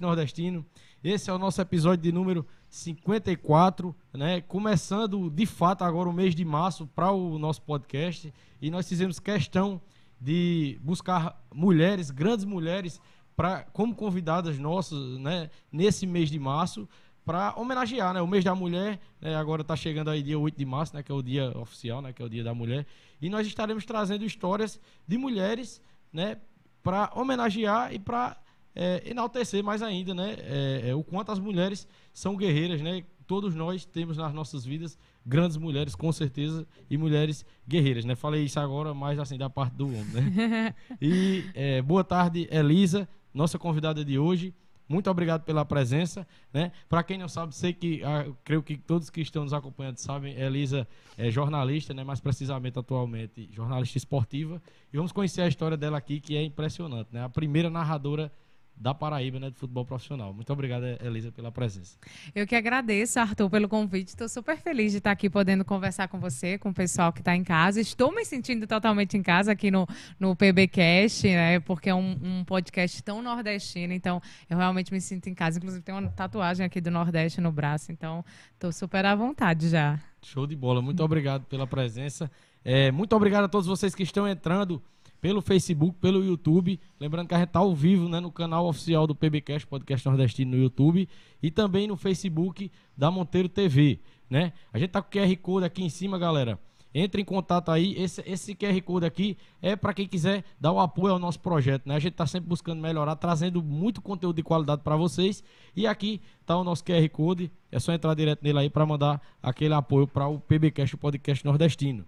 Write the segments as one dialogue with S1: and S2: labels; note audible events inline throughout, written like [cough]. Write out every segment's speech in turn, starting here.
S1: nordestino. Esse é o nosso episódio de número 54, né? Começando de fato agora o mês de março para o nosso podcast. E nós fizemos questão de buscar mulheres, grandes mulheres, para como convidadas nossas, né? Nesse mês de março, para homenagear, né? O mês da mulher, né? agora está chegando aí dia 8 de março, né? Que é o dia oficial, né? Que é o dia da mulher. E nós estaremos trazendo histórias de mulheres, né? Para homenagear e para é, enaltecer mais ainda, né? É, é, o quanto as mulheres são guerreiras, né? Todos nós temos nas nossas vidas grandes mulheres, com certeza, e mulheres guerreiras, né? Falei isso agora mais assim da parte do homem, né? [laughs] e é, boa tarde, Elisa, nossa convidada de hoje. Muito obrigado pela presença, né? Para quem não sabe, sei que ah, creio que todos que estão nos acompanhando sabem, Elisa é jornalista, né? Mais precisamente atualmente jornalista esportiva. E vamos conhecer a história dela aqui, que é impressionante, né? A primeira narradora da Paraíba, né, de futebol profissional. Muito obrigado, Elisa, pela presença.
S2: Eu que agradeço, Arthur, pelo convite. Estou super feliz de estar aqui podendo conversar com você, com o pessoal que está em casa. Estou me sentindo totalmente em casa aqui no, no PBcast, né, porque é um, um podcast tão nordestino, então eu realmente me sinto em casa. Inclusive tem uma tatuagem aqui do Nordeste no braço, então estou super à vontade já.
S1: Show de bola. Muito obrigado pela presença. É, muito obrigado a todos vocês que estão entrando pelo Facebook, pelo YouTube. Lembrando que a gente está ao vivo né, no canal oficial do PBcast, Podcast Nordestino no YouTube, e também no Facebook da Monteiro TV. Né? A gente está com o QR Code aqui em cima, galera. Entre em contato aí. Esse, esse QR Code aqui é para quem quiser dar o apoio ao nosso projeto. Né? A gente está sempre buscando melhorar, trazendo muito conteúdo de qualidade para vocês. E aqui está o nosso QR Code. É só entrar direto nele aí para mandar aquele apoio para o PBcast, o podcast nordestino.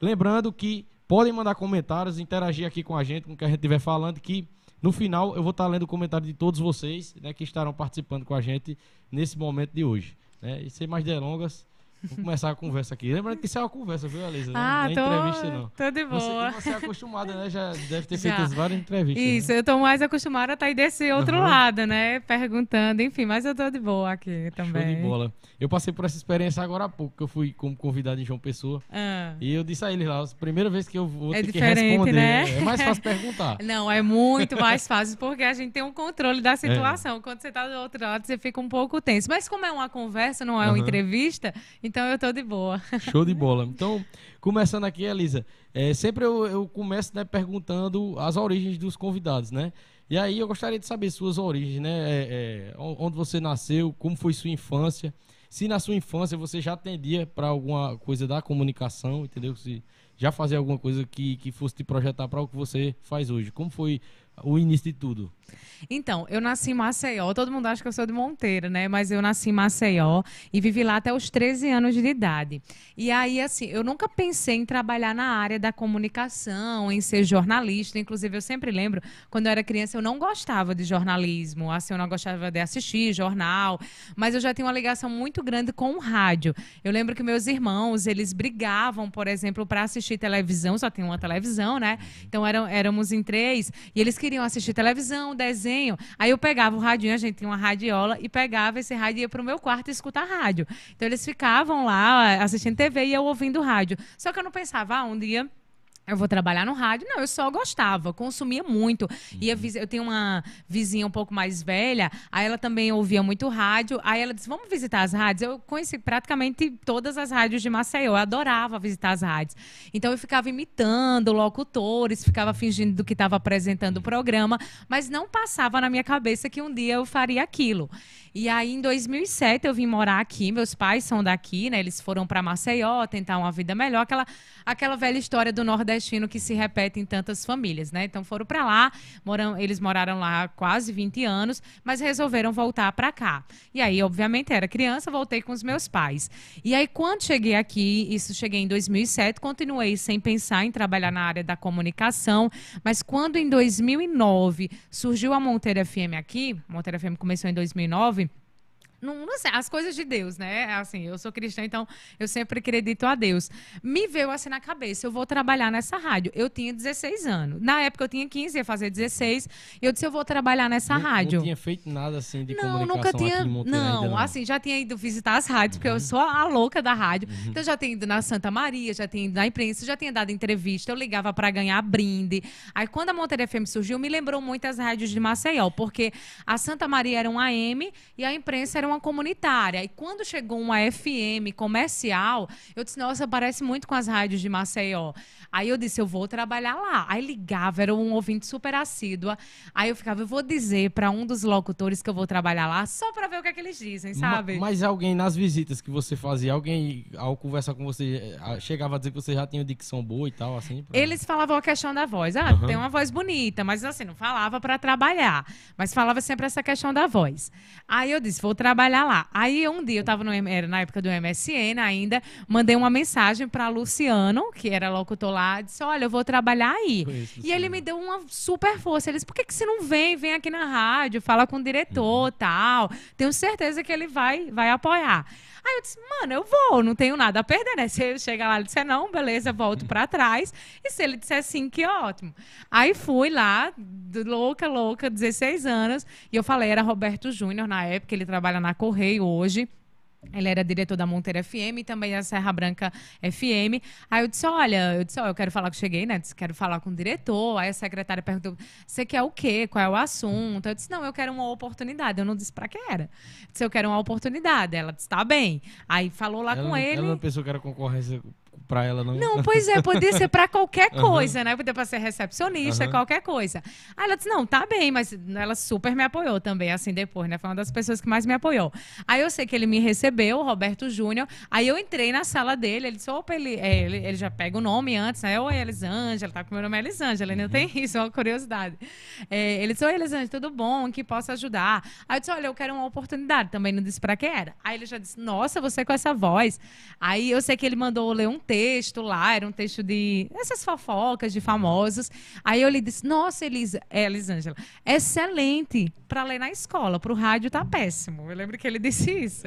S1: Lembrando que Podem mandar comentários, interagir aqui com a gente, com o que a gente estiver falando, que no final eu vou estar lendo o comentário de todos vocês né, que estarão participando com a gente nesse momento de hoje. Né? E sem mais delongas, Vamos começar a conversa aqui. Lembrando que isso é uma conversa, viu, Alisa?
S2: Ah, não é
S1: tô, entrevista, não.
S2: Tô de boa.
S1: Você, você é acostumada, né? Já deve ter feito várias entrevistas.
S2: Né? Isso,
S1: né?
S2: eu tô mais acostumada a estar aí desse outro uhum. lado, né? Perguntando, enfim, mas eu tô de boa aqui também.
S1: Show de bola. Eu passei por essa experiência agora há pouco, que eu fui como convidado em João Pessoa. Ah. E eu disse a eles lá, a primeira vez que eu vou é ter que responder. Né? É mais fácil [laughs] perguntar.
S2: Não, é muito mais fácil, porque a gente tem um controle da situação. É. Quando você tá do outro lado, você fica um pouco tenso. Mas como é uma conversa, não é uma entrevista, então eu tô de boa. [laughs]
S1: Show de bola. Então, começando aqui, Elisa, é, sempre eu, eu começo né, perguntando as origens dos convidados, né? E aí eu gostaria de saber suas origens, né? É, é, onde você nasceu, como foi sua infância. Se na sua infância você já atendia para alguma coisa da comunicação, entendeu? Se já fazia alguma coisa que, que fosse te projetar para o que você faz hoje. Como foi o início de tudo?
S2: Então, eu nasci em Maceió. Todo mundo acha que eu sou de Monteiro, né? Mas eu nasci em Maceió e vivi lá até os 13 anos de idade. E aí, assim, eu nunca pensei em trabalhar na área da comunicação, em ser jornalista. Inclusive, eu sempre lembro, quando eu era criança, eu não gostava de jornalismo. Assim, eu não gostava de assistir jornal. Mas eu já tinha uma ligação muito grande com o rádio. Eu lembro que meus irmãos, eles brigavam, por exemplo, para assistir televisão. Só tinha uma televisão, né? Então, eram, éramos em três. E eles queriam assistir televisão, desenho. Aí eu pegava o radinho, a gente tinha uma radiola, e pegava esse rádio e ia pro meu quarto escutar rádio. Então eles ficavam lá assistindo TV e eu ouvindo rádio. Só que eu não pensava, ah, um dia eu vou trabalhar no rádio. Não, eu só gostava, consumia muito. Uhum. eu tenho uma vizinha um pouco mais velha, aí ela também ouvia muito rádio. Aí ela disse: Vamos visitar as rádios. Eu conheci praticamente todas as rádios de Maceió. Eu adorava visitar as rádios. Então eu ficava imitando locutores, ficava fingindo do que estava apresentando o programa, mas não passava na minha cabeça que um dia eu faria aquilo. E aí, em 2007, eu vim morar aqui. Meus pais são daqui, né? Eles foram para Maceió tentar uma vida melhor. Aquela, aquela velha história do nordestino que se repete em tantas famílias, né? Então, foram para lá. Moram, eles moraram lá quase 20 anos, mas resolveram voltar para cá. E aí, obviamente, era criança, voltei com os meus pais. E aí, quando cheguei aqui, isso cheguei em 2007, continuei sem pensar em trabalhar na área da comunicação. Mas quando em 2009 surgiu a Monteiro FM aqui, a Monteiro FM começou em 2009 não, não sei, as coisas de Deus, né? Assim, eu sou cristã, então eu sempre acredito a Deus. Me veio assim na cabeça, eu vou trabalhar nessa rádio. Eu tinha 16 anos. Na época eu tinha 15, ia fazer 16. E eu disse, eu vou trabalhar nessa
S1: não,
S2: rádio.
S1: Não tinha feito nada assim de
S2: não, nunca tinha, não,
S1: não.
S2: assim, já tinha ido visitar as rádios, porque eu sou a louca da rádio. Então já tinha ido na Santa Maria, já tinha ido na imprensa, já tinha dado entrevista, eu ligava para ganhar brinde. Aí quando a Monteiro FM surgiu, me lembrou muito as rádios de Maceió, porque a Santa Maria era um AM e a imprensa era uma comunitária. E quando chegou uma FM comercial, eu disse, nossa, parece muito com as rádios de Maceió. Aí eu disse, eu vou trabalhar lá. Aí ligava, era um ouvinte super assídua. Aí eu ficava, eu vou dizer para um dos locutores que eu vou trabalhar lá, só para ver o que é que eles dizem, sabe?
S1: Ma- Mas alguém nas visitas que você fazia, alguém ao conversar com você, chegava a dizer que você já tinha dicção boa e tal, assim? pra-
S2: Eles falavam a questão da voz. Ah,
S1: Aham.
S2: tem uma voz bonita, mas assim, não falava para trabalhar. Mas falava sempre essa questão da voz. Aí eu disse, vou trabalhar lá. Aí um dia eu estava era na época do MSN ainda, mandei uma mensagem para Luciano, que era locutor lá, disse: Olha, eu vou trabalhar aí.
S1: Conheço,
S2: E ele me deu uma super força. Ele disse: Por que, que você não vem? Vem aqui na rádio, fala com o diretor tal. Tenho certeza que ele vai, vai apoiar. Aí eu disse, mano, eu vou, não tenho nada a perder, né? Se ele chegar lá e disser não, beleza, volto pra trás. E se ele disser sim, que ótimo. Aí fui lá, louca, louca, 16 anos, e eu falei, era Roberto Júnior na época, ele trabalha na Correio hoje. Ele era diretor da Monteiro FM e também da Serra Branca FM. Aí eu disse: Olha, eu disse, ó, eu quero falar que cheguei, né? Disse, quero falar com o diretor. Aí a secretária perguntou: Você quer o quê? Qual é o assunto? Eu disse: Não, eu quero uma oportunidade. Eu não disse pra que era. Eu disse: Eu quero uma oportunidade. Ela disse: Tá bem. Aí falou lá
S1: ela,
S2: com ele.
S1: Ela pensou que era concorrência pra ela, não?
S2: Não, [laughs] pois é, podia ser pra qualquer coisa, né? Podia pra ser recepcionista,
S1: Aham.
S2: qualquer coisa. Aí ela disse: não, tá bem, mas ela super me apoiou também, assim, depois, né? Foi uma das pessoas que mais me apoiou. Aí eu sei que ele me recebeu, o Roberto Júnior. Aí eu entrei na sala dele, ele disse: opa, ele, é, ele, ele já pega o nome antes, né? Oi, Elisângela, tá com meu nome é Elisângela, ele não tem isso, é uma curiosidade. É, ele disse: Oi, Elisângela, tudo bom? Que posso ajudar? Aí eu disse: Olha, eu quero uma oportunidade. Também não disse pra que era. Aí ele já disse: Nossa, você com essa voz. Aí eu sei que ele mandou ler um texto lá, era um texto de essas fofocas de famosos. Aí eu lhe disse: Nossa, Elisa, é, Elisângela, excelente pra ler na escola. Pro rádio tá péssimo. Eu lembro que ele disse isso.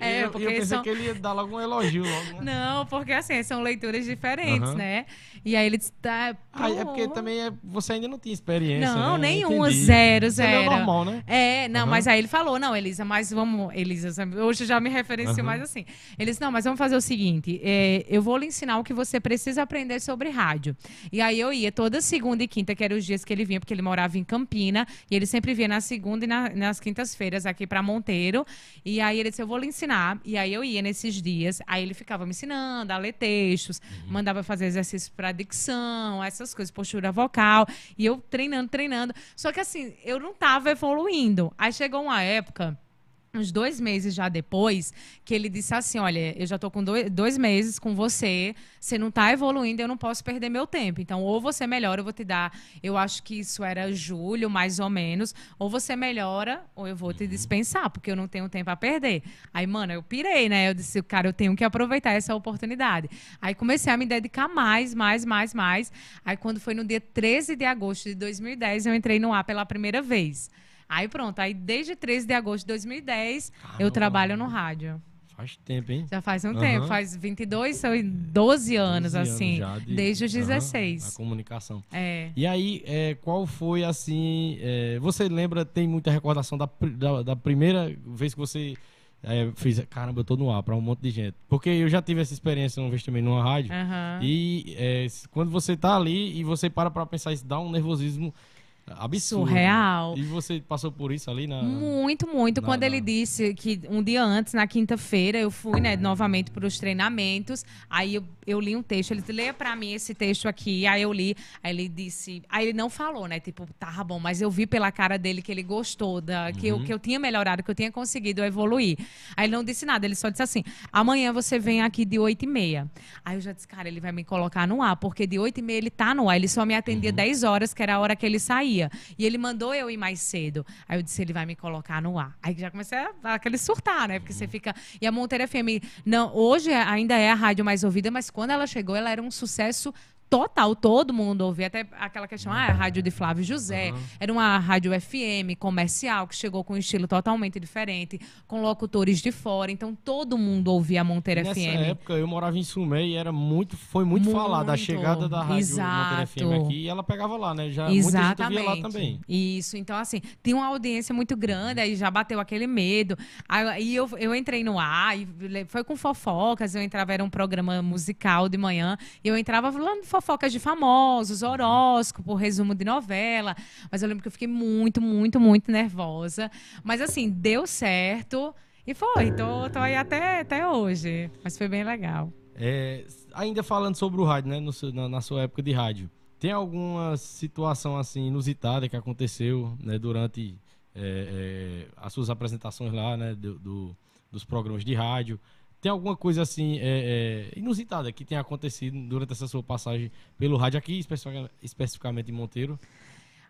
S2: É,
S1: eu,
S2: porque
S1: eu pensei
S2: são-
S1: que ele ia dar logo um elogio logo, né?
S2: Não, porque assim, são leituras diferentes,
S1: Aham.
S2: né? E aí ele disse: tá,
S1: Ah, é porque também é- você ainda não tinha experiência,
S2: Não,
S1: né?
S2: nenhuma,
S1: Entendi.
S2: zero,
S1: Isso é
S2: zero.
S1: normal, né?
S2: É, não,
S1: Aham.
S2: mas aí ele falou, não, Elisa, mas vamos, Elisa, hoje eu já me referencio
S1: Aham.
S2: mais assim. Ele disse, não, mas vamos fazer o seguinte, é, eu vou lhe ensinar o que você precisa aprender sobre rádio. E aí eu ia toda segunda e quinta, que eram os dias que ele vinha, porque ele morava em Campina, e ele sempre vinha na segunda e na- nas quintas-feiras aqui para Monteiro. E aí ele disse, eu vou lhe ensinar. E aí eu ia nesses dias, aí ele ficava me ensinando a ler textos, mandava fazer exercícios para dicção, essas coisas, postura vocal, e eu treinando, treinando. Só que assim, eu não tava evoluindo. Aí chegou uma época uns dois meses já depois, que ele disse assim: Olha, eu já tô com dois, dois meses com você, você não tá evoluindo, eu não posso perder meu tempo. Então, ou você melhora, eu vou te dar. Eu acho que isso era julho, mais ou menos. Ou você melhora, ou eu vou te dispensar, porque eu não tenho tempo a perder. Aí, mano, eu pirei, né? Eu disse, cara, eu tenho que aproveitar essa oportunidade. Aí comecei a me dedicar mais, mais, mais, mais. Aí, quando foi no dia 13 de agosto de 2010, eu entrei no ar pela primeira vez. Aí pronto, aí desde 13 de agosto de 2010 eu
S1: Caramba.
S2: trabalho no rádio.
S1: Faz tempo, hein?
S2: Já faz um
S1: Aham.
S2: tempo, faz 22, são 12 anos,
S1: 12
S2: assim,
S1: de-
S2: desde os
S1: Aham,
S2: 16.
S1: A comunicação.
S2: É.
S1: E aí, é, qual foi assim? é, você lembra, tem muita recordação da, da, da primeira vez que você é, fez. Caramba, eu tô no ar pra um monte de gente. Porque eu já tive essa experiência uma vez também numa rádio.
S2: Aham.
S1: E é, quando você tá ali e você para pra pensar, isso dá um nervosismo absurdo.
S2: Surreal.
S1: E você passou por isso ali na.
S2: Muito, muito.
S1: na-
S2: Quando ele
S1: na-
S2: disse que um dia antes, na quinta-feira, eu fui, né, novamente para os treinamentos. Aí eu, eu li um texto. Ele disse, leia para mim esse texto aqui. Aí eu li. Aí ele disse. Aí ele não falou, né? Tipo, tá bom, mas eu vi pela cara dele que ele gostou, da, que, eu,
S1: Uhum.
S2: que eu tinha melhorado, que eu tinha conseguido evoluir. Aí ele não disse nada. Ele só disse assim: amanhã você vem aqui de 8 e meia. Aí eu já disse, cara, ele vai me colocar no ar, porque de 8 e meia ele tá no ar. Ele só me atendia 10 horas, que era a hora que ele saía. E ele mandou eu ir mais cedo. Aí eu disse, ele vai me colocar no ar. Aí já comecei a dar aquele surtar, né? Porque você fica. E a Monteiro FM, não, hoje ainda é a rádio mais ouvida, mas quando ela chegou, ela era um sucesso total, todo mundo ouvia. Até aquela questão, ah, a rádio de Flávio José.
S1: Uhum.
S2: Era uma rádio FM comercial que chegou com um estilo totalmente diferente, com locutores de fora. Então todo mundo ouvia a Monteiro
S1: Nessa
S2: FM.
S1: época eu morava em Sumé e era muito, foi muito, falado a
S2: Muito,
S1: chegada da rádio Monteiro FM
S2: exato.
S1: aqui e ela pegava lá, né? Já muita gente
S2: Exatamente.
S1: lá também.
S2: Isso, então assim, tinha uma audiência muito grande, aí já bateu aquele medo. Aí eu, eu entrei no ar, e foi com fofocas, eu entrava, era um programa musical de manhã, e eu entrava falando fofocas de famosos, horóscopo, resumo de novela. Mas eu lembro que eu fiquei muito, muito, muito nervosa. Mas assim, deu certo. E foi, tô, tô aí até, até hoje. Mas foi bem legal.
S1: É, ainda falando sobre o rádio, né? no na, na sua época de rádio, tem alguma situação assim inusitada que aconteceu né, durante é, é, as suas apresentações lá, né? do- do- dos programas de rádio? Tem alguma coisa assim é, é, inusitada que tenha acontecido durante essa sua passagem pelo rádio aqui, especifica- especificamente em Monteiro?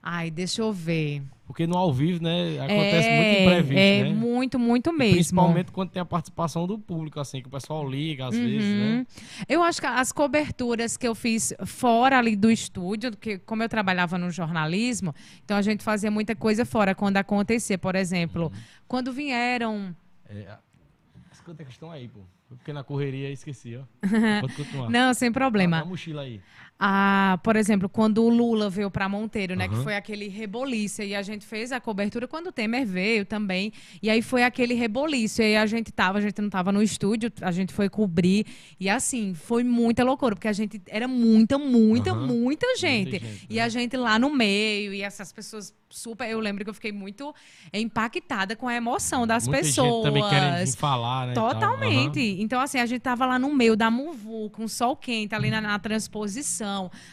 S2: Ai, deixa eu ver.
S1: Porque no ao vivo, né, acontece muito
S2: é,
S1: imprevisto,
S2: é
S1: né?
S2: muito, muito
S1: E
S2: mesmo.
S1: Principalmente quando tem a participação do público, assim, que o pessoal liga às vezes, né?
S2: Uhum. Eu acho que as coberturas que eu fiz fora ali do estúdio, porque como eu trabalhava no jornalismo, então a gente fazia muita coisa fora quando acontecia. Por exemplo,
S1: Uhum.
S2: quando vieram.
S1: É, escuta a questão aí, pô. Porque na correria esqueci, ó. [laughs] Pode continuar.
S2: Não, sem
S1: Tá
S2: problema.
S1: na mochila aí.
S2: Ah, por exemplo, quando o Lula veio para Monteiro, né, que
S1: Aham.
S2: foi aquele reboliço, e a gente fez a cobertura quando o Temer veio também, e aí foi aquele reboliço, e aí a gente tava, a gente não tava no estúdio, a gente foi cobrir, e assim, foi muita loucura, porque a gente era muita, muita,
S1: Aham.
S2: muita gente.
S1: gente,
S2: e
S1: né?
S2: a gente lá no meio, e essas pessoas super, eu lembro que eu fiquei muito impactada com a emoção das
S1: Muita
S2: pessoas.
S1: gente também vir falar, né? tal.
S2: Totalmente.
S1: Aham.
S2: Então, assim, a gente tava lá no meio da muvu, com o sol quente, ali na, na transposição,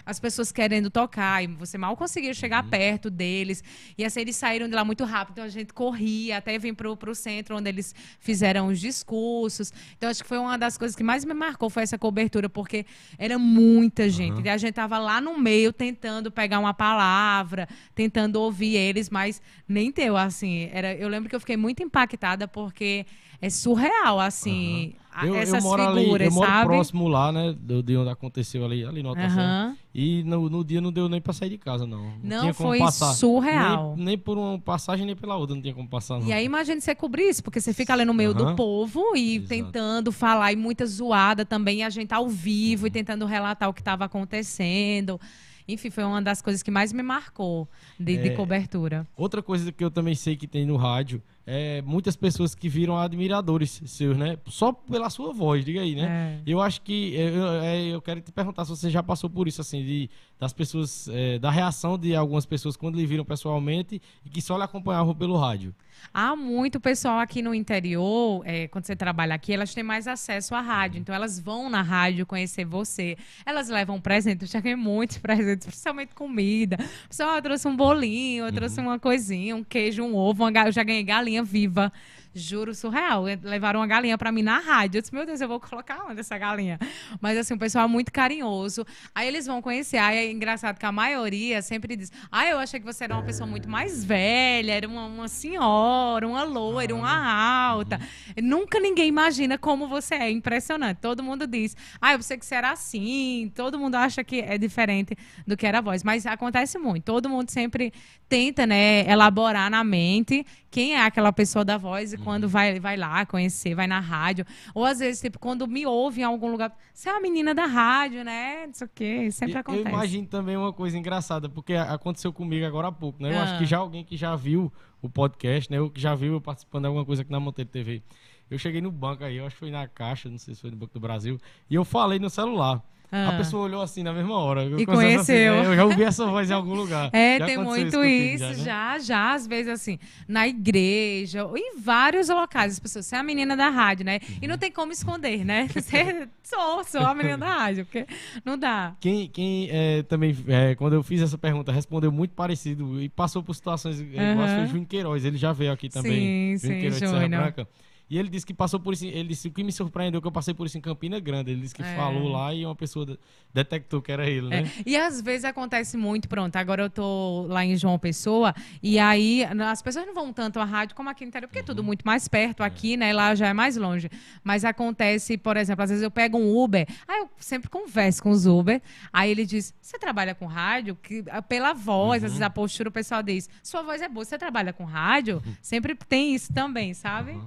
S2: as pessoas querendo tocar, e você mal conseguia
S1: Uhum.
S2: chegar perto deles. E assim, eles saíram de lá muito rápido, então a gente corria até vir pro, pro centro, onde eles fizeram os discursos. Então, acho que foi uma das coisas que mais me marcou, foi essa cobertura, porque era muita gente. E a gente tava lá no meio, tentando pegar uma palavra, tentando ouvir eles, mas nem deu, assim. Era, eu lembro que eu fiquei muito impactada, porque é surreal, assim, a-
S1: Eu,
S2: essas
S1: eu moro ali,
S2: figuras,
S1: eu moro
S2: sabe?
S1: próximo lá, né? Do, de onde aconteceu ali, ali no Altação.
S2: Aham.
S1: E no, no dia não deu nem pra sair de casa, não.
S2: Não,
S1: como
S2: foi
S1: passar.
S2: surreal.
S1: Nem, nem por uma passagem, nem pela outra, não tinha como passar, não.
S2: E aí, imagine você cobrir isso, porque você fica ali no meio do
S1: Aham.
S2: povo e
S1: Exato.
S2: tentando falar, e muita zoada também, a gente ao vivo
S1: Uhum.
S2: e tentando relatar o que estava acontecendo. Enfim, foi uma das coisas que mais me marcou de, de
S1: É.
S2: cobertura.
S1: Outra coisa que eu também sei que tem no rádio é muitas pessoas que viram admiradores seus, né? Só pela sua voz, diga aí, né?
S2: É.
S1: Eu acho que eu, eu- é, eu quero te perguntar se você já passou por isso, assim, de, das pessoas, é, da reação de algumas pessoas quando lhe viram pessoalmente e que só lhe acompanhavam pelo rádio.
S2: Há muito pessoal aqui no interior, é, quando você trabalha aqui, elas têm mais acesso à rádio. Então, elas vão na rádio conhecer você. Elas levam presente. Eu já ganhei muitos presentes, principalmente comida. Pessoal, eu trouxe um bolinho, eu trouxe uma coisinha, um queijo, um ovo. Uma eu já ganhei galinha viva. Juro, surreal. Levaram uma galinha pra mim na rádio. Eu disse, meu Deus, eu vou colocar onde essa galinha? Mas, assim, o pessoal é muito carinhoso. Aí eles vão conhecer. Aí é engraçado que a maioria sempre diz: Ah, eu achei que você era uma pessoa muito mais velha, era uma, uma senhora, uma loira, uma alta. Nunca ninguém imagina como você é. Impressionante. Todo mundo diz: Ah, eu pensei que você era assim. Todo mundo acha que é diferente do que era a voz. Mas acontece muito. Todo mundo sempre tenta, né, elaborar na mente quem é aquela pessoa da voz e quando vai, vai lá conhecer, vai na rádio. Ou às vezes, tipo, quando me ouve em algum lugar, você é uma menina da rádio, né? Não sei o quê. Sempre
S1: E
S2: acontece.
S1: Eu imagino também uma coisa engraçada, porque aconteceu comigo agora há pouco, né? Eu
S2: Ah.
S1: acho que já alguém que já viu o podcast, né? Ou que já viu eu participando de alguma coisa aqui na Monteiro TV. Eu cheguei no banco aí, eu acho que foi na Caixa, não sei se foi no Banco do Brasil, e eu falei no celular.
S2: Ah.
S1: A pessoa olhou assim na mesma hora. Eu
S2: E conheceu.
S1: assim, né? eu já ouvi essa voz em algum lugar. [laughs]
S2: É,
S1: Já
S2: tem muito
S1: contigo
S2: isso,
S1: né?
S2: já, já, às vezes assim, na igreja, ou em vários locais, as pessoas, você é a menina da rádio, né? E não tem como esconder, né? [laughs] Você, sou, sou a menina da rádio, porque não dá.
S1: Quem, quem é, também, é, quando eu fiz essa pergunta, respondeu muito parecido e passou por situações é, igual
S2: Aham.
S1: foi o Júnior Queiroz. Ele já veio aqui também.
S2: Sim, sim,
S1: Queiroz de Serra. Branca. E ele disse que passou por isso. Ele disse o que me surpreendeu que eu passei por isso em Campina Grande. Ele disse que
S2: É.
S1: falou lá e uma pessoa de- detectou que era ele, né?
S2: É, E às vezes acontece muito, pronto, agora eu tô lá em João Pessoa, e aí as pessoas não vão tanto à rádio como aqui no interior, porque é tudo muito mais perto aqui, né? Lá já é mais longe. Mas acontece, por exemplo, às vezes eu pego um Uber, aí eu sempre converso com os Uber, aí ele diz: Você trabalha com rádio? Que, pela voz, às vezes a postura, o pessoal diz: Sua voz é boa, você trabalha com rádio? Sempre tem isso também, sabe?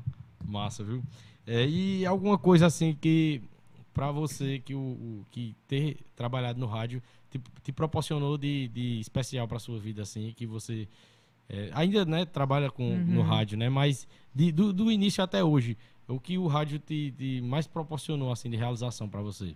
S1: Massa, viu? É, e alguma coisa assim que pra você que o, o- que ter trabalhado no rádio te, te proporcionou de, de especial pra sua vida assim, que você é, ainda né trabalha com no rádio, né? Mas de- do, do início até hoje, o que o rádio te, te mais proporcionou assim de realização pra você?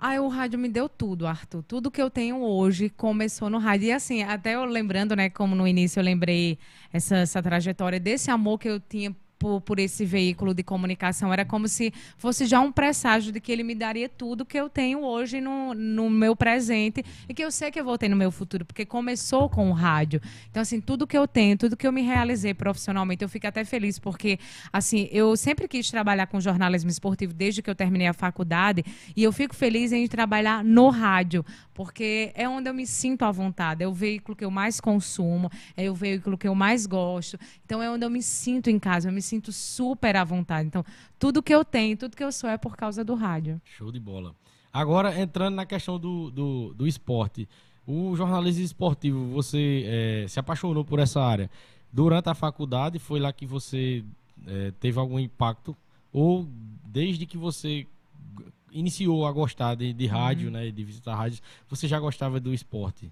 S2: Ah, o rádio me deu tudo, Arthur. Tudo que eu tenho hoje começou no rádio. E assim, até eu lembrando, né, como no início eu lembrei essa, essa trajetória desse amor que eu tinha por, por esse veículo de comunicação. Era como se fosse já um presságio de que ele me daria tudo que eu tenho hoje no, no meu presente e que eu sei que eu vou ter no meu futuro, porque começou com o rádio. Então, assim, tudo que eu tenho, tudo que eu me realizei profissionalmente, eu fico até feliz, porque, assim, eu sempre quis trabalhar com jornalismo esportivo desde que eu terminei a faculdade e eu fico feliz em trabalhar no rádio, porque é onde eu me sinto à vontade, é o veículo que eu mais consumo, é o veículo que eu mais gosto, então é onde eu me sinto em casa, eu me sinto super à vontade. Então, tudo que eu tenho, tudo que eu sou é por causa do rádio.
S1: Show de bola. Agora, entrando na questão do, do, do esporte. O jornalismo esportivo, você eh, se apaixonou por essa área durante a faculdade? Foi lá que você eh, teve algum impacto? Ou desde que você iniciou a gostar de, de rádio, né, de visitar rádios, você já gostava do esporte?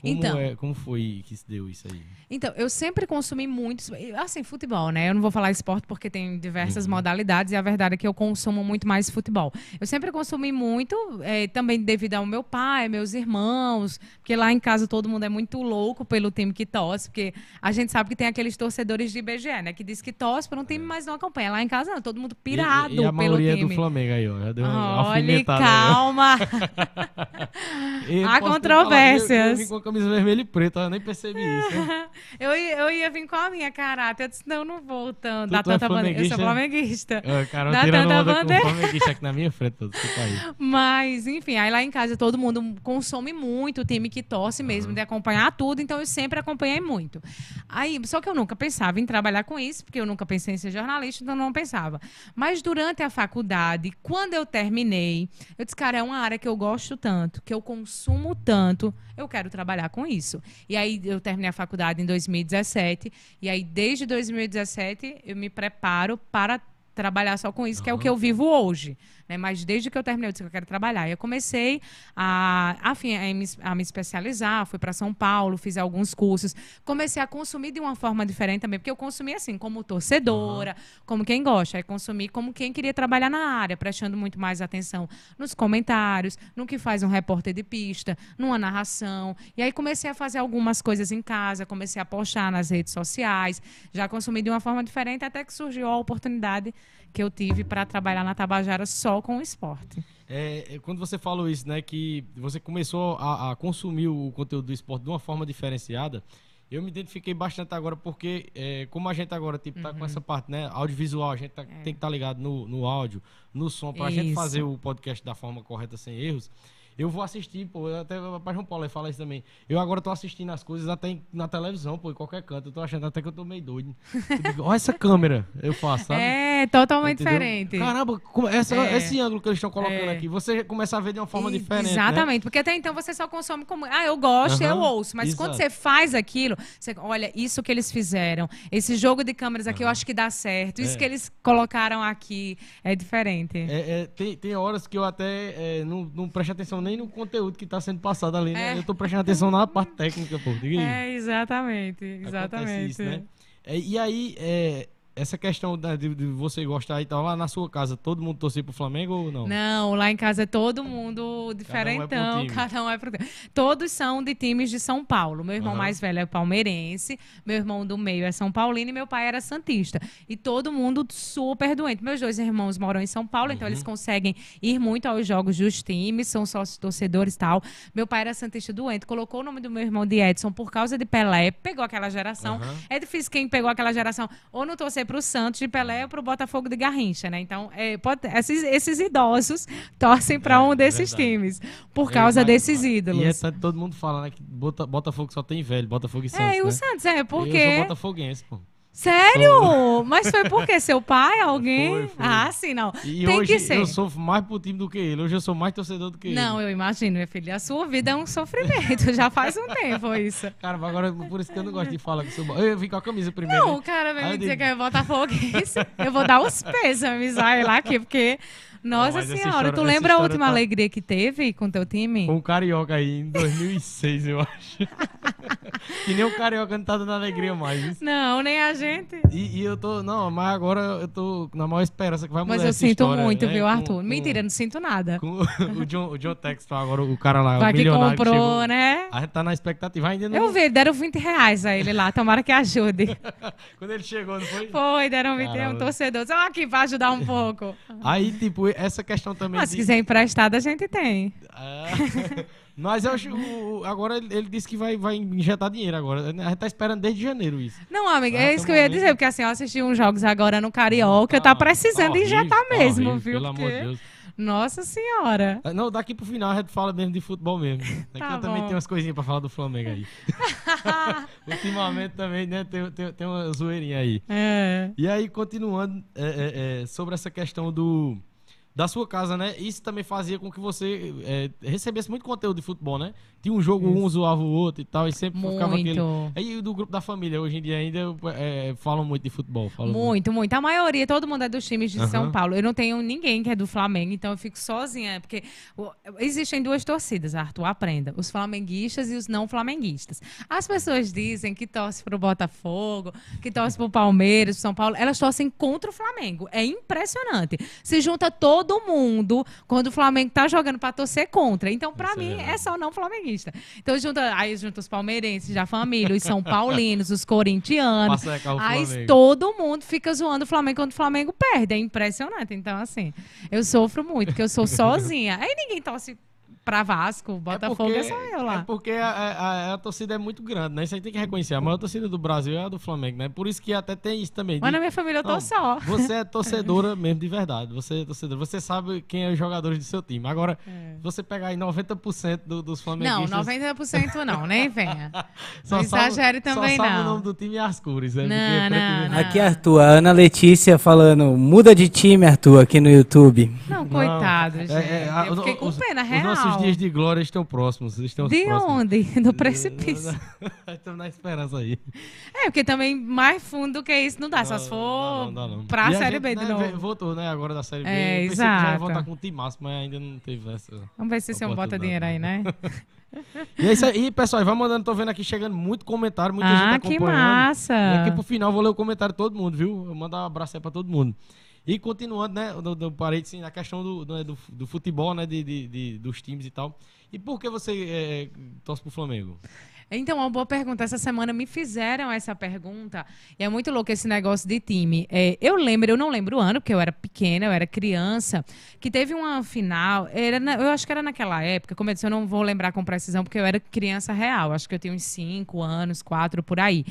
S1: Como,
S2: Então-
S1: é- como foi que se deu isso aí?
S2: Então, eu sempre consumi muito, assim, futebol, né? Eu não vou falar esporte porque tem diversas
S1: Uhum.
S2: modalidades e a verdade é que eu consumo muito mais futebol. Eu sempre consumi muito, eh, também devido ao meu pai, meus irmãos, porque lá em casa todo mundo é muito louco pelo time que torce, porque a gente sabe que tem aqueles torcedores de IBGE, né? Que diz que torce para um time, mas não acompanha. Lá em casa não, todo mundo pirado
S1: É. E, e a
S2: pelo
S1: maioria é
S2: time.
S1: do Flamengo aí, ó. Já deu uma
S2: Olha, calma. [laughs] Há controvérsias.
S1: Eu, eu a camisa vermelha e preta, eu nem percebi isso. [laughs]
S2: eu, ia, eu ia vir com a minha caráter. Eu disse, não, não vou tanto. Dá
S1: é
S2: tanta bandeira. Eu sou
S1: flamenguista?
S2: flamenguista.
S1: Ah, cara,
S2: Dá tanta bandeira.
S1: flamenguista aqui na minha frente.
S2: Mas, enfim, aí lá em casa todo mundo consome muito o time que torce mesmo, de acompanhar tudo, então eu sempre acompanhei muito. Aí, só que eu nunca pensava em trabalhar com isso, porque eu nunca pensei em ser jornalista, então não pensava. Mas durante a faculdade, quando eu terminei, eu disse, cara, é uma área que eu gosto tanto, que eu consumo tanto, eu quero trabalhar com isso. E aí eu terminei a faculdade em 2017, e aí desde 2017 eu me preparo para trabalhar só com isso, que é o que eu vivo hoje. Né? Mas desde que eu terminei, eu disse que eu quero trabalhar. Eu comecei a, afim, a, me, a me especializar, fui para São Paulo, fiz alguns cursos. Comecei a consumir de uma forma diferente também, porque eu consumi assim, como torcedora, como quem gosta. Aí consumi como quem queria trabalhar na área, prestando muito mais atenção nos comentários, no que faz um repórter de pista, numa narração. E aí comecei a fazer algumas coisas em casa, comecei a postar nas redes sociais, já consumi de uma forma diferente, até que surgiu a oportunidade que eu tive para trabalhar na Tabajara só com o esporte.
S1: É, é, quando você falou isso, né, que você começou a, a consumir o conteúdo do esporte de uma forma diferenciada, eu me identifiquei bastante agora, porque é, como a gente agora tipo, tá com essa parte, né, audiovisual, a gente tá- tem que estar ligado no, no áudio, no som, pra gente
S2: Isso.
S1: fazer o podcast da forma correta, sem erros. Eu vou assistir, pô, até o pai João Paulo fala isso também. Eu agora tô assistindo as coisas até na televisão, pô, em qualquer canto. Eu tô achando até que eu tô meio doido. Eu digo, Olha essa câmera, eu faço, sabe?
S2: É, totalmente
S1: Entendeu?
S2: diferente.
S1: Caramba, essa,
S2: É.
S1: esse ângulo que eles estão colocando
S2: É.
S1: aqui, você começa a ver de uma forma
S2: E-
S1: diferente. né?
S2: Exatamente, porque até então você só consome como. Ah, eu gosto, eu
S1: Aham,
S2: ouço. Mas quando
S1: exato.
S2: você faz aquilo, você olha, isso que eles fizeram, esse jogo de câmeras aqui, eu acho que dá certo. Isso
S1: É.
S2: que eles colocaram aqui é diferente.
S1: É, é, tem, tem horas que eu até é, não, não presto atenção nem no conteúdo que está sendo passado ali, né?
S2: É.
S1: Eu tô prestando atenção na parte técnica, pô. Diga aí.
S2: É, exatamente. Exatamente.
S1: isso, né? É, e aí, é, essa questão de, de você gostar e tal, lá na sua casa, todo mundo torcia pro Flamengo ou não?
S2: Não, lá em casa é todo mundo diferentão,
S1: time.
S2: cada um é pro time. Todos são de times de São Paulo. Meu irmão
S1: Aham.
S2: mais velho é palmeirense, meu irmão do meio é São Paulino e meu pai era santista. E todo mundo super doente. Meus dois irmãos moram em São Paulo, então
S1: Uhum.
S2: eles conseguem ir muito aos jogos dos times, são sócios torcedores e tal. Meu pai era santista doente, colocou o nome do meu irmão de Edson por causa de Pelé, pegou aquela geração.
S1: Aham.
S2: É difícil quem pegou aquela geração ou não torcer pro Santos de Pelé ou pro Botafogo de Garrincha, né? Então, é, pode, esses, esses idosos torcem para
S1: É,
S2: um
S1: é
S2: desses
S1: verdade.
S2: times, por
S1: É,
S2: causa desses
S1: E
S2: ídolos.
S1: tanto, todo mundo fala, né? Que Bota- Botafogo só tem velho, Botafogo e Santos.
S2: É, e o
S1: né?
S2: Santos, é,
S1: Eu
S2: porque...
S1: sou botafoguense, pô.
S2: Sério? Mas foi porque seu pai, alguém?
S1: Foi, foi.
S2: Ah, sim, não.
S1: E
S2: Tem
S1: hoje
S2: que ser.
S1: eu sofro mais pro time do que ele. Hoje eu sou mais torcedor do que ele.
S2: Não, eu imagino, minha filha. A sua vida é um sofrimento. [laughs] Já faz um tempo isso.
S1: Cara, mas agora por isso que eu não gosto de falar que sou. Eu vim com a camisa primeiro.
S2: Não, o cara
S1: Aí
S2: me dizer
S1: digo-
S2: que é botafoguense. Eu vou dar os pêsames aí lá aqui, porque. Nossa
S1: essa
S2: senhora,
S1: história-
S2: tu lembra a última
S1: tá-
S2: alegria que teve com teu time?
S1: Com um carioca aí em 2006, eu acho. [laughs] que nem o carioca não tá dando alegria mais.
S2: Não, nem a gente.
S1: E, e eu tô. Não, mas agora eu tô na maior esperança que vai mudar
S2: Mas eu sinto
S1: história,
S2: muito,
S1: né?
S2: viu, Arthur?
S1: com-
S2: Mentira, não sinto nada.
S1: Com [laughs] o John, o John Texton, agora o cara lá,
S2: Vai
S1: o
S2: que comprou,
S1: chegou.
S2: né?
S1: A gente tá na expectativa. Ainda não.
S2: Eu vi, deram 20 reais a ele lá, tomara que ajude. [laughs]
S1: Quando ele chegou, não foi?
S2: Foi, deram 20 reais, um
S1: Caramba.
S2: torcedor. Só aqui pra ajudar um pouco.
S1: Aí, tipo, essa questão também.
S2: Mas se
S1: de-
S2: quiser emprestado, a gente tem.
S1: Ah, [laughs] Mas eu acho. o- Agora ele, ele disse que vai, vai injetar dinheiro agora. A gente tá esperando desde janeiro isso.
S2: Não, amiga,
S1: Ah,
S2: é
S1: tá
S2: isso que eu ia dizer, porque assim, eu assisti uns jogos agora no Carioca, tá precisando
S1: horrível,
S2: injetar
S1: tá
S2: mesmo,
S1: horrível,
S2: viu?
S1: Pelo amor de
S2: Porque-
S1: Deus.
S2: Nossa senhora.
S1: Ah, Não, daqui pro final a gente fala mesmo de futebol mesmo. [laughs] Daqui
S2: Tá
S1: eu também
S2: bom.
S1: tenho umas coisinhas pra falar do Flamengo aí. [laughs] Ultimamente também, né, tem, tem, tem uma zoeirinha aí.
S2: É.
S1: E aí, continuando é, é, é, sobre essa questão do da sua casa, né? Isso também fazia com que você é, recebesse muito conteúdo de futebol, né? Tinha um jogo, um zoava o outro e tal, e sempre ficava aquele...
S2: Muito.
S1: Aí do grupo da família, hoje em dia ainda é, falam muito de futebol. Falam
S2: Muito, muito. A maioria, todo mundo é dos times de São
S1: Aham.
S2: Paulo. Eu não tenho ninguém que é do Flamengo, então eu fico sozinha. Porque o- existem duas torcidas, Arthur, aprenda. Os flamenguistas e os não flamenguistas. As pessoas dizem que torcem pro Botafogo, que torcem pro Palmeiras, pro São Paulo. Elas torcem contra o Flamengo. É impressionante. Se junta todo mundo quando o Flamengo tá jogando pra torcer contra. Então, pra
S1: Isso é
S2: mim,
S1: verdade.
S2: é só não flamenguista. Então, junta, aí junta os palmeirenses da família, os são paulinos, os corintianos. Aí
S1: Flamengo.
S2: todo mundo fica zoando o Flamengo quando o Flamengo perde. É impressionante. Então, assim, eu sofro muito, porque eu sou [laughs] sozinha. Aí ninguém torce pra Vasco, Botafogo, é, só eu
S1: É
S2: lá.
S1: porque a, a- a torcida é muito grande, né? Isso aí tem que reconhecer. A maior torcida do Brasil é a do Flamengo, né? Por isso que até tem isso também.
S2: Mas
S1: de-
S2: na minha família eu tô
S1: Não,
S2: só.
S1: Você é torcedora [laughs] mesmo, de verdade. Você é torcedora. Você sabe quem é os jogadores do seu time. Agora, se você pegar aí 90% do, dos
S2: Não,
S1: flamenguistas...
S2: 90% não, nem venha. [laughs]
S1: só
S2: não
S1: sabe-
S2: exagere também,
S1: Só sabe o
S2: não.
S1: nome do time e as cores, né?
S2: Não,
S1: Porque é
S2: não, não.
S3: Aqui, Arthur, a Ana Letícia falando, muda de time, Arthur, aqui no YouTube.
S2: Não,
S1: Não,
S2: coitado, gente.
S1: é- é, a-
S2: eu fiquei com
S1: os-
S2: pena,
S1: Os
S2: real.
S1: nossos dias de glória estão próximos. Estão
S2: De
S1: próximos.
S2: onde? [laughs] Do precipício. [laughs]
S1: Estamos na esperança aí.
S2: É, porque também mais fundo do que isso não dá, só se for
S1: Não, não, não, não.
S2: pra
S1: a
S2: Série
S1: gente,
S2: B de
S1: né,
S2: novo.
S1: Voltou, né? Agora da Série B.
S2: É,
S1: Eu pensei que já ia
S2: exato.
S1: voltar com o time máximo, mas ainda não teve essa.
S2: Vamos ver se esse um bota dinheiro aí, né? [laughs]
S1: E é isso aí, pessoal. Vai mandando, tô vendo aqui chegando muito comentário, muita
S2: ah,
S1: gente
S2: que
S1: acompanhando.
S2: massa!
S1: E aqui pro final vou ler o comentário de todo mundo, viu? Eu mandar um abraço aí pra todo mundo. E continuando, né, do, do sim, na questão do, do, do, do futebol, né, de, de- de- dos times e tal. E por que você é, torce pro Flamengo?
S2: Então, uma boa pergunta. Essa semana me fizeram essa pergunta. E é muito louco esse negócio de time. É, eu lembro, eu não lembro o ano, porque eu era pequena, eu era criança, que teve uma final. Era na- eu acho que era naquela época, como eu disse, eu não vou lembrar com precisão, porque eu era criança real. Acho que eu tinha uns 5 anos, 4 por aí.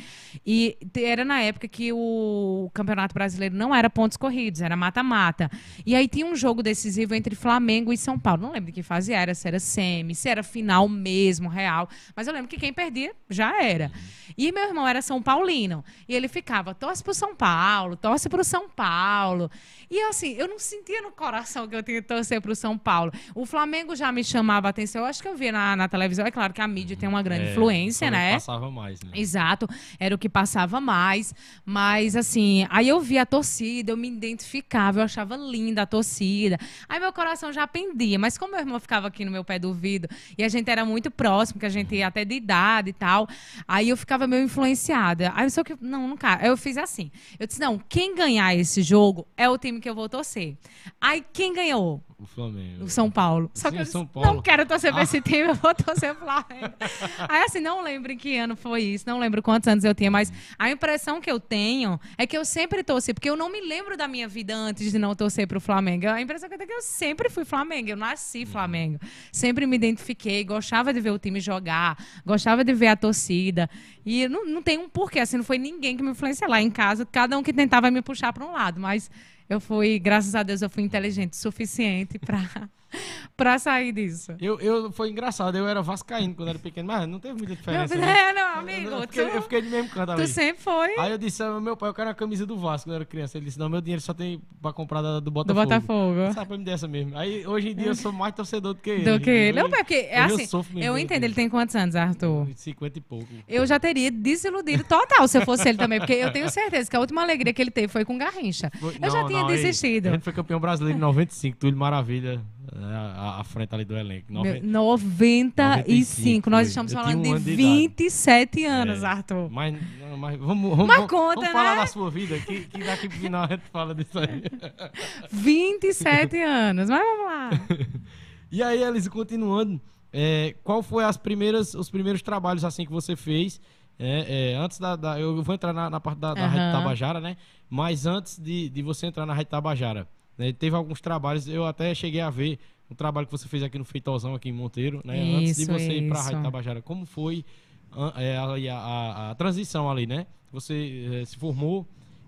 S2: E era na época que o Campeonato Brasileiro não era pontos corridos, era mata-mata. E aí tinha um jogo decisivo entre Flamengo e São Paulo. Não lembro de que fase era, se era semi, se era final mesmo, real. Mas eu lembro que quem perdia já era. E meu irmão era São Paulino. E ele ficava, torce pro São Paulo, torce pro São Paulo. E assim, eu não sentia no coração que eu tinha que torcer pro São Paulo. O Flamengo já me chamava a atenção. Eu acho que eu via na, na televisão. É claro que a mídia tem uma grande
S1: É,
S2: influência, né?
S1: Passava mais, né?
S2: Exato, era o que passava mais, mas assim, aí eu via a torcida, eu me identificava, eu achava linda a torcida. Aí meu coração já pendia, mas como meu irmão ficava aqui no meu pé do ouvido e a gente era muito próximo, que a gente ia até de idade e tal, aí eu ficava meio influenciada. Aí eu só que não, cara, eu fiz assim. Eu disse: "Não, quem ganhar esse jogo é o time que eu vou torcer". Aí quem ganhou?
S1: O Flamengo.
S2: O São Paulo. Só
S1: Sim,
S2: que eu
S1: São Paulo.
S2: não quero torcer pra
S1: Ah.
S2: esse time, eu vou torcer pro Flamengo. [laughs] Aí assim, não lembro em que ano foi isso, não lembro quantos anos eu tinha, mas a impressão que eu tenho é que eu sempre torci, porque eu não me lembro da minha vida antes de não torcer pro Flamengo. A impressão que eu tenho é que eu sempre fui Flamengo, eu nasci Flamengo. Sempre me identifiquei, gostava de ver o time jogar, gostava de ver a torcida. E não, não tem um porquê, assim, não foi ninguém que me influenciou lá em casa, cada um que tentava me puxar para um lado, mas eu fui, graças a Deus, eu fui inteligente o suficiente para [laughs] para sair disso.
S1: Eu, eu, foi engraçado, eu era vascaíno quando era pequeno, mas não teve muita
S2: Não,
S1: diferença. né?
S2: é, não, amigo,
S1: eu, fiquei,
S2: tu,
S1: eu fiquei de mesmo canto
S2: tu
S1: ali.
S2: sempre foi
S1: Aí eu disse, ah, meu pai, eu quero a camisa do Vasco quando eu era criança. Ele disse, não, meu dinheiro só tem pra comprar da, do
S2: do
S1: Botafogo.
S2: Botafogo.
S1: Sabe, pra me dessa mesmo. Aí hoje em dia eu sou mais torcedor do que ele.
S2: Do que ele. Não, porque, é
S1: eu
S2: assim, eu entendo, ele tem quantos anos, Arthur?
S1: 50 e pouco.
S2: Eu já teria desiludido total se eu fosse ele também, porque eu tenho certeza que a última alegria que ele teve foi com Garrincha.
S1: Foi-
S2: Eu já
S1: não,
S2: tinha
S1: não, aí,
S2: desistido.
S1: A gente foi campeão brasileiro em 95, Túlio Maravilha, à, à frente ali do elenco.
S2: Meu,
S1: Noven-
S2: 95. Nós estamos
S1: Eu
S2: falando
S1: tinha um
S2: de
S1: ano de idade.
S2: 27 anos,
S1: É.
S2: Arthur.
S1: Mas, mas vamos, vamos, vamos,
S2: conta,
S1: vamos falar
S2: né?
S1: da sua vida, que, que daqui pro final a gente fala disso aí. [laughs]
S2: 27 anos. Mas vamos lá. [laughs]
S1: E aí, Elis, continuando, é, qual foi as primeiras, os primeiros trabalhos assim que você fez? é, é, antes da, da- Eu vou entrar na, na parte da, da. Rádio Tabajara, né? Mas antes de, de você entrar na Rádio Tabajara, né, teve alguns trabalhos, eu até cheguei a ver um trabalho que você fez aqui no Feitosão, aqui em Monteiro, né? antes de
S2: Isso,
S1: você ir pra
S2: isso.
S1: Rádio Tabajara. Como foi a, é, a, a- a transição ali, né? Você é, se formou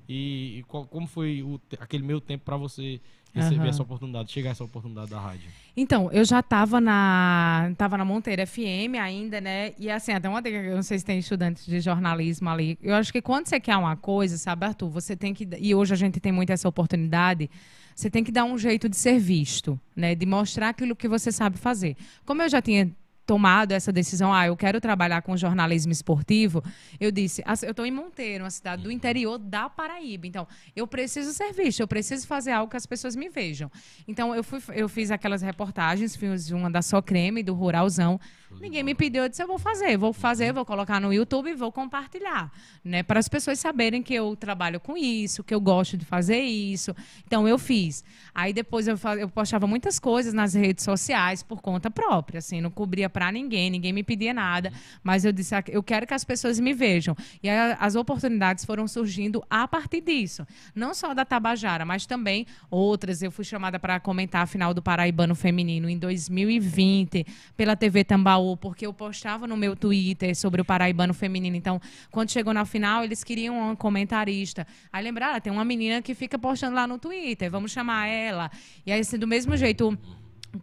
S1: e, e qual- como foi o aquele meio tempo para você receber
S2: Aham.
S1: essa oportunidade, chegar a essa oportunidade da rádio?
S2: Então, eu já estava na, tava na Monteiro FM ainda, né? E assim, até uma eu não sei se tem estudantes de jornalismo ali. Eu acho que quando você quer uma coisa, sabe, Arthur, você tem que. E hoje a gente tem muito essa oportunidade. Você tem que dar um jeito de ser visto, né? De mostrar aquilo que você sabe fazer. Como eu já tinha tomado essa decisão, ah, eu quero trabalhar com jornalismo esportivo, eu disse, "Ah, eu estou em Monteiro, uma cidade do interior da Paraíba, então eu preciso ser visto, eu preciso fazer algo que as pessoas me vejam. Então eu, fui, eu fiz aquelas reportagens, fiz uma da Só Creme, do Ruralzão, ninguém me pediu, eu disse, eu vou fazer, vou fazer, vou colocar no YouTube e vou compartilhar, né, para as pessoas saberem que eu trabalho com isso, que eu gosto de fazer isso, então eu fiz. Aí depois eu, eu postava muitas coisas nas redes sociais por conta própria, assim, não cobria para ninguém, ninguém me pedia nada, mas eu disse, "Ah, eu quero que as pessoas me vejam. E aí, as oportunidades foram surgindo a partir disso. Não só da Tabajara, mas também outras. Eu fui chamada para comentar a final do Paraibano Feminino em 2020 pela TV Tambaú, porque eu postava no meu Twitter sobre o Paraibano Feminino. Então, quando chegou na final, eles queriam uma comentarista. Aí lembraram, "Ah, tem uma menina que fica postando lá no Twitter, vamos chamar ela. E aí, assim, do mesmo jeito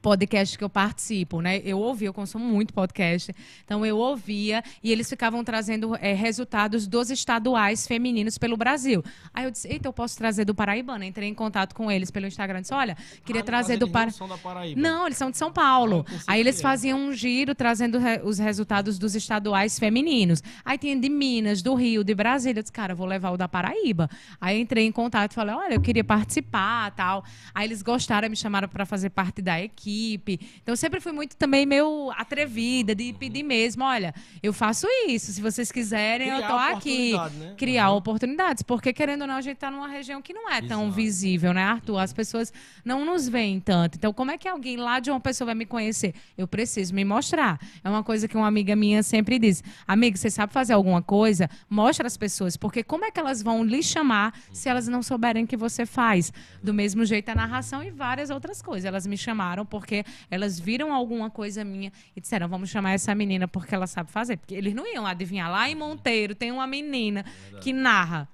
S2: podcast que eu participo, né? Eu ouvi, eu consumo muito podcast, então eu ouvia e eles ficavam trazendo eh, resultados dos estaduais femininos pelo Brasil. Aí eu disse, eita, eu posso trazer do Paraibano. Entrei em contato com eles pelo Instagram, disse, olha, queria
S1: Ah,
S2: trazer do
S1: eles
S2: Para...
S1: não são da Paraíba.
S2: Não, eles são de São Paulo.
S1: Ah,
S2: Aí eles faziam um giro trazendo re- os resultados dos estaduais femininos. Aí tinha de Minas, do Rio, de Brasília. Eu disse, cara, eu vou levar o da Paraíba. Aí entrei em contato e falei, olha, eu queria participar tal. Aí eles gostaram, me chamaram para fazer parte da equipe. Então eu sempre fui muito também meio atrevida de pedir mesmo, olha, eu faço isso. Se vocês quiserem, eu
S1: Criar
S2: tô aqui.
S1: né?
S2: Criar
S1: Uhum.
S2: oportunidades. Porque, querendo ou não, a gente tá numa região que não é tão
S1: Exato.
S2: visível, né, Arthur? As pessoas não nos veem tanto. Então, como é que alguém lá de uma pessoa vai me conhecer? Eu preciso me mostrar. É uma coisa que uma amiga minha sempre diz. Amiga, você sabe fazer alguma coisa? Mostra as pessoas. Porque como é que elas vão lhe chamar se elas não souberem que você faz? Do mesmo jeito a narração e várias outras coisas. Elas me chamaram porque elas viram alguma coisa minha e disseram, vamos chamar essa menina porque ela sabe fazer. Porque eles não iam adivinhar. Lá em Monteiro tem uma menina que narra.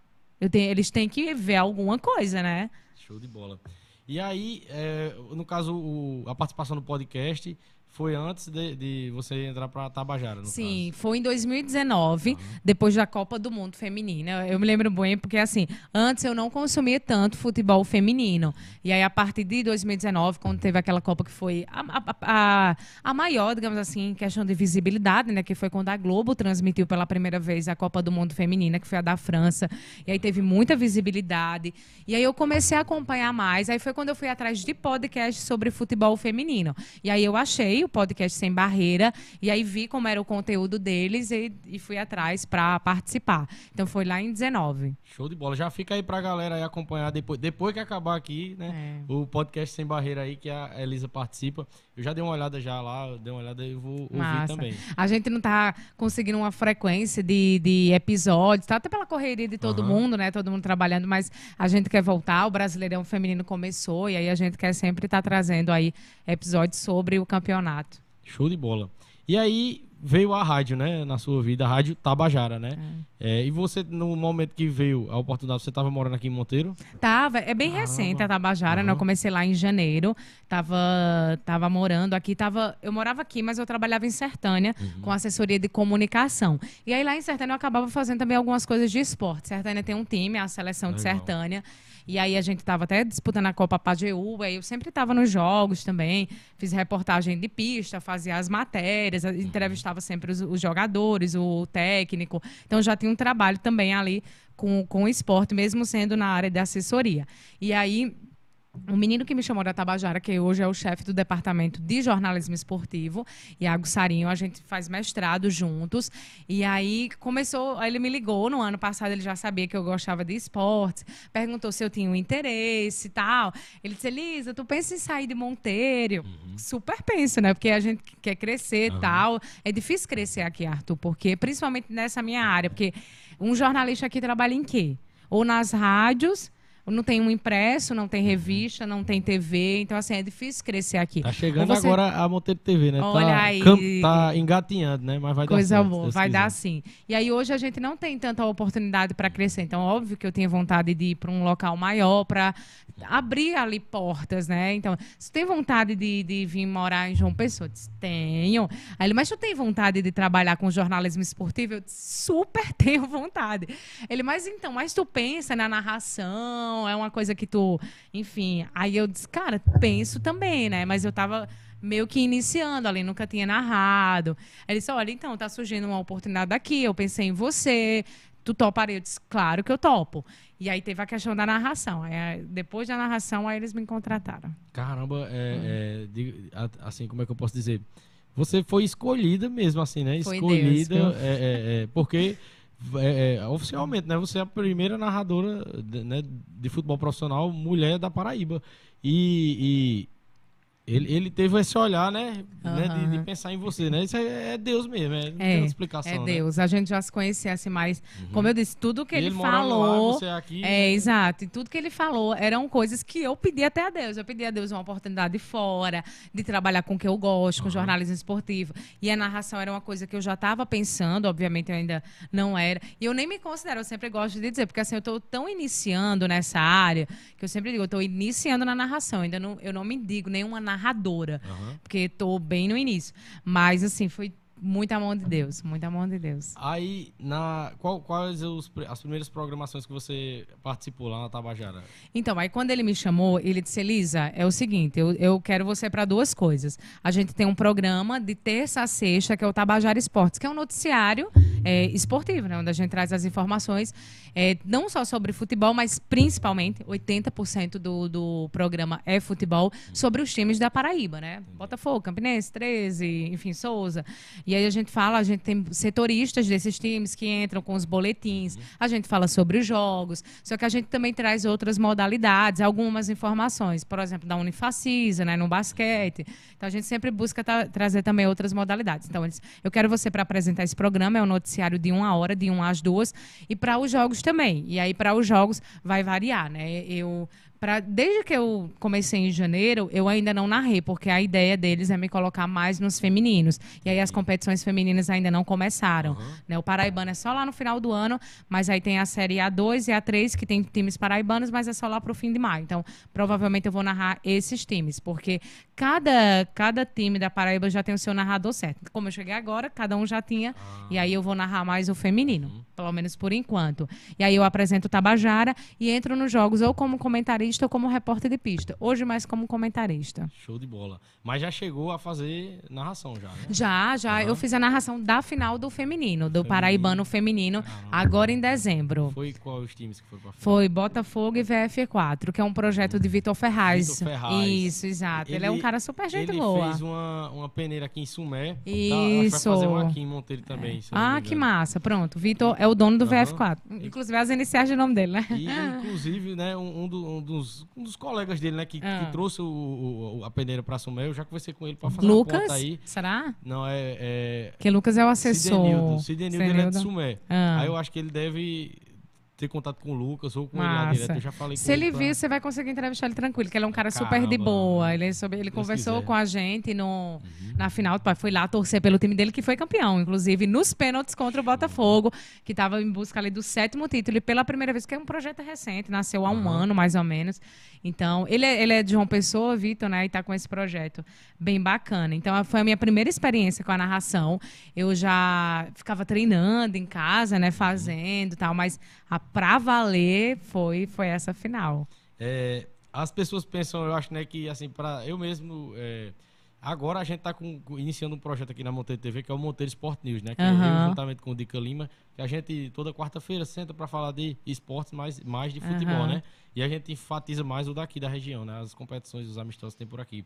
S2: Tenho- eles têm que ver alguma coisa, né?
S1: Show de bola. E aí, é, no caso, o- a participação no podcast foi antes de, de você entrar pra Tabajara,
S2: Sim,
S1: caso.
S2: foi em 2019, depois da Copa do Mundo Feminina. Eu me lembro bem, porque assim, antes eu não consumia tanto futebol feminino. E aí, a partir de 2019, quando teve aquela Copa que foi a, a- a- a maior, digamos assim, em questão de visibilidade, né? Que foi quando a Globo transmitiu pela primeira vez a Copa do Mundo Feminina, que foi a da França. E aí teve muita visibilidade. E aí eu comecei a acompanhar mais. Aí foi quando eu fui atrás de podcast sobre futebol feminino. E aí eu achei o podcast Sem Barreira, e aí vi como era o conteúdo deles e, e fui atrás para participar. Então foi lá em 19.
S1: Show de bola. Já fica aí pra galera aí acompanhar depois, depois que acabar aqui, né?
S2: É.
S1: O podcast Sem Barreira aí, que a Elisa participa. Eu já dei uma olhada já lá, eu dei uma olhada e vou ouvir
S2: Massa.
S1: também.
S2: A gente não tá conseguindo uma frequência de, de episódios, tá até pela correria de todo
S1: Aham.
S2: mundo, né? Todo mundo trabalhando, mas a gente quer voltar. O Brasileirão Feminino começou e aí a gente quer sempre estar trazendo aí episódios sobre o campeonato.
S1: Show de bola. E aí veio a rádio, né? Na sua vida, a rádio Tabajara, né? É, e você, no momento que veio a oportunidade, você estava morando aqui em Monteiro?
S2: Tava, é bem
S1: Caramba.
S2: recente a Tabajara, né? Eu comecei lá em janeiro, tava, tava morando aqui, tava, eu morava aqui, mas eu trabalhava em Sertânia
S1: Uhum.
S2: com assessoria de comunicação. E aí lá em Sertânia eu acabava fazendo também algumas coisas de esporte. Sertânia tem um time, a seleção de
S1: Legal.
S2: Sertânia. E aí a gente tava até disputando a Copa Pajeú, aí eu sempre tava nos jogos também, fiz reportagem de pista, fazia as matérias, entrevistava sempre os, os jogadores, o técnico. Então já tinha um trabalho também ali com, com o esporte, mesmo sendo na área de assessoria. E aí o menino que me chamou da Tabajara, que hoje é o chefe do departamento de jornalismo esportivo, Iago Sarinho, a gente faz mestrado juntos. E aí começou, ele me ligou no ano passado, ele já sabia que eu gostava de esportes, perguntou se eu tinha um interesse e tal. Ele disse: Elisa, tu pensa em sair de Monteiro? Super penso, né? Porque a gente quer crescer e
S1: Aham.
S2: tal. É difícil crescer aqui, Arthur, porque principalmente nessa minha área, porque um jornalista aqui trabalha em quê? Ou nas rádios. Não tem um impresso, não tem revista, não tem TV. Então, assim, é difícil crescer aqui.
S1: Tá chegando
S2: você-
S1: agora a Monteiro TV, né?
S2: Olha
S1: tá,
S2: aí.
S1: cam- tá engatinhando, né? Mas vai dar
S2: Coisa
S1: certo.
S2: boa, vai
S1: quiser.
S2: dar sim. E aí hoje a gente não tem tanta oportunidade para crescer. Então, óbvio que eu tinha vontade de ir para um local maior para abrir ali portas, né? Então, você tem vontade de, de vir morar em João Pessoa? Eu disse, tenho. Aí ele, mas tu tem vontade de trabalhar com jornalismo esportivo? Eu disse, super [laughs] tenho vontade. Ele, mas então, mas tu pensa na narração, é uma coisa que tu, enfim. Aí eu disse, cara, penso também, né? Mas eu tava meio que iniciando ali, nunca tinha narrado. Aí ele disse, olha, então, tá surgindo uma oportunidade aqui, eu pensei em você, tu toparia? Eu disse, claro que eu topo. E aí teve a questão da narração. Aí, depois da narração, aí eles me contrataram.
S1: Caramba, é, é, de- a- assim, como é que eu posso dizer? Você foi escolhida mesmo, assim, né?
S2: Foi
S1: escolhida,
S2: Deus,
S1: é, é, é, porque é, é, oficialmente, né? Você é a primeira narradora de, né, de futebol profissional mulher da Paraíba. E, e ele, ele teve esse olhar, né? né, de, de pensar em você, né? Isso é, é Deus mesmo, é, não tem
S2: É,
S1: explicação,
S2: É
S1: né?
S2: Deus. A gente já se conhecesse mais. Como eu disse, tudo que
S1: E
S2: ele,
S1: morando lá,
S2: falou.
S1: você aqui.
S2: É,
S1: né?
S2: exato. E tudo que ele falou eram coisas que eu pedi até a Deus. Eu pedi a Deus uma oportunidade fora, de trabalhar com o que eu gosto, com
S1: Aham.
S2: jornalismo esportivo. E a narração era uma coisa que eu já estava pensando, obviamente eu ainda não era. E eu nem me considero, eu sempre gosto de dizer, porque assim, eu estou tão iniciando nessa área, que eu sempre digo, eu estou iniciando na narração. Ainda não, eu não me digo nenhuma narradora,
S1: Aham.
S2: porque estou bem no início. Mas assim, foi muita mão de Deus, muita mão de Deus.
S1: Aí, na, qual, quais os, pri- as primeiras programações que você participou lá na Tabajara?
S2: Então, aí quando ele me chamou, ele disse: Elisa, é o seguinte, eu, eu quero você para duas coisas. A gente tem um programa de terça a sexta, que é o Tabajara Esportes, que é um noticiário é, esportivo, né? Onde a gente traz as informações, é, não só sobre futebol, mas principalmente, 80% do, do programa é futebol, sobre os times da Paraíba, né? Botafogo, Campinense, 13, enfim, Souza. E aí a gente fala, a gente tem setoristas desses times que entram com os boletins, a gente fala sobre os jogos, só que a gente também traz outras modalidades, algumas informações, por exemplo, da Unifacisa, né, no basquete. Então a gente sempre busca ta- trazer também outras modalidades. Então eles, eu quero você para apresentar esse programa, é um noticiário de uma hora, de uma às duas, e para os jogos também. E aí para os jogos vai variar, né? Eu Pra, desde que eu comecei em janeiro, eu ainda não narrei, porque a ideia deles é me colocar mais nos femininos. E aí as competições femininas ainda não começaram. Né? O Paraibano é só lá no final do ano, mas aí tem a série A2 e A3, que tem times paraibanos, mas é só lá pro fim de maio. Então, provavelmente eu vou narrar esses times, porque cada, cada time da Paraíba já tem o seu narrador certo. Como eu cheguei agora, cada um já tinha, e aí eu vou narrar mais o feminino, pelo menos por enquanto. E aí eu apresento o Tabajara e entro nos jogos ou como comentarista pista ou como repórter de pista. Hoje mais como comentarista.
S1: Show de bola. Mas já chegou a fazer narração já, né?
S2: Já, já.
S1: Aham.
S2: Eu fiz a narração da final do feminino, do
S1: Feminino.
S2: Paraibano Feminino,
S1: Caramba.
S2: agora em dezembro.
S1: Foi qual os times que foram pra final?
S2: Foi Botafogo e VF4, que é um projeto de Vitor Ferraz.
S1: Vitor Ferraz.
S2: Isso, exato. Ele, é um cara super gente
S1: ele
S2: boa.
S1: fez uma, uma peneira aqui em Sumé. Tá,
S2: Isso.
S1: vai fazer uma aqui em Monteiro também.
S2: Ah, que massa. Pronto. Vitor é o dono do
S1: Aham.
S2: VF4. Inclusive as iniciais de nome dele, né?
S1: E, inclusive, né, um, um do- um dos, um dos colegas dele, né, que,
S2: Ah.
S1: que trouxe o, o- a peneira pra Sumé, eu já conversei com ele pra fazer uma
S2: Lucas?
S1: ponta aí.
S2: Será?
S1: Não, é... é
S2: Porque Lucas é o assessor.
S1: Sidenildo. Sidenildo, ele é de
S2: Sidenildo.
S1: Sumé.
S2: Ah.
S1: Aí eu acho que ele deve ter contato com o Lucas ou com ele lá
S2: Massa.
S1: direto. Eu já falei
S2: Se ele
S1: pra-
S2: vir, você vai conseguir entrevistar ele tranquilo, que ele é um cara super de
S1: Caramba.
S2: boa. Ele, é sobre- ele
S1: Deus
S2: conversou
S1: quiser.
S2: com a gente no,
S1: Uhum.
S2: na final, foi lá torcer pelo time dele, que foi campeão, inclusive, nos pênaltis contra o Botafogo, que estava em busca ali do sétimo título, e pela primeira vez, que é um projeto recente, nasceu há um
S1: Aham.
S2: ano, mais ou menos. Então, ele é, ele é de João Pessoa, Vitor, né, e tá com esse projeto bem bacana. Então, foi a minha primeira experiência com a narração. Eu já ficava treinando em casa, né, fazendo tal, mas a pra valer foi, foi essa final.
S1: É, as pessoas pensam, eu acho, né, que assim, para eu mesmo. é, agora a gente tá com- iniciando um projeto aqui na Monteiro TV, que é o Monteiro Sport News, né? Que é
S2: Aham.
S1: eu, juntamente com o Dica Lima, que a gente toda quarta-feira senta para falar de esportes, mais, mais de futebol,
S2: Aham.
S1: né? E a gente enfatiza mais o daqui da região, né? As competições, os amistosos que tem por aqui.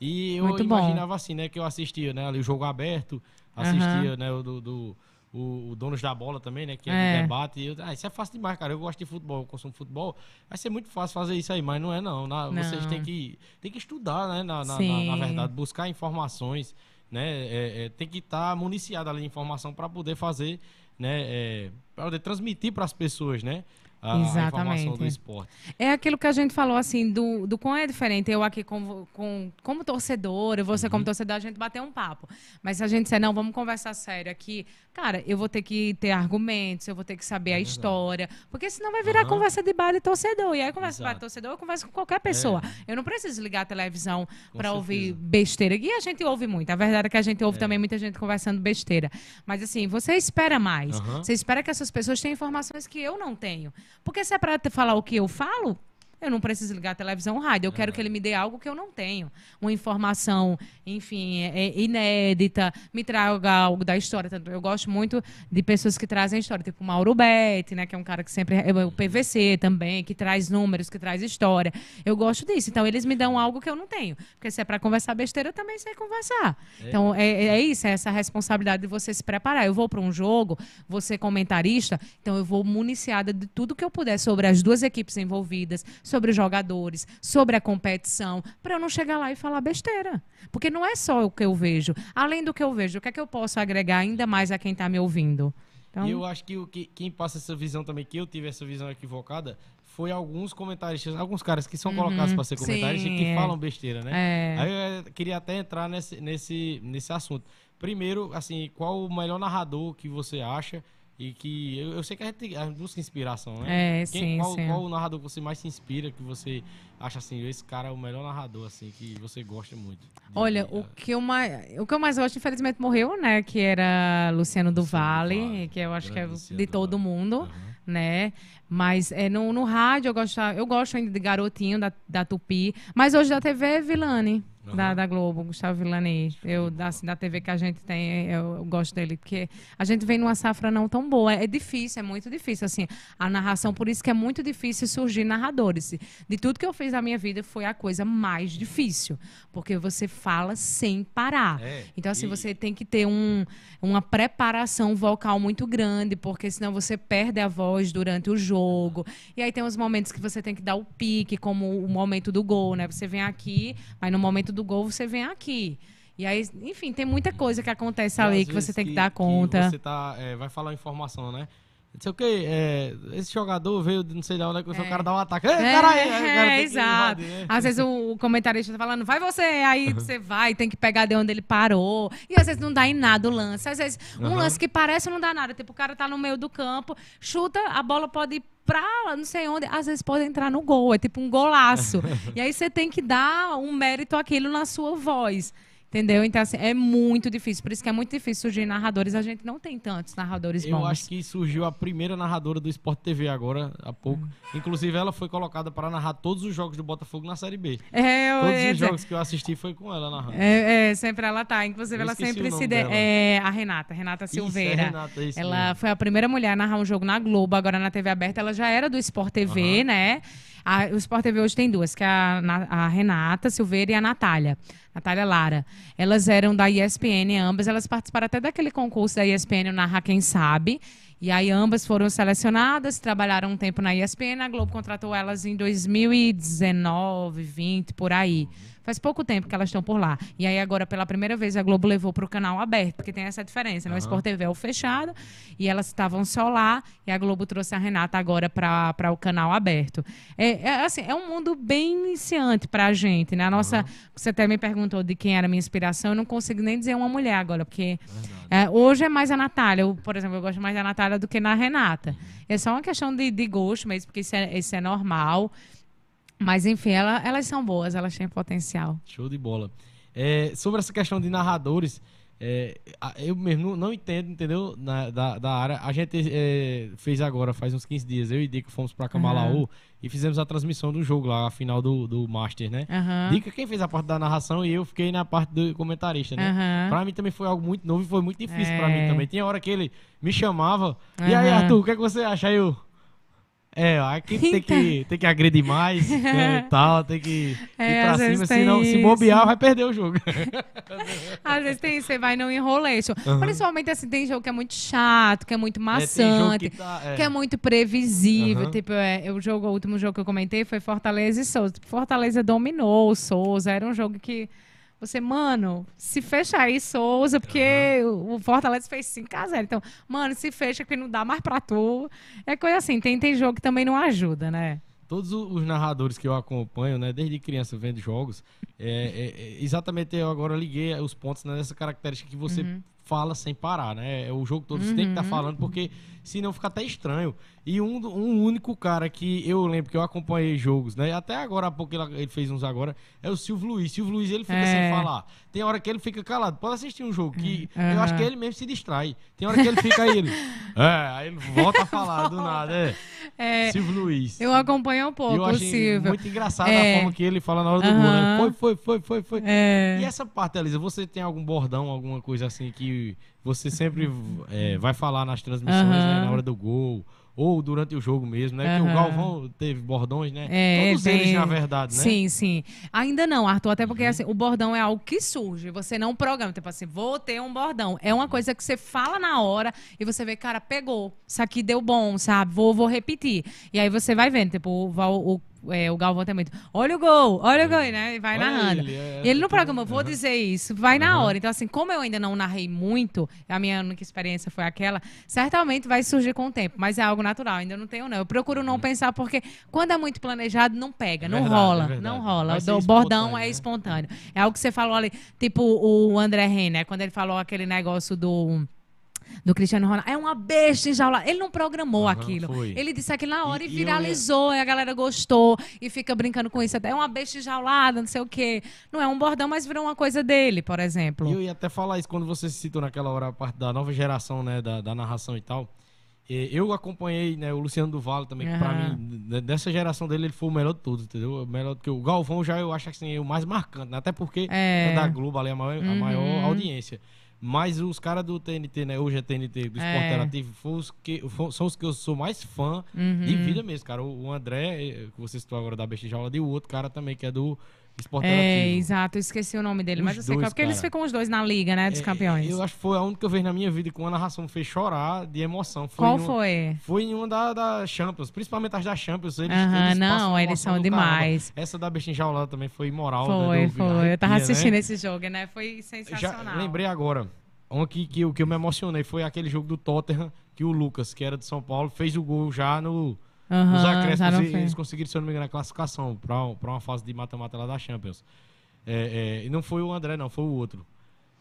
S1: E eu
S2: Muito bom.
S1: imaginava assim, né? Que eu assistia, né? Ali o jogo aberto, assistia, né? O do, do- o, o Donos da Bola também, né? Que é,
S2: É.
S1: de debate. Eu, ah, isso é fácil demais, cara. Eu gosto de futebol, eu consumo futebol. Vai ser muito fácil fazer isso aí, mas não é não. Na- Vocês
S2: Não.
S1: têm que, têm que estudar, né? Na, na, na- na verdade, buscar informações, né? É, é, tem que estar municiado ali de informação para poder fazer, né? É, para poder transmitir para as pessoas, né? A, a informação
S2: Exatamente.
S1: do esporte.
S2: É aquilo que a gente falou, assim, do, do quão é diferente. Eu aqui com, com, como torcedora, você
S1: Uhum.
S2: como torcedor, a gente bater um papo. Mas se a gente disser, não, vamos conversar sério aqui, cara, eu vou ter que ter argumentos, eu vou ter que saber a história. Porque senão vai virar
S1: Aham.
S2: conversa de bar torcedor. E aí, conversa de bar de
S1: Exato.
S2: torcedor, eu converso com qualquer pessoa. Eu não preciso ligar a televisão para ouvir besteira. E a gente ouve muito. A verdade é que a gente ouve
S1: É.
S2: também muita gente conversando besteira. Mas assim, você espera mais.
S1: Aham.
S2: Você espera que essas pessoas tenham informações que eu não tenho. Porque se é para falar o que eu falo, eu não preciso ligar a televisão ou rádio. Eu quero que ele me dê algo que eu não tenho. Uma informação, enfim, é- é inédita, me traga algo da história. Eu gosto muito de pessoas que trazem história, tipo o Mauro Betti, né, que é um cara que sempre. é O PVC também, que traz números, que traz história. Eu gosto disso. Então, eles me dão algo que eu não tenho. Porque se é para conversar besteira, eu também sei conversar. Então, é, é isso, é essa responsabilidade de você se preparar. Eu vou para um jogo, vou ser comentarista, então eu vou municiada de tudo que eu puder sobre as duas equipes envolvidas, sobre os jogadores, sobre a competição, para eu não chegar lá e falar besteira. Porque não é só o que eu vejo. Além do que eu vejo, o que é que eu posso agregar ainda mais a quem está me ouvindo? Então,
S1: E eu acho que, o que quem passa essa visão também, que eu tive essa visão equivocada, foi alguns comentaristas, alguns caras que são colocados para ser
S2: sim,
S1: comentaristas e que
S2: é.
S1: falam besteira, né?
S2: é,
S1: Aí eu eh, queria até entrar nesse, nesse, nesse assunto. Primeiro, assim, qual o melhor narrador que você acha e que eu, eu sei que a gente a gente busca inspiração, né?
S2: é, sim,
S1: qual,
S2: sim.
S1: qual o narrador que você mais se inspira, que você acha assim, esse cara é o melhor narrador assim que você gosta muito?
S2: Olha,
S1: de-
S2: o que, eu mais, o que eu mais gosto, infelizmente, morreu, né? Que era Luciano do Vale, que eu acho que é
S1: Luciano
S2: de
S1: do
S2: todo
S1: Vale.
S2: mundo,
S1: Aham.
S2: né? Mas é, no, no rádio eu gosto, eu gosto ainda de Garotinho, da, da Tupi. Mas hoje da TV é Vilani, da,
S1: Aham.
S2: da Globo, Gustavo Vilani. Eu, da, assim, da TV que a gente tem, eu, eu gosto dele. Porque a gente vem numa safra não tão boa. É, difícil, é muito difícil, assim, a narração. Por isso que é muito difícil surgir narradores. De tudo que eu fiz na minha vida, foi a coisa mais difícil. Porque você fala sem parar.
S1: É,
S2: Então, assim,
S1: e-
S2: você tem que ter um, uma preparação vocal muito grande, porque senão você perde a voz durante o jogo. E aí tem os momentos que você tem que dar o pique, como o momento do gol, né? Você vem aqui, mas no momento do gol você vem aqui. E aí, enfim, tem muita coisa que acontece
S1: E
S2: ali que você tem que, dar conta.
S1: você tá, é, vai falar informação, né? Não sei o que, é, esse jogador veio de não sei de onde, é que o
S2: É.
S1: cara dá um ataque. Ei,
S2: É,
S1: caralho! aí cara
S2: é,
S1: tem que
S2: exato.
S1: invadir, né?
S2: Às vezes o, o comentarista tá falando, vai você, aí [laughs] você vai, tem que pegar de onde ele parou. E às vezes não dá em nada o lance. Às vezes um
S1: Aham.
S2: lance que parece não dá nada. Tipo, o cara tá no meio do campo, chuta, a bola pode ir pra não sei onde. Às vezes pode entrar no gol, é tipo um golaço. [laughs] e aí você tem que dar um mérito àquilo na sua voz. Entendeu? Então, assim, é muito difícil. Por isso que é muito difícil surgir narradores. A gente não tem tantos narradores
S1: Eu
S2: bons.
S1: acho que surgiu a primeira narradora do Sport TV agora, há pouco.
S2: Hum.
S1: Inclusive, ela foi colocada para narrar todos os jogos do Botafogo na Série B.
S2: É, eu
S1: Todos os
S2: dizer-
S1: jogos que eu assisti foi com ela narrando.
S2: É, é, sempre ela tá. Inclusive,
S1: Eu
S2: ela sempre se. De... É, a Renata, Renata
S1: Isso, é
S2: Silveira.
S1: Renata, isso
S2: ela
S1: mesmo.
S2: foi a primeira mulher a narrar um jogo na Globo, agora na TV aberta. Ela já era do Sport TV,
S1: Aham.
S2: né? A- o Sport TV hoje tem duas, que é a, a Renata Silveira e a Natália. Natália Lara. Elas eram da ESPN, ambas. Elas participaram até daquele concurso da ESPN, o Narra Quem Sabe. E aí ambas foram selecionadas, trabalharam um tempo na ESPN. A Globo contratou elas em 2019, 20, por aí. Faz pouco tempo que elas estão por lá. E aí agora, pela primeira vez, a Globo levou para o canal aberto, porque tem essa diferença. No
S1: Aham.
S2: Sport TV é o fechado e elas estavam só lá. E a Globo trouxe a Renata agora para o canal aberto. É, é, assim, é um mundo bem iniciante para a gente. Né? A nossa, Você até me perguntou de quem era a minha inspiração. Eu não consigo nem dizer uma mulher agora, porque é, hoje é mais a Natália. Eu, por exemplo, eu gosto mais da Natália do que na Renata. É só uma questão de, de gosto mesmo, porque isso é, isso é normal. Mas, enfim, ela- elas são boas, elas têm potencial.
S1: Show de bola. É, sobre essa questão de narradores, é, eu mesmo não, entendo, entendeu? Na- da, da área. A gente é, fez agora, faz uns 15 dias, eu e Dica fomos pra Camalaú e fizemos a transmissão do jogo lá, a final do, do Master, né?
S2: Aham.
S1: Dica quem fez a parte da narração e eu fiquei na parte do comentarista, né?
S2: Aham.
S1: Pra mim também foi algo muito novo e foi muito difícil pra
S2: É.
S1: mim também. Tinha hora que ele me chamava. E aí. Arthur, o que, é que você acha? Aí eu. É, aqui tem que, tem que agredir mais, [laughs] né, tal, tem que
S2: É,
S1: ir pra cima, senão se
S2: isso.
S1: bobear vai perder o jogo. [laughs]
S2: Às vezes tem, você vai no enroleixo.
S1: Aham.
S2: Principalmente assim, tem jogo que é muito chato, que é muito
S1: É,
S2: maçante.
S1: que tá, é.
S2: Que é muito previsível.
S1: Aham.
S2: Tipo, é, o, jogo, o último jogo que eu comentei foi Fortaleza e Souza. Tipo, Fortaleza dominou o Souza. Era um jogo que você, mano, se fecha aí, Souza, porque o o Fortaleza fez 5x0. Então, mano, se fecha que não dá mais pra tu. É coisa assim, tem, tem jogo que também não ajuda, né?
S1: Todos os narradores que eu acompanho, né, desde criança vendo jogos, é, é, é, exatamente eu agora liguei os pontos né, nessa característica que você
S2: Uhum.
S1: Fala sem parar, né? É o jogo todo você tem que estar falando, porque senão fica até estranho. E um, um único cara que eu lembro que eu acompanhei jogos, né? Até agora há pouco ele, fez uns agora, é o Silvio Luiz. Silvio Luiz ele fica
S2: É.
S1: sem falar. Tem hora que ele fica calado. Pode assistir um jogo que eu acho que ele mesmo se distrai. Tem hora que ele fica aí, ele. [laughs] É, aí ele volta a falar do nada. É. [laughs]
S2: É,
S1: Silvio Luiz.
S2: eu acompanho um pouco
S1: eu achei
S2: Silvio.
S1: muito engraçado
S2: É.
S1: a forma que ele fala na hora do gol, né? Foi, foi, foi, foi, foi.
S2: É.
S1: E essa parte, Elisa, você tem algum bordão, alguma coisa assim que você sempre é, vai falar nas transmissões, né, na hora do gol, ou durante o jogo mesmo, né? Porque o. Galvão teve bordões, né?
S2: É,
S1: Todos
S2: tem-
S1: eles, na verdade, né? Uhum.
S2: Sim, sim. Ainda não, Arthur, até porque assim, o bordão é algo que surge. Você não programa, tipo assim, vou ter um bordão. É uma coisa que você fala na hora e você vê, cara, pegou. Isso aqui deu bom, sabe? Vou, vou repetir. E aí você vai vendo, tipo, o, o, é, o Galvão tem muito. Olha o gol, olha o gol, né? E vai
S1: Olha
S2: narrando.
S1: ele, é,
S2: e ele no programa, vou
S1: aham.
S2: dizer isso, vai na hora. Então, assim, como eu ainda não narrei muito, a minha única experiência foi aquela, certamente vai surgir com o tempo, mas é algo natural, ainda não tenho, não. Eu procuro não pensar, porque quando é muito planejado, não pega,
S1: É
S2: não
S1: verdade,
S2: rola,
S1: é
S2: não rola.
S1: Vai
S2: O
S1: ser
S2: do bordão é
S1: né?
S2: espontâneo. É algo que você falou ali, tipo o André Renner, quando ele falou aquele negócio do. Do Cristiano Ronaldo. É uma besta enjaulada. Ele não programou
S1: Aham,
S2: aquilo.
S1: foi.
S2: Ele disse aquilo na hora e,
S1: E- e eu
S2: viralizou. E a galera gostou. E fica brincando com isso. Até é uma besta enjaulada, não sei o quê. Não é um bordão, mas virou uma coisa dele, por exemplo.
S1: E eu ia até falar isso quando você citou naquela hora a parte da nova geração, né, da, da narração e tal. Eu acompanhei, né, o Luciano do Vale também, que pra mim, dessa geração dele, ele foi o melhor de todos, entendeu? O melhor do que o Galvão já eu acho assim, o mais marcante, né? até porque
S2: É.
S1: é, da Globo ali a maior, a
S2: Uhum.
S1: maior audiência. Mas os caras do TNT, né? Hoje é TNT do Esporte
S2: É.
S1: Interativo, os que, são os que eu sou mais fã
S2: Uhum.
S1: de vida mesmo, cara. O o André, eh, que você citou agora da Besta Jaula, e o outro cara também, que é do Esporte
S2: É, exato, eu esqueci o nome dele,
S1: Os
S2: mas eu sei qual,
S1: dois,
S2: porque eles
S1: cara.
S2: ficam os dois na liga, né, dos
S1: É,
S2: campeões.
S1: Eu acho que foi a única vez na minha vida que uma narração me fez chorar de emoção. Foi
S2: Qual
S1: uma-
S2: foi?
S1: Foi em uma da, da Champions, principalmente as da Champions. Eles,
S2: Aham,
S1: eles passam
S2: não, eles são
S1: do caramba.
S2: demais.
S1: Essa da Bestinha Jaulada também foi imoral.
S2: Foi,
S1: né,
S2: foi. Eu
S1: arrepia,
S2: tava
S1: né?
S2: assistindo esse jogo, né? Foi
S1: Já
S2: sensacional.
S1: lembrei agora. Um que, que, eu- que eu me emocionei foi aquele jogo do Tottenham, que o Lucas, que era de São Paulo, fez o gol já no,
S2: Aham,
S1: nos acréscimos. e
S2: fez.
S1: eles conseguiram, se eu não me engano, a classificação para uma fase de mata-mata lá da Champions. É, é, e não foi o André, não, foi o outro.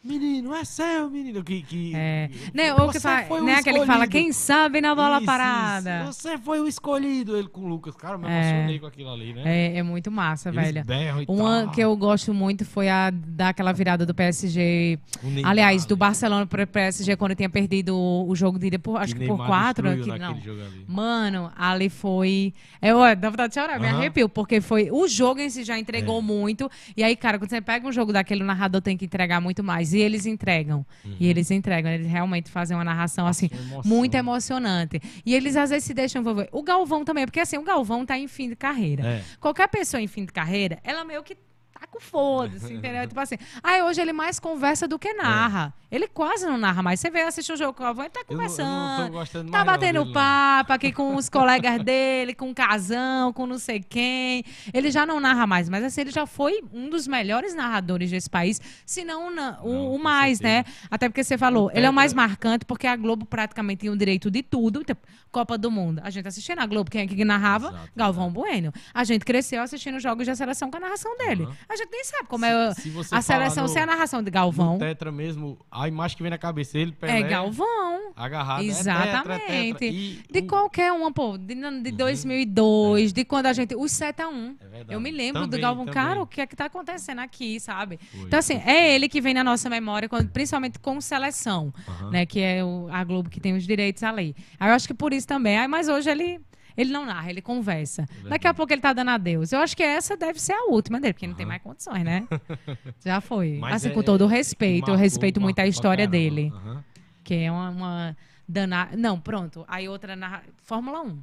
S1: Menino, é seu, menino. Que, que,
S2: É. Né, ou que fala,
S1: foi o
S2: né, aquele que fala, quem sabe na bola
S1: Isso,
S2: parada.
S1: isso. Você foi o escolhido, ele com o Lucas. Cara, eu me
S2: É.
S1: emocionei com aquilo ali, né?
S2: É, é muito massa,
S1: Eles
S2: velho. Uma
S1: tal.
S2: que eu gosto muito foi a daquela virada do PSG.
S1: Neymar
S2: Aliás, do
S1: ali.
S2: Barcelona para o PSG quando tinha perdido o, jogo de ida por, acho
S1: Que
S2: que por quatro. Que, não.
S1: ali.
S2: Mano, ali foi. Eu, ó, dá vontade de chorar, me
S1: Aham.
S2: arrepio, porque foi. O jogo em si já entregou
S1: É.
S2: muito. E aí, cara, quando você pega um jogo daquele, o narrador tem que entregar muito mais. E eles entregam. E eles entregam. Eles realmente fazem uma narração assim.
S1: Uma emoção.
S2: Muito emocionante. E eles às vezes se deixam envolver. O Galvão também, porque assim, o Galvão tá em fim de carreira.
S1: É.
S2: Qualquer pessoa em fim de carreira, ela meio que tá com foda-se, entendeu? [laughs] tipo assim, aí hoje ele mais conversa do que narra. Ele quase não narra mais. Você vê, assiste o jogo com o Galvão, ele tá
S1: É. Eu eu
S2: conversando. Tá batendo
S1: dele,
S2: papo aqui com os [laughs] colegas dele, com o casão, com não sei quem. Ele já não narra mais, mas assim, ele já foi um dos melhores narradores desse país, se não o,
S1: Não,
S2: o mais, né? Até porque você falou, ele é o mais marcante, porque a Globo praticamente tinha o direito de tudo. Tipo, Copa do Mundo. A gente assistia na Globo, quem é que narrava?
S1: Exato,
S2: Galvão Bueno. A gente cresceu assistindo jogos da seleção com a narração dele.
S1: Aham.
S2: A gente nem sabe como é
S1: Se- se você
S2: a seleção
S1: no-
S2: sem a narração de Galvão.
S1: Tetra mesmo, a imagem que vem na cabeça dele, Pelé,
S2: É Galvão.
S1: agarrado. é
S2: Exatamente.
S1: tetra, é tetra. E
S2: De qualquer uma, pô. De, de 2002, de quando a gente. Os 7 a 1
S1: É.
S2: Eu me lembro do
S1: Também,
S2: Galvão.
S1: também.
S2: Cara, o que é que tá acontecendo aqui, sabe?
S1: Foi.
S2: Então, assim, é ele que vem na nossa memória, quando- principalmente com seleção, né? Que é o- a Globo que tem os direitos ali. Aí eu acho que por isso também. Aí, mas hoje ele. Ele não narra, ele conversa. Daqui a
S1: É
S2: pouco ele tá dando adeus. Eu acho que essa deve ser a última dele, porque não tem mais condições, né? [laughs] Já foi.
S1: Mas
S2: assim,
S1: é-
S2: com todo o
S1: é-
S2: respeito. eu
S1: marcou-
S2: respeito muito a história dele.
S1: Aham.
S2: Que é uma, uma danada. Não, pronto. Aí outra na Fórmula 1.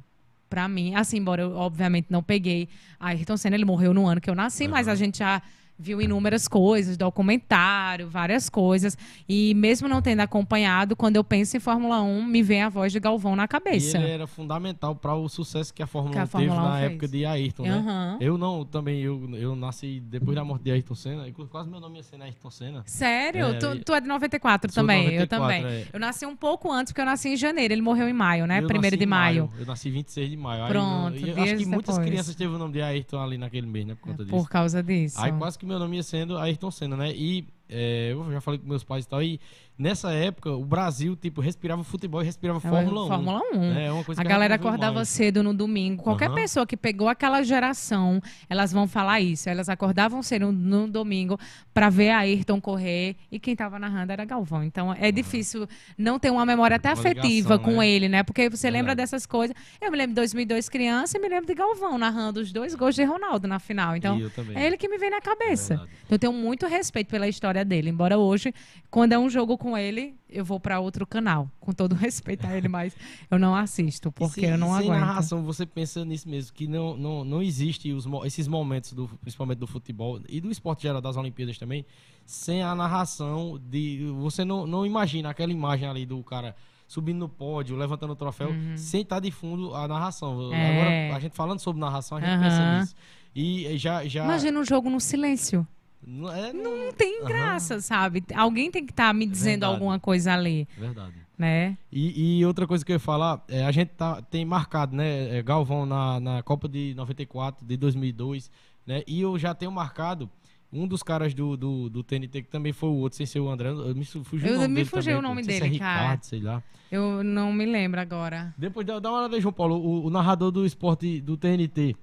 S2: Pra mim, assim, embora eu obviamente não peguei a Ayrton Senna, ele morreu no ano que eu nasci, mas
S1: Aham.
S2: a gente já viu inúmeras coisas, documentário, várias coisas. E mesmo não tendo acompanhado, quando eu penso em Fórmula 1, me vem a voz de Galvão na
S1: E
S2: cabeça.
S1: ele era fundamental para o sucesso que a Fórmula
S2: Que a
S1: 1
S2: Fórmula
S1: teve
S2: 1
S1: na
S2: fez.
S1: época de Ayrton, né?
S2: Aham.
S1: Eu não, também, eu, eu nasci depois da morte de Ayrton Senna, quase meu nome ia ser Ayrton Senna.
S2: Sério?
S1: É,
S2: tu,
S1: e-
S2: tu é de 94
S1: Sou de
S2: também? eu
S1: 94,
S2: também.
S1: é.
S2: Eu nasci um pouco antes, porque eu nasci em janeiro. Ele morreu em maio, né?
S1: Eu
S2: Primeiro de
S1: em
S2: maio.
S1: Eu nasci 26 de maio. Aí
S2: Pronto,
S1: não- eu acho
S2: dias
S1: que muitas
S2: depois.
S1: crianças teve o nome de Ayrton ali naquele mês, né? Por conta disso.
S2: Por causa disso.
S1: Aí quase que meu nome ia sendo Ayrton Senna, né? E é, eu já falei com meus pais e tal. E nessa época, o Brasil, tipo, respirava futebol e respirava
S2: É,
S1: Fórmula 1.
S2: Fórmula 1.
S1: né? É uma coisa
S2: A galera acordava
S1: mais.
S2: cedo no domingo. Qualquer
S1: Aham.
S2: pessoa que pegou aquela geração, elas vão falar isso. Elas acordavam cedo no domingo pra ver a Ayrton correr e quem tava narrando era Galvão. Então é difícil não ter uma memória até
S1: Uma
S2: afetiva
S1: ligação,
S2: com
S1: né?
S2: ele, né? Porque você lembra
S1: Verdade.
S2: dessas coisas. Eu me lembro de 2002 criança e me lembro de Galvão narrando os dois gols de Ronaldo na final. Então é ele que me vem na cabeça. Então, eu tenho muito respeito pela história dele. Embora hoje, quando é um jogo com ele, eu vou pra outro canal. Com todo respeito a ele, mas eu não assisto, porque
S1: E sem-
S2: eu não
S1: sem
S2: aguento.
S1: narração, você pensa nisso mesmo, que não, não, não existe os, esses momentos, do, principalmente do futebol e do esporte geral das Olimpíadas também, sem a narração de. Você não, não imagina aquela imagem ali do cara subindo no pódio, levantando o troféu, sem estar de fundo a narração.
S2: Uhum. É.
S1: Agora, a gente falando sobre narração, a gente
S2: Aham.
S1: pensa nisso. E já. já
S2: Imagina um jogo no silêncio.
S1: Não, é, não,
S2: Não tem graça, sabe? Alguém tem que estar me dizendo
S1: Verdade.
S2: alguma coisa ali,
S1: Verdade.
S2: né?
S1: E, e outra coisa que eu ia falar, é, a gente tá, tem marcado, né, é, Galvão na, na Copa de 94, de 2002, né, e eu já tenho marcado um dos caras do, do, do TNT, que também foi o outro, sem ser o André, eu me fugiu
S2: Eu-
S1: o nome
S2: me
S1: dele
S2: fugiu
S1: também,
S2: o nome
S1: se
S2: dele,
S1: é
S2: cara.
S1: Ricardo, sei lá.
S2: Eu não me lembro agora.
S1: Depois dá, dá uma olhada aí, João Paulo, o, o narrador do esporte do TNT,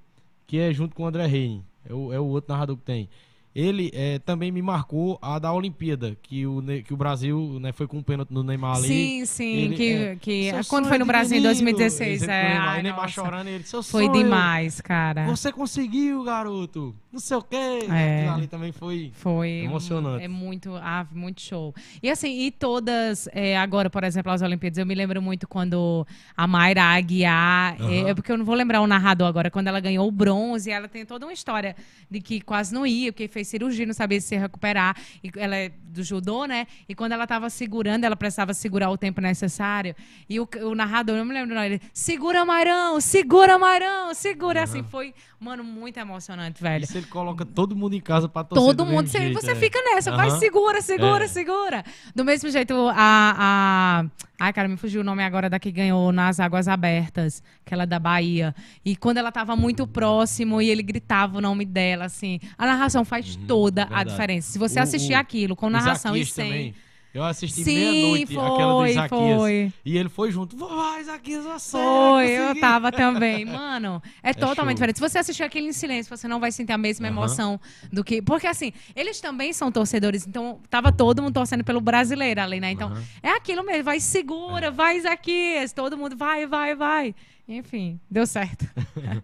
S1: que é junto com o André Reine, é o, é o outro narrador que tem. Ele é, também me marcou a da Olimpíada, que o, que o Brasil né, foi com um pênalti no Neymar ali.
S2: sim, sim.
S1: ele-
S2: que,
S1: é,
S2: que
S1: Seu
S2: quando foi no Brasil em
S1: menino.
S2: 2016.
S1: Ele
S2: É,
S1: Neymar,
S2: ai,
S1: Neymar chorando, ele, seu
S2: Foi demais, cara.
S1: Você conseguiu, garoto. Não sei o quê.
S2: É.
S1: Ali também foi.
S2: Foi
S1: Emocionante.
S2: É muito, ah, muito show. E assim, e todas, é, agora, por exemplo, as Olimpíadas, eu me lembro muito quando a Mayra Aguiar, é,
S1: Aham.
S2: é porque eu não vou lembrar o narrador agora, quando ela ganhou o bronze, ela tem toda uma história de que quase não ia, porque fez cirurgia, não sabia se recuperar. E ela é do judô, né? E quando ela tava segurando, ela precisava segurar o tempo necessário. E o, o narrador, eu não me lembro, não, ele, segura, Mairão, segura, Mairão, segura. Assim, foi, mano, muito emocionante, velho.
S1: Isso ele coloca todo mundo em casa pra torcer
S2: Todo
S1: do
S2: mundo, você,
S1: jeito,
S2: você
S1: é.
S2: fica nessa, vai,
S1: Aham.
S2: segura, segura,
S1: É.
S2: segura. Do mesmo jeito, a, a, Ai, cara, me fugiu o nome agora da que ganhou nas Águas Abertas, aquela da Bahia. E quando ela tava muito próximo e ele gritava o nome dela, assim. A narração faz toda a
S1: Uhum, verdade.
S2: diferença. Se você
S1: O-
S2: assistir
S1: o-
S2: aquilo com narração e sem.
S1: também. Eu assisti meia-noite aquela do Isaquias.
S2: foi.
S1: E ele foi junto. Vai, Isaquias, você
S2: Foi, eu
S1: consegui."
S2: tava [laughs] também. Mano, é, totalmente
S1: show.
S2: diferente. Se você assistir aquilo em silêncio, você não vai sentir a mesma
S1: Aham.
S2: emoção do que. Porque, assim, eles também são torcedores, então tava todo mundo torcendo pelo brasileiro ali, né? Então,
S1: Aham.
S2: é aquilo mesmo, vai segura, vai Isaquias, todo mundo vai, vai, vai. Enfim, deu certo. [laughs]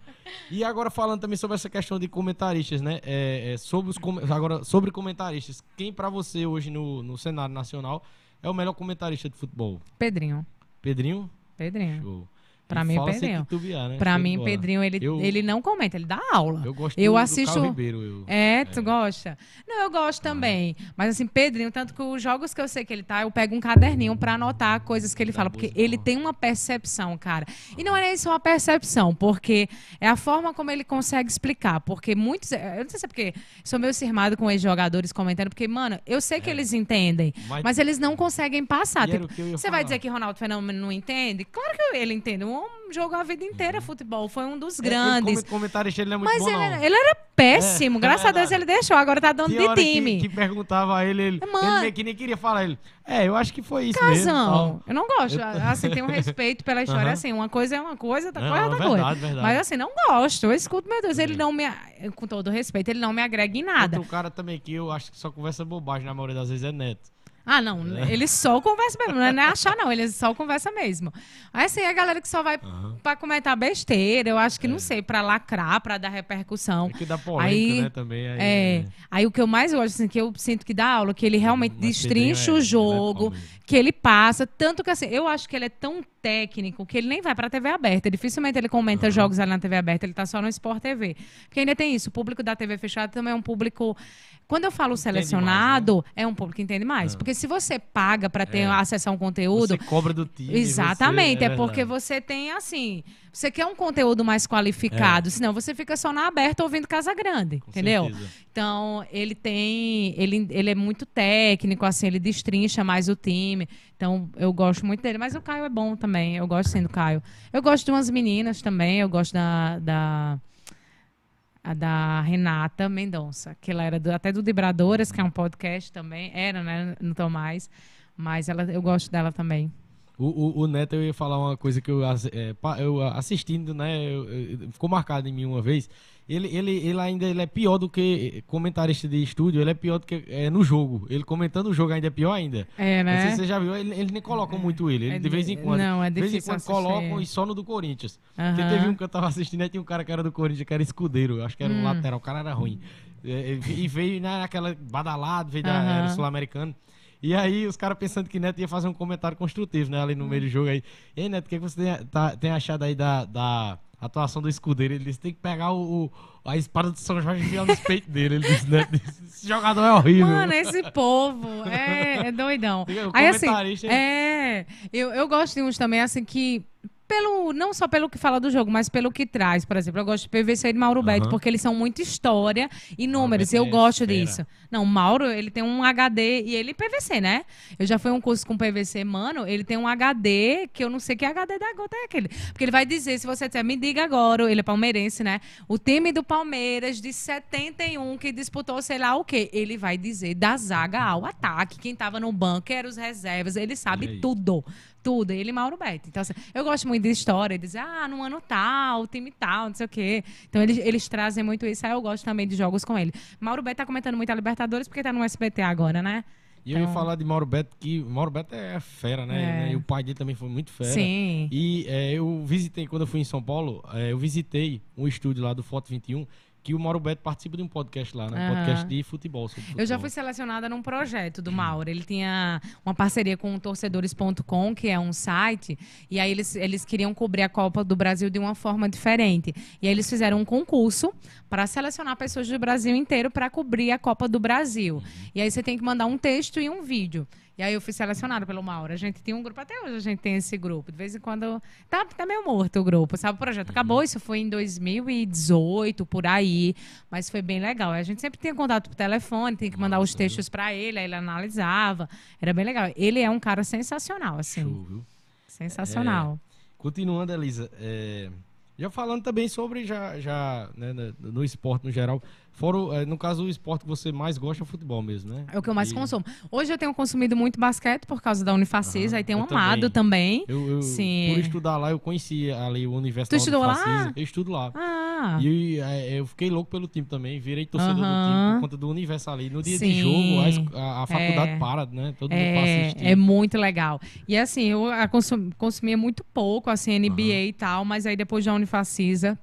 S1: E agora falando também sobre essa questão de comentaristas, né? É, é, sobre os com- agora sobre comentaristas, quem pra você hoje no, no cenário nacional é o melhor comentarista de futebol?
S2: Pedrinho.
S1: Pedrinho?
S2: Pedrinho.
S1: Show.
S2: Pra mim, Pedrinho.
S1: titubear, né?
S2: Pra mim,
S1: bola.
S2: Pedrinho, ele,
S1: Eu-
S2: ele não comenta, ele dá aula.
S1: Eu gosto
S2: Eu
S1: do,
S2: assisto-
S1: do Ribeiro. Eu,
S2: É, tu gosta? Não, eu gosto também. Mas assim, Pedrinho, tanto que os jogos que eu sei que ele tá, eu pego um caderninho pra anotar coisas que ele fala. Porque ele tem uma percepção, cara. E não é nem só uma percepção, porque é a forma como ele consegue explicar. Porque muitos. Eu não sei se é porque sou meio cismado com ex-jogadores comentando, porque, mano, eu sei que eles entendem,
S1: Mas-
S2: mas, eles não conseguem passar. Tipo, você vai
S1: falar.
S2: dizer que Ronaldo Fenômeno não entende? Claro que ele entende. Um homem jogou a vida inteira futebol, foi um dos
S1: É,
S2: grandes.
S1: come- comentarista ele não é muito
S2: Mas
S1: bom,
S2: ele, ele era péssimo.
S1: É,
S2: Graças
S1: é
S2: a Deus ele deixou. Agora tá dando de
S1: hora que-
S2: time.
S1: Que, perguntava a ele, ele,
S2: Mano.
S1: ele que nem queria falar. Ele, é, eu acho que foi isso mesmo.
S2: Casão.
S1: tal.
S2: Eu não gosto.
S1: Eu-
S2: Assim, tenho respeito pela história.
S1: Aham.
S2: Assim, uma coisa é uma coisa, outra
S1: Não,
S2: coisa é outra
S1: verdade,
S2: coisa.
S1: verdade.
S2: Mas assim, não gosto. Eu escuto, meu Deus, ele não me. Com todo respeito, ele não me agrega em nada.
S1: Outro cara também que eu acho que só conversa bobagem na maioria das vezes é Neto.
S2: Ah, não. Ele só conversa mesmo. Não é achar, não. Ele só conversa mesmo. Aí, assim, a galera que só vai
S1: Aham.
S2: pra comentar besteira, eu acho que,
S1: É.
S2: não sei, pra lacrar, pra dar repercussão.
S1: É que dá polêmica,
S2: Aí,
S1: né, também. Aí,
S2: É. Aí o que eu mais gosto, assim, que eu sinto que dá aula, que ele realmente
S1: Mas
S2: destrincha
S1: é-
S2: o jogo,
S1: ele é pau
S2: que ele passa. Tanto que, assim, eu acho que ele é tão técnico que ele nem vai pra TV aberta. Dificilmente ele comenta jogos ali na TV aberta, ele tá só no Sport TV. Porque ainda tem isso, o público da TV fechada também é um público. Quando eu falo selecionado, é um público que entende mais. Porque se você paga pra ter
S1: É.
S2: acesso a um conteúdo,
S1: Você cobra do time.
S2: Exatamente,
S1: você-
S2: é, porque
S1: verdade.
S2: você tem assim, você quer um conteúdo mais qualificado, senão você fica só na aberta ouvindo Casa Grande,
S1: É. Com
S2: entendeu?
S1: certeza.
S2: Então, ele tem, ele, ele é muito técnico, assim, ele destrincha mais o time. Então, eu gosto muito dele, mas o Caio é bom também, eu gosto sim do Caio. Eu gosto de umas meninas também, eu gosto da da, a da Renata Mendonça, que ela era do- até do Vibradoras, que é um podcast também, era, né, não tô mais, mas ela, eu gosto dela também.
S1: O, o, o Neto, eu ia falar uma coisa que eu, é, eu assistindo, né? eu- eu- ficou marcado em mim uma vez. Ele, ele, ele ainda ele é pior do que comentarista de estúdio, ele é pior do que é, no jogo. Ele comentando o jogo ainda é pior ainda.
S2: É,
S1: Não sei
S2: né?
S1: se você já viu, ele, ele nem colocam muito ele. Ele
S2: É
S1: de vez em quando.
S2: não, é
S1: de vez em quando
S2: assistir.
S1: colocam e só no do Corinthians. Porque
S2: Aham.
S1: teve um que eu tava assistindo e tinha um cara que era do Corinthians, que era escudeiro. Acho que era um
S2: Hum.
S1: lateral, o cara era ruim. É, E veio né, naquela badalada, veio da sul-americana. E aí os caras pensando que Neto ia fazer um comentário construtivo, né? Ali no meio do jogo aí. E aí, Neto, o que, que você tem, tá- tem achado aí da, da atuação do escudeiro? Ele disse tem que pegar o, o- a espada de São Jorge e enfiar nos peitos dele. Ele disse, Neto, esse jogador é horrível.
S2: Mano, esse povo é, é doidão.
S1: O
S2: Aí assim, é, eu, eu gosto de uns também assim que pelo não só pelo que fala do jogo, mas pelo que traz, por exemplo, eu gosto de PVC e de Mauro Beto,
S1: Aham.
S2: porque eles são muito história e números.
S1: Beto
S2: Eu
S1: é
S2: gosto
S1: fera.
S2: disso. Não, o Mauro, ele tem um HD e ele PVC, né? Eu já fui um curso com PVC, mano, ele tem um HD que eu não sei que HD da gota é aquele. Porque ele vai dizer, se você disser, me diga agora, ele é palmeirense, né? O time do Palmeiras de 71 que disputou sei lá o quê. Ele vai dizer da zaga ao ataque, quem tava no banco, eram os reservas, ele sabe tudo. Tudo, ele e Mauro Beto. Então, assim, eu gosto muito de história, de dizer, ah, no ano tal, time tal, não sei o quê. Então, eles, eles trazem muito isso. Aí eu gosto também de jogos com ele. Mauro Beto tá comentando muito a Libertadores porque tá no SBT agora, né?
S1: E eu ia
S2: Então-
S1: falar de Mauro Beto, que Mauro Beto é fera, né?
S2: É.
S1: E o pai dele também foi muito fera.
S2: Sim.
S1: E é, eu visitei, quando eu fui em São Paulo, é, eu visitei um estúdio lá do Foto 21, que o Mauro Beto participa de um podcast lá, né? Um
S2: Aham.
S1: podcast de futebol. sobre
S2: Eu já
S1: futebol.
S2: fui selecionada num projeto do Mauro. Ele tinha uma parceria com o torcedores.com, que é um site, e aí eles, eles queriam cobrir a Copa do Brasil de uma forma diferente. E aí eles fizeram um concurso para selecionar pessoas do Brasil inteiro para cobrir a Copa do Brasil. E aí você tem que mandar um texto e um vídeo. E aí eu fui selecionada pelo Mauro. A gente tinha um grupo, até hoje a gente tem esse grupo. De vez em quando. Tá, tá meio morto o grupo, sabe? O projeto acabou, isso foi em 2018, por aí. Mas foi bem legal. A gente sempre tinha contato por telefone, tinha que mandar os textos para ele, aí ele analisava. Era bem legal. Ele é um cara sensacional, assim.
S1: Show, viu?
S2: Sensacional.
S1: Continuando, Elisa, é, já falando também sobre já, já né, no esporte no geral, fora, é, no caso, o esporte que você mais gosta é o futebol mesmo, né?
S2: É o que eu mais
S1: E
S2: consumo. Hoje eu tenho consumido muito basquete por causa da Unifacis,
S1: Aham,
S2: aí tenho
S1: eu
S2: amado também.
S1: Eu, eu,
S2: Sim.
S1: por estudar lá, eu conheci ali o universo
S2: Tu
S1: da
S2: estudou lá?
S1: Unifacisa. Eu estudo lá.
S2: Ah,
S1: E é, eu fiquei louco pelo time também, virei torcedor do time por conta do universo ali. No dia de
S2: Sim.
S1: jogo, a a, faculdade
S2: É.
S1: para, né? Todo mundo passa
S2: é,
S1: assistir.
S2: é muito legal. E assim, eu consumia muito pouco, assim, NBA e tal, mas aí depois da Unifacisa,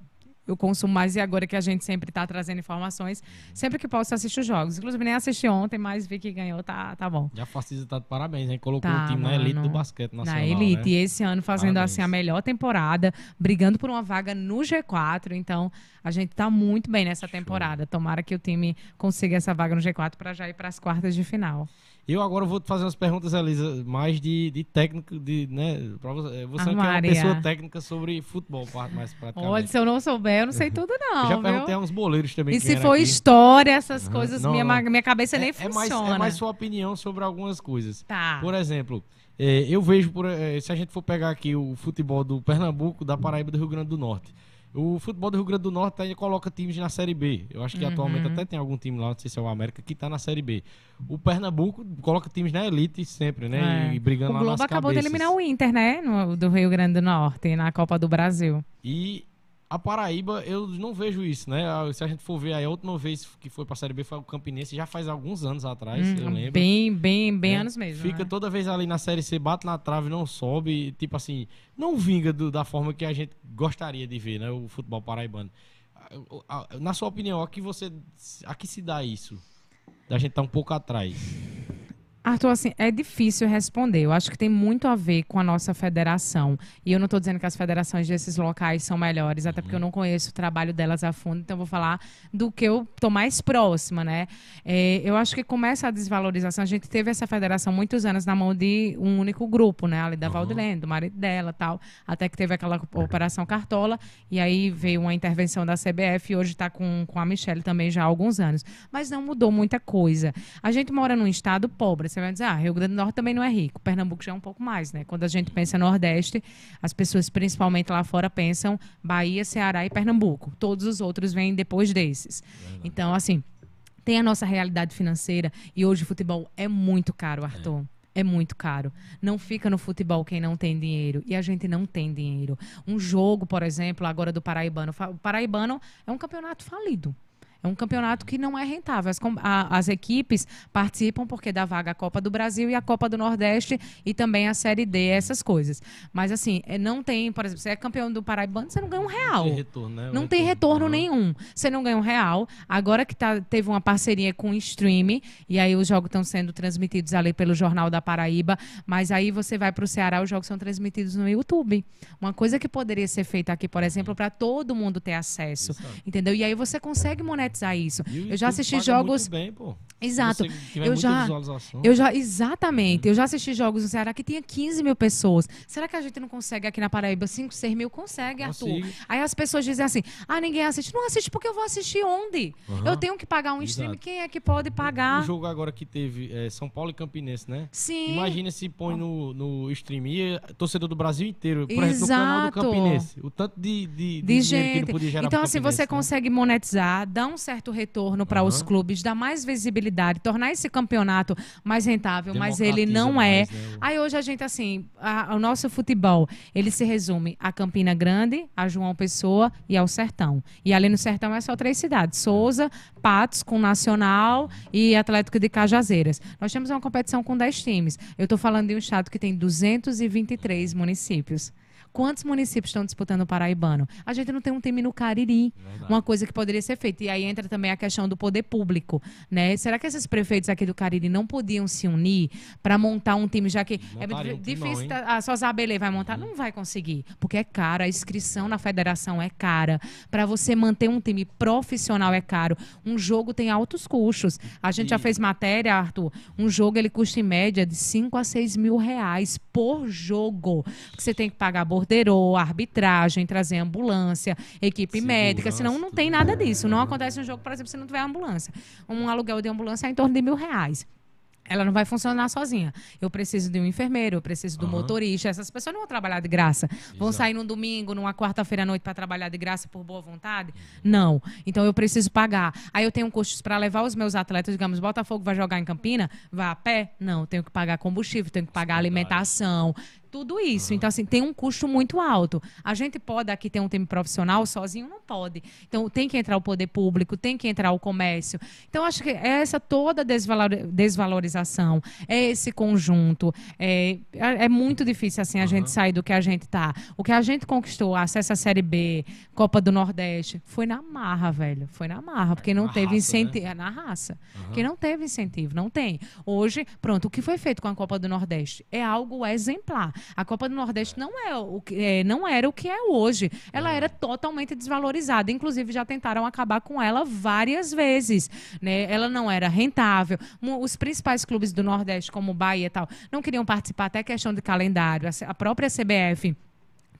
S2: eu consumo mais e agora que a gente sempre tá trazendo informações, sempre que posso assistir os jogos. Inclusive, nem assisti ontem, mas vi que ganhou, tá, tá bom.
S1: Já Facisa tá de parabéns, hein? Colocou
S2: Tá,
S1: o time na elite
S2: mano.
S1: do basquete nacional,
S2: Na Elite.
S1: né?
S2: E esse ano fazendo
S1: Parabéns.
S2: assim a melhor temporada, brigando por uma vaga no G4. Então, a gente tá muito bem nessa temporada. Tomara que o time consiga essa vaga no G4 para já ir para as quartas de final.
S1: Eu agora vou te fazer umas perguntas, Elisa, mais de, de técnico, de, né? Você você
S2: Ah,
S1: que é uma pessoa técnica sobre futebol, mais praticamente.
S2: Olha, se eu não souber, eu não sei [laughs] tudo,
S1: eu
S2: não.
S1: já
S2: viu?
S1: perguntei a uns boleiros também
S2: E se for
S1: aqui.
S2: história, essas coisas,
S1: Não,
S2: minha,
S1: não.
S2: minha cabeça nem
S1: é, é mais,
S2: funciona.
S1: é mais sua opinião sobre algumas coisas.
S2: Tá.
S1: Por exemplo, eh, eu vejo, por, eh, se a gente for pegar aqui o futebol do Pernambuco, da Paraíba do Rio Grande do Norte. O futebol do Rio Grande do Norte ainda coloca times na Série B. Eu acho que
S2: Uhum.
S1: atualmente até tem algum time lá, não sei se é o América, que tá na Série B. O Pernambuco coloca times na elite sempre, né?
S2: É.
S1: E, brigando
S2: O
S1: lá
S2: Globo
S1: nas
S2: acabou de
S1: cabeças.
S2: eliminar o Inter, né? No- do Rio Grande do Norte, na Copa do Brasil.
S1: E a Paraíba, eu não vejo isso, né? Ah, Se a gente for ver aí, a última vez que foi pra Série B foi o Campinense, já faz alguns anos atrás, eu
S2: Hum,
S1: lembro.
S2: bem, bem, bem
S1: né?
S2: anos mesmo.
S1: Fica
S2: né?
S1: toda vez ali na Série C, bate na trave, não sobe, tipo assim, não vinga do- da forma que a gente gostaria de ver, né? O futebol paraibano. Ah, Na sua opinião, aqui você, aqui se dá isso? Da gente tá um pouco atrás.
S2: Arthur, assim, é difícil responder. Eu acho que tem muito a ver com a nossa federação. E eu não estou dizendo que as federações desses locais são melhores, até porque eu não conheço o trabalho delas a fundo, então eu vou falar do que eu estou mais próxima, né? É, eu acho que começa a desvalorização. A gente teve essa federação muitos anos na mão de um único grupo, né? Ali da
S1: Uhum.
S2: Valdilene, do marido dela tal. Até que teve aquela Operação Cartola, e aí veio uma intervenção da CBF e hoje está com, com a Michelle também já há alguns anos. Mas não mudou muita coisa. A gente mora num estado pobre. Você vai dizer, ah, Rio Grande do Norte também não é rico. Pernambuco já é um pouco mais, né? Quando a gente pensa Nordeste, as pessoas, principalmente lá fora, pensam Bahia, Ceará e Pernambuco. Todos os outros vêm depois desses. Então, assim, tem a nossa realidade financeira e hoje o futebol é muito caro, Arthur. É muito caro. Não fica no futebol quem não tem dinheiro. E a gente não tem dinheiro. Um jogo, por exemplo, agora do Paraibano. O Paraibano é um campeonato falido. É um campeonato que não é rentável. As, a- as equipes participam porque dá vaga a Copa do Brasil e a Copa do Nordeste e também a Série D, essas coisas. Mas assim, é, não tem, por exemplo, você é campeão do Paraibano, você não ganha um real.
S1: Tem retorno, né?
S2: Não tem retorno nenhum. Você não ganha um real. Agora que tá, teve uma parceria com o stream, e aí os jogos estão sendo transmitidos ali pelo Jornal da Paraíba, mas aí você vai para o Ceará, os jogos são transmitidos no YouTube. Uma coisa que poderia ser feita aqui, por exemplo, para todo mundo ter acesso. Entendeu? E aí você consegue monetizar isso.
S1: E
S2: Eu já assisti jogos.
S1: bem, pô.
S2: Exato.
S1: Se você tiver
S2: Eu já-
S1: visualização.
S2: Eu já, exatamente. Eu já assisti jogos no Ceará que tinha 15 mil pessoas. Será que a gente não consegue aqui na Paraíba 5, 6 mil? Consegue, Arthur.
S1: Consigo.
S2: Aí as pessoas dizem assim: ah, ninguém assiste. Não assiste porque eu vou assistir onde? Eu tenho que pagar um stream.
S1: Exato.
S2: Quem é que pode pagar?
S1: O jogo agora que teve é, São Paulo e Campinense, né?
S2: Sim.
S1: Imagina se põe no, no stream e é torcedor do Brasil inteiro. Por exemplo, canal do. Campinense. O tanto de, de, de
S2: de
S1: dinheiro que
S2: gente.
S1: não podia gerar
S2: Então, assim, você
S1: né?
S2: consegue monetizar, dar um certo retorno para os
S1: Aham.
S2: clubes, dar mais visibilidade, tornar esse campeonato mais rentável, mas ele não é.
S1: mais, né,
S2: Aí hoje a gente, assim, a- o nosso futebol, ele se resume a Campina Grande, a João Pessoa e ao Sertão. E ali no Sertão é só três cidades: Souza, Patos com Nacional e Atlético de Cajazeiras. Nós temos uma competição com 10 times. Eu estou falando de um estado que tem 223 municípios. Quantos municípios estão disputando o Paraibano? A gente não tem um time no Cariri.
S1: Verdade.
S2: Uma coisa que poderia ser feita. E aí entra também a questão do poder público, né? Será que esses prefeitos aqui do Cariri não podiam se unir para montar um time, já que é
S1: Montariam um
S2: difícil.
S1: hein?
S2: tá- Ah, só Zabelê vai montar? Não vai conseguir, porque é caro. A inscrição na federação é cara. Para você manter um time profissional é caro. Um jogo tem altos custos. A gente já
S1: E-
S2: fez matéria, Arthur. Um jogo ele custa em média de 5 a 6 mil reais por jogo. Porque você tem que pagar borderô, arbitragem, trazer ambulância, equipe médica.
S1: Segurança,
S2: Senão não tem nada disso. Não acontece um jogo, por exemplo, se não tiver ambulância. Um aluguel de ambulância é em torno de mil reais. Ela não vai funcionar sozinha. Eu preciso de um enfermeiro, eu preciso do
S1: Aham.
S2: motorista. Essas pessoas não vão trabalhar de graça. Vão
S1: Exato.
S2: sair num domingo, numa quarta-feira à noite para trabalhar de graça por boa vontade?
S1: Uhum.
S2: Não. Então eu preciso pagar. Aí eu tenho custos para levar os meus atletas, digamos, Botafogo vai jogar em Campina, vai a pé? Não, eu tenho que pagar combustível, tenho que pagar alimentação, tudo isso. Então, assim, tem um custo muito alto. A gente pode aqui ter um time profissional, sozinho não pode. Então, tem que entrar o poder público, tem que entrar o comércio. Então, acho que é essa toda desvalor- desvalorização, é esse conjunto. É, é é muito difícil, assim, a gente sair do que a gente tá. O que a gente conquistou, acesso à Série B, Copa do Nordeste, foi na marra, velho. Foi na marra, porque não
S1: Na
S2: teve
S1: raça, né?
S2: incentivo. É na raça. Porque não teve incentivo, não tem. Hoje, pronto, o que foi feito com a Copa do Nordeste é algo exemplar. A Copa do Nordeste não, é o que, é, não era o que é hoje. Ela era totalmente desvalorizada. Inclusive, já tentaram acabar com ela várias vezes. Né? Ela não era rentável. Os principais clubes do Nordeste, como o Bahia e tal, não queriam participar, até questão de calendário. A própria CBF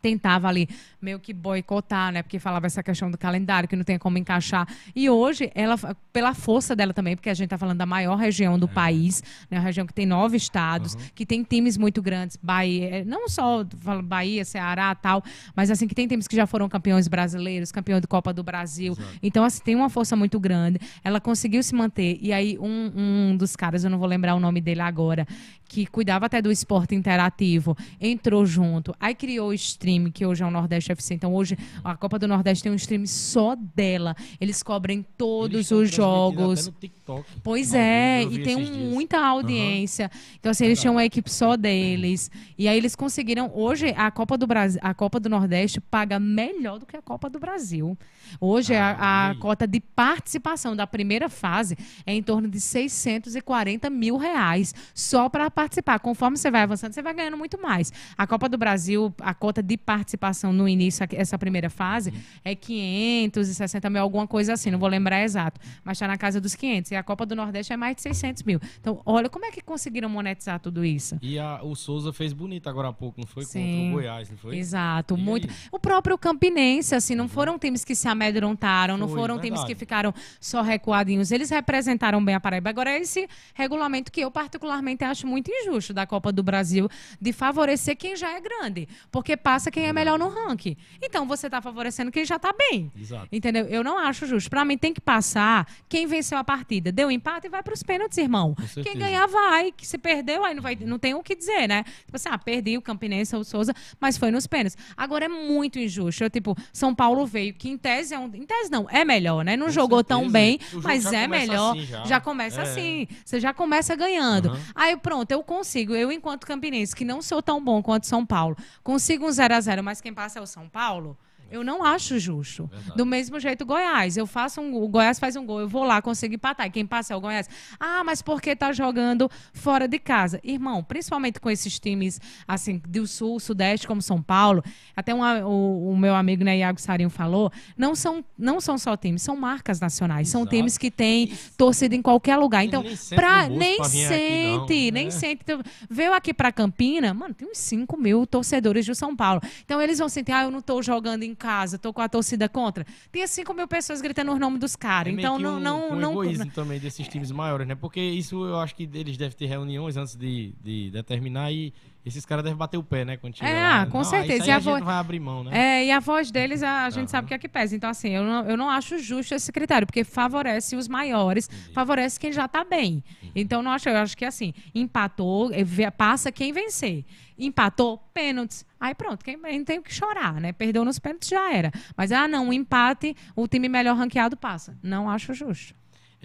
S2: tentava ali meio que boicotar, né? Porque falava essa questão do calendário, que não tem como encaixar. E hoje, ela, pela força dela também, porque a gente está falando da maior região do país, né? Uma região que tem nove estados, que tem times muito grandes, Bahia, eh, não só Bahia, Ceará, tal, mas assim, que tem times que já foram campeões brasileiros, campeão de Copa do Brasil. Então, assim, tem uma força muito grande. Ela conseguiu se manter. E aí, um, um dos caras, eu não vou lembrar o nome dele agora, que cuidava até do esporte interativo, entrou junto, aí criou o stream, que hoje é o Nordeste FC. Então, hoje, a Copa do Nordeste tem um stream só dela. Eles cobrem
S1: Eles
S2: todos
S1: estão
S2: os jogos.
S1: Até no TikTok.
S2: Pois
S1: Ao
S2: é, e tem um- muita audiência. Então, assim, eles tinham uma equipe só deles. E aí eles conseguiram. Hoje, a Copa do Brasil, a Copa do Nordeste paga melhor do que a Copa do Brasil. Hoje,
S1: Ah,
S2: a, a
S1: e aí?
S2: cota de participação da primeira fase é em torno de 640 mil reais só para participar. Conforme você vai avançando, você vai ganhando muito mais. A Copa do Brasil, a cota de participação no início, essa primeira fase,
S1: Uhum.
S2: é 560 mil, alguma coisa assim, não vou lembrar exato. Mas está na casa dos 500. E a Copa do Nordeste é mais de 600 mil. Então, olha como é que conseguiram monetizar tudo isso.
S1: E a- o Souza fez bonito agora há pouco, não foi?
S2: Sim.
S1: Contra o Goiás, não foi?
S2: Exato,
S1: E
S2: muito.
S1: aí? Uhum.
S2: O próprio Campinense, assim, não foram times que se amedrontaram, não
S1: Foi,
S2: foram times
S1: verdade.
S2: que ficaram só recuadinhos. Eles representaram bem a Paraíba. Agora, é esse regulamento que eu particularmente acho muito injusto da Copa do Brasil, de favorecer quem já é grande, porque passa quem é melhor no ranking. Então, você está favorecendo quem já está bem.
S1: Exato.
S2: Entendeu? Eu não acho justo. Pra mim, tem que passar quem venceu a partida. Deu empate e vai pros pênaltis, irmão. Quem ganhar, vai. Que se perdeu, aí não, vai, não tem o que dizer, né? Tipo assim, ah, perdi o Campinense ou o Souza, mas foi nos pênaltis. Agora é muito injusto. Eu, tipo, São Paulo veio, que em tese é um. Em tese não, é melhor, né? Não
S1: Com
S2: jogou tão
S1: certeza.
S2: bem,
S1: O jogo
S2: mas é melhor.
S1: assim já.
S2: já. começa
S1: É.
S2: assim. Você já começa ganhando.
S1: Aham.
S2: Aí pronto, eu consigo. Eu, enquanto campinense, que não sou tão bom quanto São Paulo, consigo um 0 a 0 mas quem passa é o São Paulo. Eu não acho justo.
S1: Verdade.
S2: Do mesmo jeito, Goiás. Eu faço um, o Goiás faz um gol, eu vou lá, consigo empatar. E quem passa é o Goiás. Ah, mas porque tá jogando fora de casa? Irmão, principalmente com esses times assim do sul, sudeste, como São Paulo, até uma- o, o meu amigo né, Iago Sarinho falou, não são, não são só times, são marcas nacionais. São
S1: Exato.
S2: times que têm torcida em qualquer lugar.
S1: Ele
S2: Então,
S1: nem sente
S2: pra, nem
S1: pra vir aqui, não,
S2: sente, nem
S1: né?
S2: sente. Então, veio aqui pra Campina, mano, tem uns 5 mil torcedores do São Paulo. Então eles vão sentir, ah, eu não tô jogando em casa, tô com a torcida contra. Tem 5 mil pessoas gritando os nomes dos caras.
S1: É
S2: então não,
S1: um,
S2: não,
S1: um
S2: não.
S1: egoísmo também desses times maiores, né? Porque isso eu acho que eles devem ter reuniões antes de, de determinar e esses caras devem bater o pé, né? Quando chega
S2: É,
S1: lá, né?
S2: com
S1: Não,
S2: certeza. E a
S1: a, gente
S2: vo-
S1: não vai abrir mão, né?
S2: É, e a voz deles, a, a gente
S1: Aham.
S2: sabe que é que pesa. Então, assim, eu não, eu não acho justo esse critério, porque favorece os maiores, favorece quem já tá bem.
S1: Uhum.
S2: Então, não acho, eu acho que assim, empatou, eh, passa quem vencer. Empatou, pênaltis. Aí pronto, quem não tem o que chorar, né? Perdeu nos pênaltis, já era. Mas, ah, não, um empate, o time melhor ranqueado passa. Não acho justo.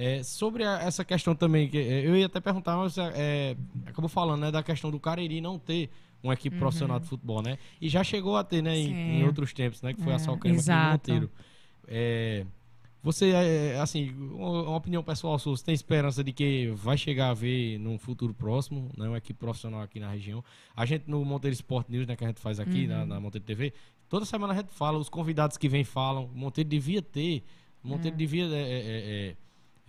S1: É, sobre a- essa questão também, que é, eu ia até perguntar, mas é, acabou falando, né, da questão do Cariri não ter uma equipe profissional de futebol, né? E já chegou a ter, né, em, em outros tempos, né? Que foi
S2: É,
S1: a Salcrema aqui
S2: exato.
S1: Monteiro. É, você, é, assim, uma opinião pessoal sua, você tem esperança de que vai chegar a ver num futuro próximo, né, uma equipe profissional aqui na região? A gente no Monteiro Sport News, né, que a gente faz aqui na, na Monteiro TV, toda semana a gente fala, os convidados que vêm falam, Monteiro devia ter, Monteiro devia, é,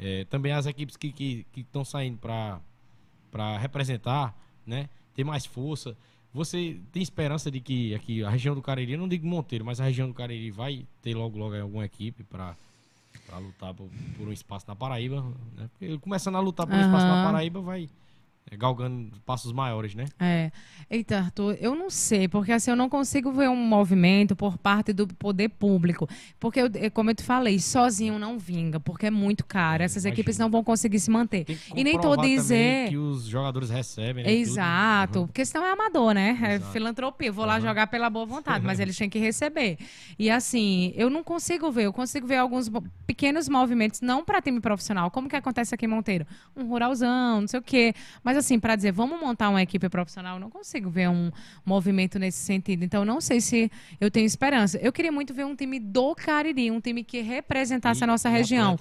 S1: é, também as equipes que estão saindo para representar, né, ter mais força. Você tem esperança de que aqui a região do Cariri, eu não digo Monteiro, mas a região do Cariri vai ter logo logo alguma equipe para lutar por, por um espaço na Paraíba, né? Porque começando a lutar por um espaço na. Paraíba vai galgando passos maiores, né?
S2: É. Eita, Arthur, eu não sei, porque assim, eu não consigo ver um movimento por parte do poder público. Porque, eu- é como eu te falei, sozinho não vinga, porque é muito caro. Essas
S1: imagino.
S2: equipes não vão conseguir se manter. E nem tô dizer.
S1: que os jogadores recebem, né?
S2: Exato,
S1: Uhum.
S2: porque senão é amador, né? É
S1: Exato.
S2: filantropia. Eu vou lá jogar pela boa vontade, mas eles têm que receber. E assim, eu não consigo ver, eu consigo ver alguns pequenos movimentos, não para time profissional, como que acontece aqui em Monteiro? Um ruralzão, não sei o quê. Mas assim, para dizer, vamos montar uma equipe profissional, eu não consigo ver um movimento nesse sentido. Então, não sei se eu tenho esperança. Eu queria muito ver um time do Cariri, um time que representasse
S1: E-
S2: a nossa região.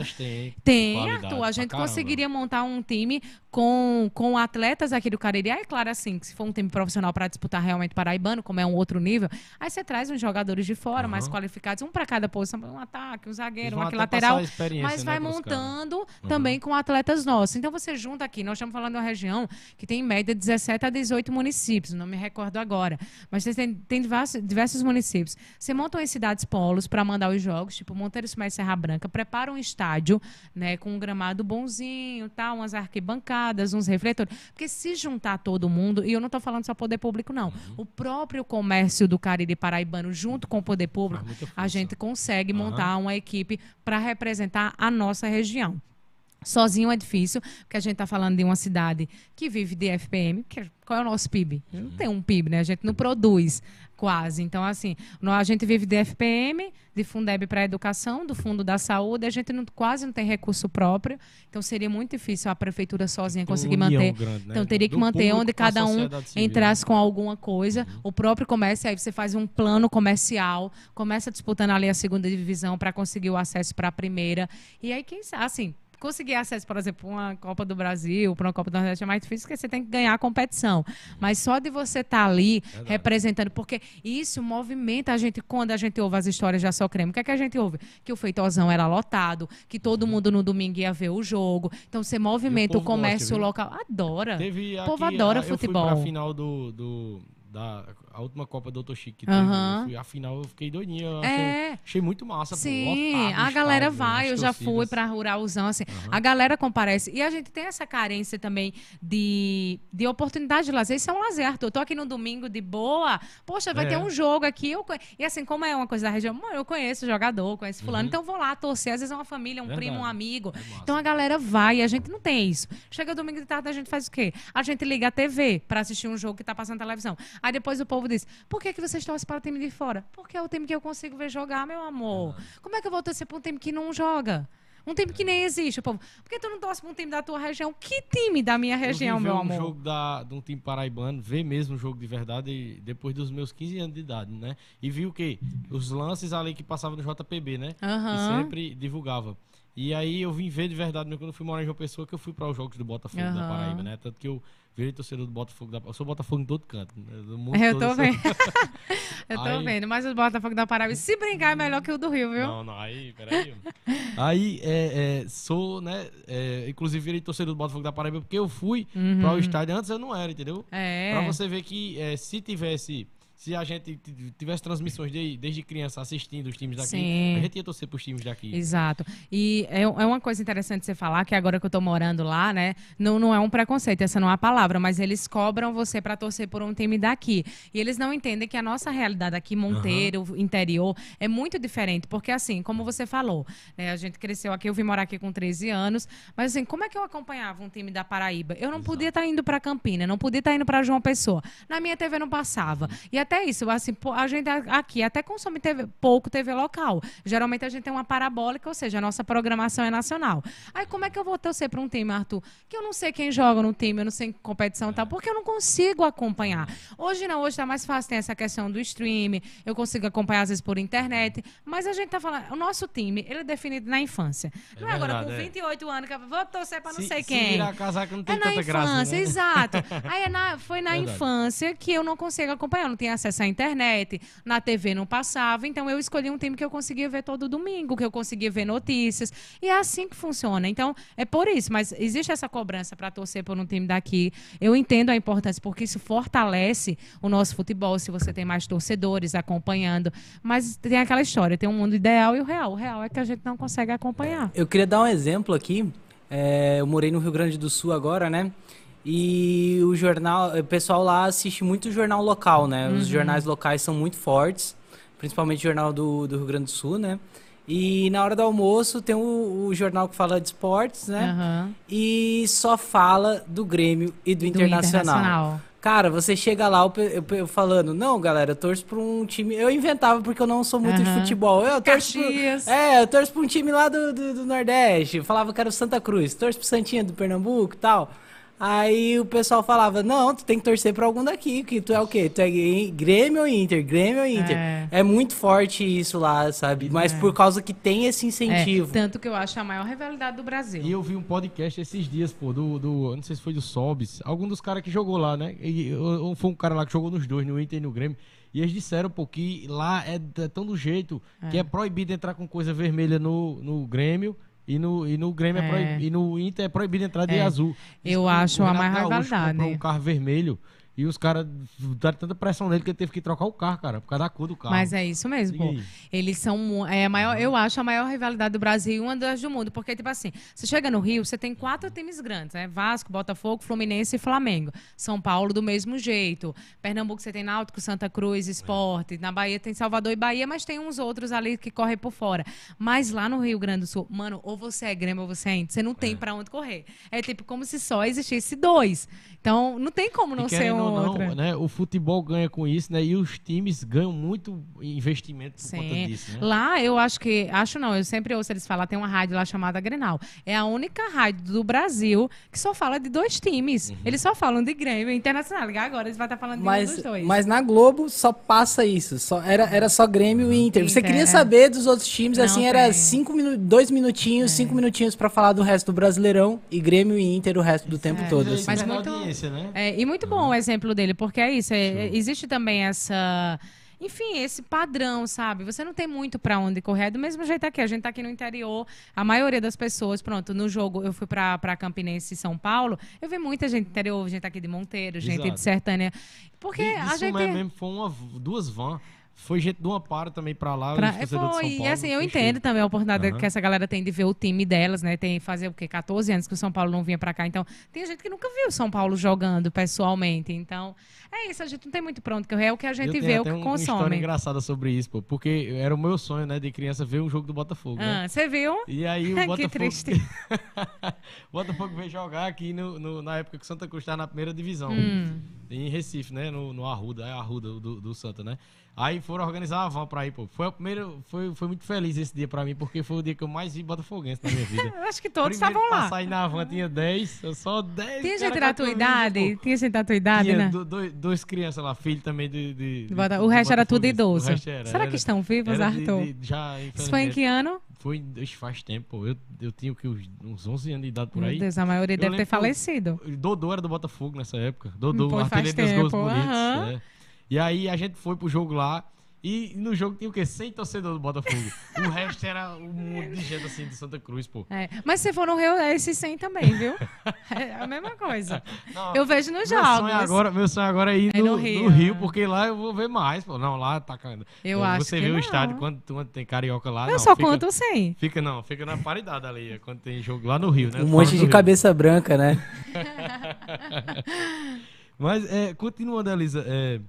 S2: Tem,
S1: qualidade
S2: Arthur. A gente
S1: caramba.
S2: conseguiria montar um time com, com atletas aqui do Cariri. Aí, claro, assim, que se for um time profissional para disputar realmente paraibano, como é um outro nível, aí você traz uns jogadores de fora, mais
S1: Aham.
S2: qualificados, um para cada posição, um ataque, um zagueiro, um aqui lateral. Mas
S1: né,
S2: vai montando também com atletas nossos. Então você junta aqui, nós estamos falando de uma região que tem em média 17 a 18 municípios, não me recordo agora. Mas tem, tem diversos, diversos municípios. Você monta em cidades polos para mandar os jogos, tipo Monteiro Simé Serra Branca, prepara um estádio, né, com um gramado bonzinho, tal, umas arquibancadas, uns refletores. Porque se juntar todo mundo, e eu não estou falando só poder público, não.
S1: Uhum.
S2: O próprio comércio do Cariri Paraibano, junto com o poder público, a gente consegue
S1: Aham.
S2: montar uma equipe para representar a nossa região. Sozinho é difícil, porque a gente está falando de uma cidade que vive de FPM. Que, qual é o nosso PIB? Não tem um PIB, né? A gente não produz quase. Então, assim, a gente vive de FPM, de Fundeb para a educação, do Fundo da Saúde, a gente não- quase não tem recurso próprio. Então, seria muito difícil a prefeitura sozinha
S1: uma
S2: conseguir manter.
S1: grande, né?
S2: Então teria que
S1: Do
S2: manter onde cada um entrasse
S1: né?
S2: com alguma coisa. O próprio comércio, aí você faz um plano comercial, começa disputando ali a segunda divisão para conseguir o acesso para a primeira. E aí, quem sabe, assim, conseguir acesso, por exemplo, para uma Copa do Brasil, para uma Copa do Nordeste é mais difícil porque você tem que ganhar a competição. Mas só de você estar ali
S1: Verdade.
S2: representando, porque isso movimenta a gente quando a gente ouve as histórias da Socremo. O que é que a gente ouve? Que o feitosão era lotado, que todo mundo no domingo ia ver o jogo. Então você movimenta o,
S1: gosta,
S2: comércio
S1: viu?
S2: local. Adora.
S1: Teve
S2: O povo
S1: aqui,
S2: adora
S1: a- Eu
S2: futebol.
S1: fui pra final do, do, da a última Copa do. Chico. que teve, a final eu fiquei doidinho. Eu achei,
S2: É.
S1: achei muito massa. pô,
S2: Sim,
S1: lotado
S2: a galera
S1: estádio,
S2: vai, eu já fui pra Ruralzão, assim, a galera comparece. E a gente tem essa carência também de, de oportunidade de lazer. Isso é um lazer, Arthur. Eu tô aqui no domingo de boa, poxa, vai
S1: É.
S2: ter um jogo aqui. Eu, e assim, como é uma coisa da região, eu conheço o jogador, conheço fulano, então vou lá torcer. Às vezes é uma família, um
S1: Verdade.
S2: primo, um amigo.
S1: É.
S2: Então a galera vai e a gente não tem isso. Chega domingo de tarde, a gente faz o quê? A gente liga a TV pra assistir um jogo que tá passando na televisão. Aí depois o povo diz: por que, que vocês torcem para o time de fora? Porque é o time que eu consigo ver jogar, meu amor. Como é que eu vou torcer pra um time que não joga? Um time que nem existe, o povo. Por que tu não torce pra um time da tua região? Que time da minha região,
S1: eu
S2: meu
S1: ver
S2: amor?
S1: um jogo da, de um time paraibano, ver mesmo um jogo de verdade depois dos meus 15 anos de idade, né? E vi o quê? Os lances ali que passavam no JPB, né?
S2: Aham.
S1: E sempre divulgava. E aí eu vim ver de verdade mesmo quando eu fui morar em João Pessoa, que eu fui para os jogos do Botafogo da
S2: Aham.
S1: Paraíba, né? Tanto que eu virei torcedor do Botafogo da Eu sou Botafogo em todo canto. Né? Do mundo
S2: Eu tô vendo. [laughs] eu tô
S1: Aí-
S2: vendo. Mas o Botafogo da Paraíba, se brincar, é melhor que o do Rio, viu?
S1: Não, não, aí, peraí. aí, é, é, sou, né? é, inclusive, virei torcedor do Botafogo da Paraíba porque eu fui
S2: Uhum.
S1: para o estádio. Antes eu não era, entendeu?
S2: É.
S1: Pra você ver que é, se tivesse. Se a gente tivesse transmissões de- desde criança assistindo os times daqui,
S2: Sim.
S1: a gente ia torcer pros times daqui.
S2: Exato. E é, é uma coisa interessante você falar que agora que eu tô morando lá, né? Não, não é um preconceito, essa não é a palavra, mas eles cobram você para torcer por um time daqui. E eles não entendem que a nossa realidade aqui, Monteiro, interior, é muito diferente. Porque, assim, como você falou, né, a gente cresceu aqui, eu vim morar aqui com 13 anos, mas assim, como é que eu acompanhava um time da Paraíba? Eu não podia estar indo para Campina, não podia estar indo para João Pessoa. Na minha TV não passava. E a até isso, assim, a gente aqui até consome TV, pouco TV local. Geralmente a gente tem uma parabólica, ou seja, a nossa programação é nacional. Aí como é que eu vou torcer para um time, Arthur? Que eu não sei quem joga no time, eu não sei em competição e tal, porque eu não consigo acompanhar. Hoje não, hoje tá mais fácil, tem essa questão do stream, eu consigo acompanhar às vezes por internet, mas a gente tá falando, o nosso time, ele é definido na infância.
S1: É
S2: não é agora com
S1: verdade, é.
S2: 28 anos que eu vou torcer para não
S1: Se-
S2: sei
S1: se
S2: quem.
S1: virar casaca não tem
S2: É na infância,
S1: graça, né?
S2: exato. [laughs] Aí é na- foi na
S1: Verdade.
S2: infância que eu não consigo acompanhar. Eu não tinha acesso à internet, na TV não passava. Então eu escolhi um time que eu conseguia ver todo domingo, que eu conseguia ver notícias. E é assim que funciona. Então é por isso. Mas existe essa cobrança para torcer por um time daqui. Eu entendo a importância, porque isso fortalece o nosso futebol se você tem mais torcedores acompanhando. Mas tem aquela história: tem um mundo ideal e o real. O real é que a gente não consegue acompanhar.
S3: Eu queria dar um exemplo aqui. É, eu morei no Rio Grande do Sul agora, né? E o jornal, o pessoal lá assiste muito o jornal local, né? Os jornais locais são muito fortes, principalmente o jornal do, do Rio Grande do Sul, né? E na hora do almoço tem o, o jornal que fala de esportes, né?
S2: Aham.
S3: E só fala do Grêmio e do,
S2: Do
S3: Internacional.
S2: Internacional.
S3: Cara, você chega lá eu, eu, falando, não, galera, eu torço pra um time. Eu inventava porque eu não sou muito de
S2: Aham.
S3: futebol. Eu torço pro-. É, eu torço pra um time lá do, do, do Nordeste. Eu falava que era o Santa Cruz. Torço pro Santinha do Pernambuco e tal. Aí o pessoal falava, não, tu tem que torcer pra algum daqui, que tu é o quê? Tu é Grêmio ou Inter? Grêmio ou Inter?
S2: É.
S3: É, muito forte isso lá, sabe? Mas por causa que tem esse incentivo.
S2: É, tanto que eu acho a maior rivalidade do Brasil.
S1: E eu vi um podcast esses dias, pô, do. do eu não sei se foi do Sobs, algum dos caras que jogou lá, né? E, ou- foi um cara lá que jogou nos dois, no Inter e no Grêmio. E eles disseram, pô, que lá é, é tão do jeito que é proibido entrar com coisa vermelha no, no Grêmio. E no, e no Grêmio é.
S2: É.
S1: proibido, e no Inter é proibido entrar de
S2: É.
S1: azul.
S2: Eu
S1: que o
S2: acho a maior
S1: Gaúcho
S2: rivalidade.
S1: comprou um carro vermelho e os caras deram tanta pressão nele que ele teve que trocar o carro, cara, por causa da cor do carro.
S2: Mas é isso mesmo, pô. Eles são. É maior, eu acho a maior rivalidade do Brasil e uma das do mundo. Porque, tipo assim, você chega no Rio, você tem quatro times grandes, né? Vasco, Botafogo, Fluminense e Flamengo. São Paulo do mesmo jeito. Pernambuco você tem Náutico, Santa Cruz, Esporte. Na Bahia tem Salvador e Bahia, mas tem uns outros ali que correm por fora. Mas lá no Rio Grande do Sul, mano, ou você é Grêmio ou você é Inter. Você não tem pra onde correr. É tipo como se só existisse dois. Então, não tem como não
S1: e
S2: ser um
S1: ou
S2: outro.
S1: não, né, o futebol ganha com isso, né? E os times ganham muito investimento por conta
S2: Sim.
S1: disso, né?
S2: Lá eu acho que. Acho não, eu sempre ouço eles falar, tem uma rádio lá chamada Grenal. É a única rádio do Brasil que só fala de dois times.
S1: Uhum.
S2: Eles só falam de Grêmio e Internacional. Agora eles vão estar falando de um
S3: Mas,
S2: dos dois.
S3: mas na Globo só passa isso. Só, era, era só Grêmio e Inter. Você
S2: Inter,
S3: queria
S2: é.
S3: saber dos outros times,
S2: Não
S3: assim, era
S2: tem.
S3: cinco minu dois minutinhos, cinco minutinhos pra falar do resto do Brasileirão e Grêmio e Inter o resto do tempo
S2: é.
S3: todo.
S1: E
S3: assim.
S2: Mas muito-
S1: audiência, né?
S2: É, e muito bom o exemplo dele, porque é isso. é- é- existe também essa. Enfim, esse padrão, sabe? Você não tem muito pra onde correr. É do mesmo jeito aqui. A gente tá aqui no interior. A maioria das pessoas, pronto, no jogo, eu fui pra, pra Campinense e São Paulo. Eu vi muita gente do interior, gente aqui de Monteiro, gente
S1: Exato.
S2: de Sertânia. Porque
S1: E
S2: a
S1: isso
S2: gente.
S1: mesmo foi uma, duas vans. Foi gente de uma para também pra lá,
S2: Pra- foi,
S1: São
S2: e
S1: Paulo.
S2: assim, eu entendo
S1: cheio.
S2: também a oportunidade
S1: Aham.
S2: que essa galera tem de ver o time delas, né? Tem fazer o quê? 14 anos que o São Paulo não vinha pra cá. Então, tem gente que nunca viu o São Paulo jogando pessoalmente. Então, é isso, a gente não tem muito pronto que é o que a
S1: Eu
S2: gente
S1: tenho
S2: vê, o
S1: até
S2: que
S1: um- Uma história
S2: consome.
S1: engraçada sobre isso, pô. Porque era o meu sonho, né, de criança, ver um jogo do Botafogo, né?
S2: Ah, você viu?
S1: E aí o [laughs]
S2: Que
S1: Botafogo...
S2: triste. [laughs]
S1: o Botafogo veio jogar aqui no, no- na época que o Santa Cruz estava na primeira divisão.
S2: Hum.
S1: Em Recife, né? No, no Arruda, é Arruda do, do Santa, né? Aí foram organizar a van pra ir, pô. Foi a primeira. Foi, foi muito feliz esse dia pra mim, porque foi o dia que eu mais vi Botafoguense na minha vida. [laughs]
S2: Acho que todos
S1: Primeiro
S2: estavam lá.
S1: sair na van tinha 10, eu só 10.
S2: Tinha gente da tua idade? Tinha gente da tua idade,
S1: Tinha
S2: né?
S1: do- dois, dois crianças lá, filho também de. de, de-
S2: Bota- o resto era tudo idoso.
S1: O era,
S2: Será
S1: era-
S2: que estão vivos,
S1: era de-
S2: Arthur?
S1: de- já,
S2: Isso foi em que ano?
S1: Foi faz tempo, pô. Eu, eu tinha o que, uns uns 11 anos de idade por
S2: Meu
S1: aí.
S2: Deus, a maioria
S1: Eu
S2: deve ter falecido.
S1: Dodô era do Botafogo nessa época. Dodô,
S2: Pô, faz
S1: artilheiro dos gols bonitos. é. E aí a gente foi pro jogo lá. E no jogo tinha o quê? 100 torcedores do Botafogo. o [laughs] resto era um monte de gente assim de Santa Cruz, pô.
S2: É, Mas se for no Rio, é esse 100 também, viu? É a mesma coisa. [laughs]
S1: Não,
S2: Eu vejo nos
S1: meu
S2: jogos.
S1: sonho, agora, meu sonho agora é ir
S2: É
S1: no,
S2: no
S1: no
S2: Rio,
S1: Rio,
S2: né?
S1: porque lá eu vou ver mais, pô. Não, lá tá caindo.
S2: Eu acho
S1: Você
S2: que
S1: vê o
S2: não.
S1: estádio quando, quando tem carioca lá.
S2: Eu
S1: não,
S2: só
S1: fica,
S2: conto 100.
S1: Fica, não, fica na paridade ali, é quando tem jogo lá no Rio, né?
S3: Um monte de
S1: Rio.
S3: cabeça branca, né? [laughs]
S1: Mas, é, continuando, Elisa, é,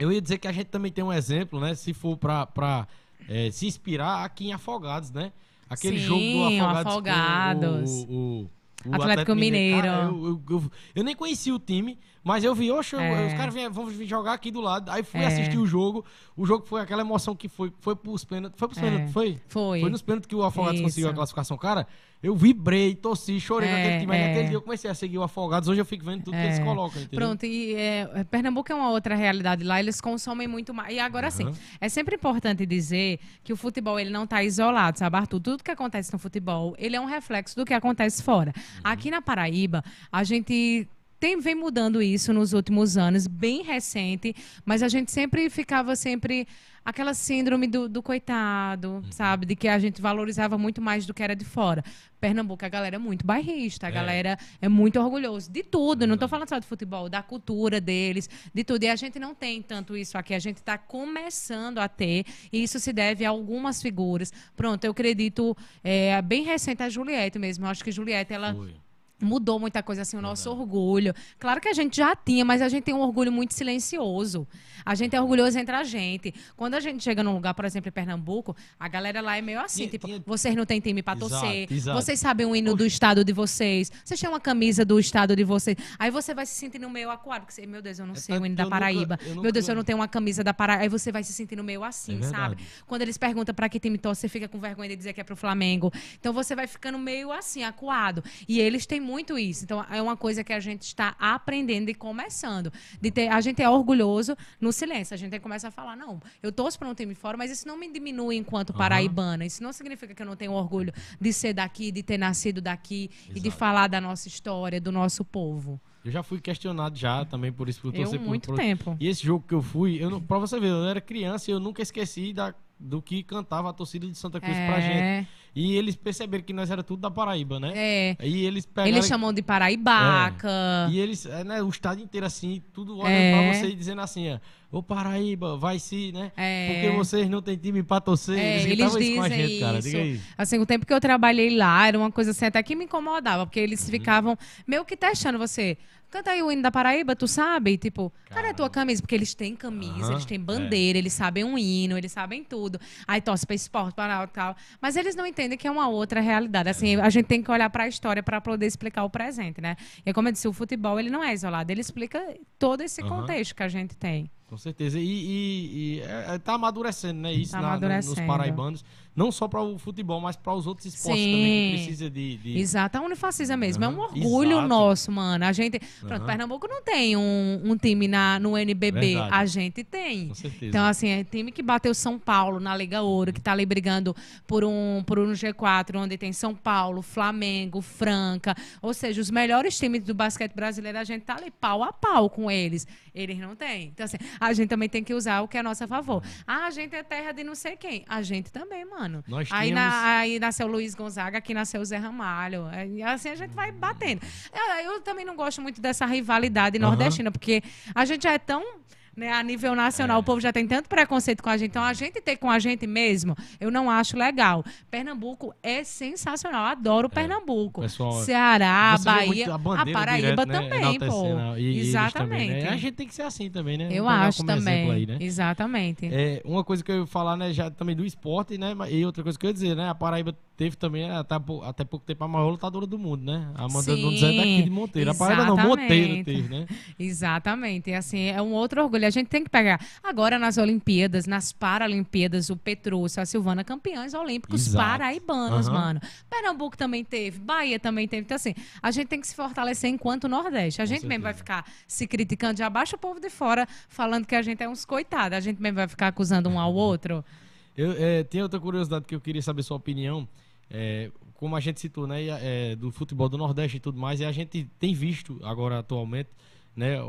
S1: eu ia dizer que a gente também tem um exemplo, né? Se for pra é, se inspirar aqui em Afogados, né? Aquele
S2: Sim,
S1: jogo do
S2: o
S1: Afogados. com
S2: Afogados.
S1: O, o, O
S2: Atlético Mineiro.
S1: Cara, eu, eu, eu- eu nem conhecia o time, mas eu vi, oxe,
S2: É.
S1: os caras vêm- vão vir jogar aqui do lado. Aí fui
S2: É.
S1: assistir o jogo. O jogo foi aquela emoção que foi, foi pros pênaltis. Foi pros
S2: É.
S1: pênaltis, foi?
S2: Foi.
S1: Foi nos pênaltis que o Afogados
S2: Isso.
S1: conseguiu a classificação. Cara, eu vibrei, torci, chorei
S2: É,
S1: naquele time.
S2: É.
S1: naquele dia eu comecei a seguir o Afogados. Hoje eu fico vendo tudo que
S2: É.
S1: eles colocam, entendeu?
S2: Pronto, e é, Pernambuco é uma outra realidade lá, eles consomem muito mais. E agora sim,
S1: Aham.
S2: é sempre importante dizer que o futebol ele não está isolado, sabe, Arthur? Tudo que acontece no futebol, ele é um reflexo do que acontece fora.
S1: Uhum.
S2: Aqui na Paraíba, a gente tem, vem mudando isso nos últimos anos, bem recente, mas a gente sempre ficava sempre aquela síndrome do, do coitado,
S1: Uhum.
S2: sabe? De que a gente valorizava muito mais do que era de fora. Pernambuco, a galera é muito bairrista, a
S1: É.
S2: galera é muito orgulhoso de tudo. Não estou falando só de futebol, da cultura deles, de tudo. E a gente não tem tanto isso aqui. A gente está começando a ter. E isso se deve a algumas figuras. Pronto, eu acredito, é, bem recente a Juliette mesmo. Eu acho que Juliette, ela
S1: Foi.
S2: Mudou muita coisa assim, o nosso orgulho. Claro que a gente já tinha, mas a gente tem um orgulho muito silencioso. A gente é orgulhoso entre a gente. Quando a gente chega num lugar, por exemplo, em Pernambuco, a galera lá é meio assim,
S1: Tinha-
S2: tipo,
S1: tinha-
S2: vocês não têm time pra
S1: Exato,
S2: torcer,
S1: exato.
S2: vocês sabem o hino do estado de vocês, vocês têm uma camisa do estado de vocês. Aí você vai se sentindo meio acuado, porque você, meu Deus, eu não
S1: É
S2: sei o
S1: tanto
S2: hino da Paraíba.
S1: nunca- eu
S2: Meu Deus,
S1: nunca-
S2: eu não tenho uma camisa da Paraíba. Aí você vai se sentindo meio assim,
S1: É
S2: sabe? Quando eles perguntam pra que time torce, você fica com vergonha de dizer que é pro Flamengo. Então você vai ficando meio assim, acuado. E eles têm muito isso. Então é uma coisa que a gente está aprendendo e começando. De ter, a gente é orgulhoso no silêncio. A gente tem que começar a falar, não, eu torço para um time fora, mas isso não me diminui enquanto paraibana. Isso não significa que eu não tenho orgulho de ser daqui, de ter nascido daqui e de
S1: Exato.
S2: falar da nossa história, do nosso povo.
S1: Eu já fui questionado já também por isso, por
S2: Eu,
S1: torcer por-
S2: muito
S1: por,
S2: tempo.
S1: E esse jogo que eu fui, eu não, pra você ver, eu era criança e eu nunca esqueci da, do que cantava a torcida de Santa Cruz pra gente.
S2: É,
S1: E eles perceberam que nós era tudo da Paraíba, né?
S2: é.
S1: E eles pegaram.
S2: Eles chamam de Paraibaca.
S1: E eles, é, né, o estádio inteiro assim, tudo olhando
S2: É.
S1: pra você e dizendo assim, ó, ô Paraíba, vai se, né?
S2: É.
S1: Porque vocês não têm time pra torcer.
S2: É,
S1: eles
S2: eles
S1: gritavam isso com a
S2: dizem
S1: gente, cara.
S2: isso.
S1: Diga aí.
S2: Assim, o tempo que eu trabalhei lá era uma coisa assim até que me incomodava, porque eles
S1: Uhum.
S2: ficavam meio que testando você. Canta aí o hino da Paraíba, tu sabe? Tipo, cadê a tua camisa? Porque eles têm camisa,
S1: Aham,
S2: eles têm bandeira, eles sabem um hino, eles sabem tudo. Aí torce pra esporte, para tal. Mas eles não entendem que é uma outra realidade. Assim,
S1: É.
S2: a gente tem que olhar pra história para poder explicar o presente, né? E como eu disse, o futebol ele não é isolado, ele explica todo esse contexto que a gente tem.
S1: Com certeza. E, e, e é, é, tá amadurecendo, né? Isso
S2: Tá
S1: na- no- nos
S2: amadurecendo.
S1: paraibanos. Não só para o futebol, mas para os outros esportes
S2: Sim.
S1: também que precisa de. de-
S2: Exato, a Unifacisa mesmo. É um orgulho
S1: exato.
S2: nosso, mano. A gente. Pronto,
S1: Aham.
S2: Pernambuco não tem um, um time na, no NBB.
S1: Verdade.
S2: A gente tem.
S1: Com certeza.
S2: Então, assim, é time que bateu São Paulo na Liga Ouro, que tá ali brigando por um, por um G4, onde tem São Paulo, Flamengo, Franca. Ou seja, os melhores times do basquete brasileiro, a gente tá ali pau a pau com eles. Eles não têm. Então, assim, a gente também tem que usar o que é a nosso favor. Ah, a gente é terra de não sei quem. A gente também, mano.
S1: Nós
S2: Aí,
S1: tínhamos-
S2: na, aí nasceu Luiz Gonzaga, aqui nasceu o Zé Ramalho. E assim a gente vai batendo. Eu, eu também não gosto muito dessa rivalidade nordestina, porque a gente já é tão. Né, a nível nacional,
S1: É.
S2: o povo já tem tanto preconceito com a gente. Então, a gente ter com a gente mesmo, eu não acho legal. Pernambuco é sensacional. Adoro Pernambuco.
S1: pessoal-
S2: Ceará, Bahia,
S1: muito
S2: a,
S1: bandeira
S2: Paraíba
S1: direto, né,
S2: também, pô.
S1: e-
S2: Exatamente.
S1: também, né? A gente tem que ser assim também, né?
S2: Eu
S1: pegar
S2: acho também.
S1: aí, né?
S2: Exatamente.
S1: É, uma coisa que eu ia falar, né, já também do esporte, né, e outra coisa que eu ia dizer, né, a Paraíba teve também, né, até, até pouco tempo, a maior lutadora do mundo, né, a Amanda
S2: Sim,
S1: Nunes é daqui de Monteiro, a Paraíba não, Monteiro
S2: exatamente.
S1: teve, né,
S2: Exatamente. E assim, é um outro orgulho. A gente tem que pegar. Agora, nas Olimpíadas, nas Paralimpíadas, o Petrúcio, a Silvana, campeões olímpicos
S1: Exato.
S2: paraibanos,
S1: Aham.
S2: mano. Pernambuco também teve, Bahia também teve. Então, assim, a gente tem que se fortalecer enquanto Nordeste. A gente mesmo vai ficar se criticando, já baixa o povo de fora, falando que a gente é uns coitados. A gente mesmo vai ficar acusando um ao outro. [laughs]
S1: Eu, é, tem outra curiosidade que eu queria saber sua opinião. É, como a gente citou, né, é, do futebol do Nordeste e tudo mais, e a gente tem visto agora atualmente, né, o,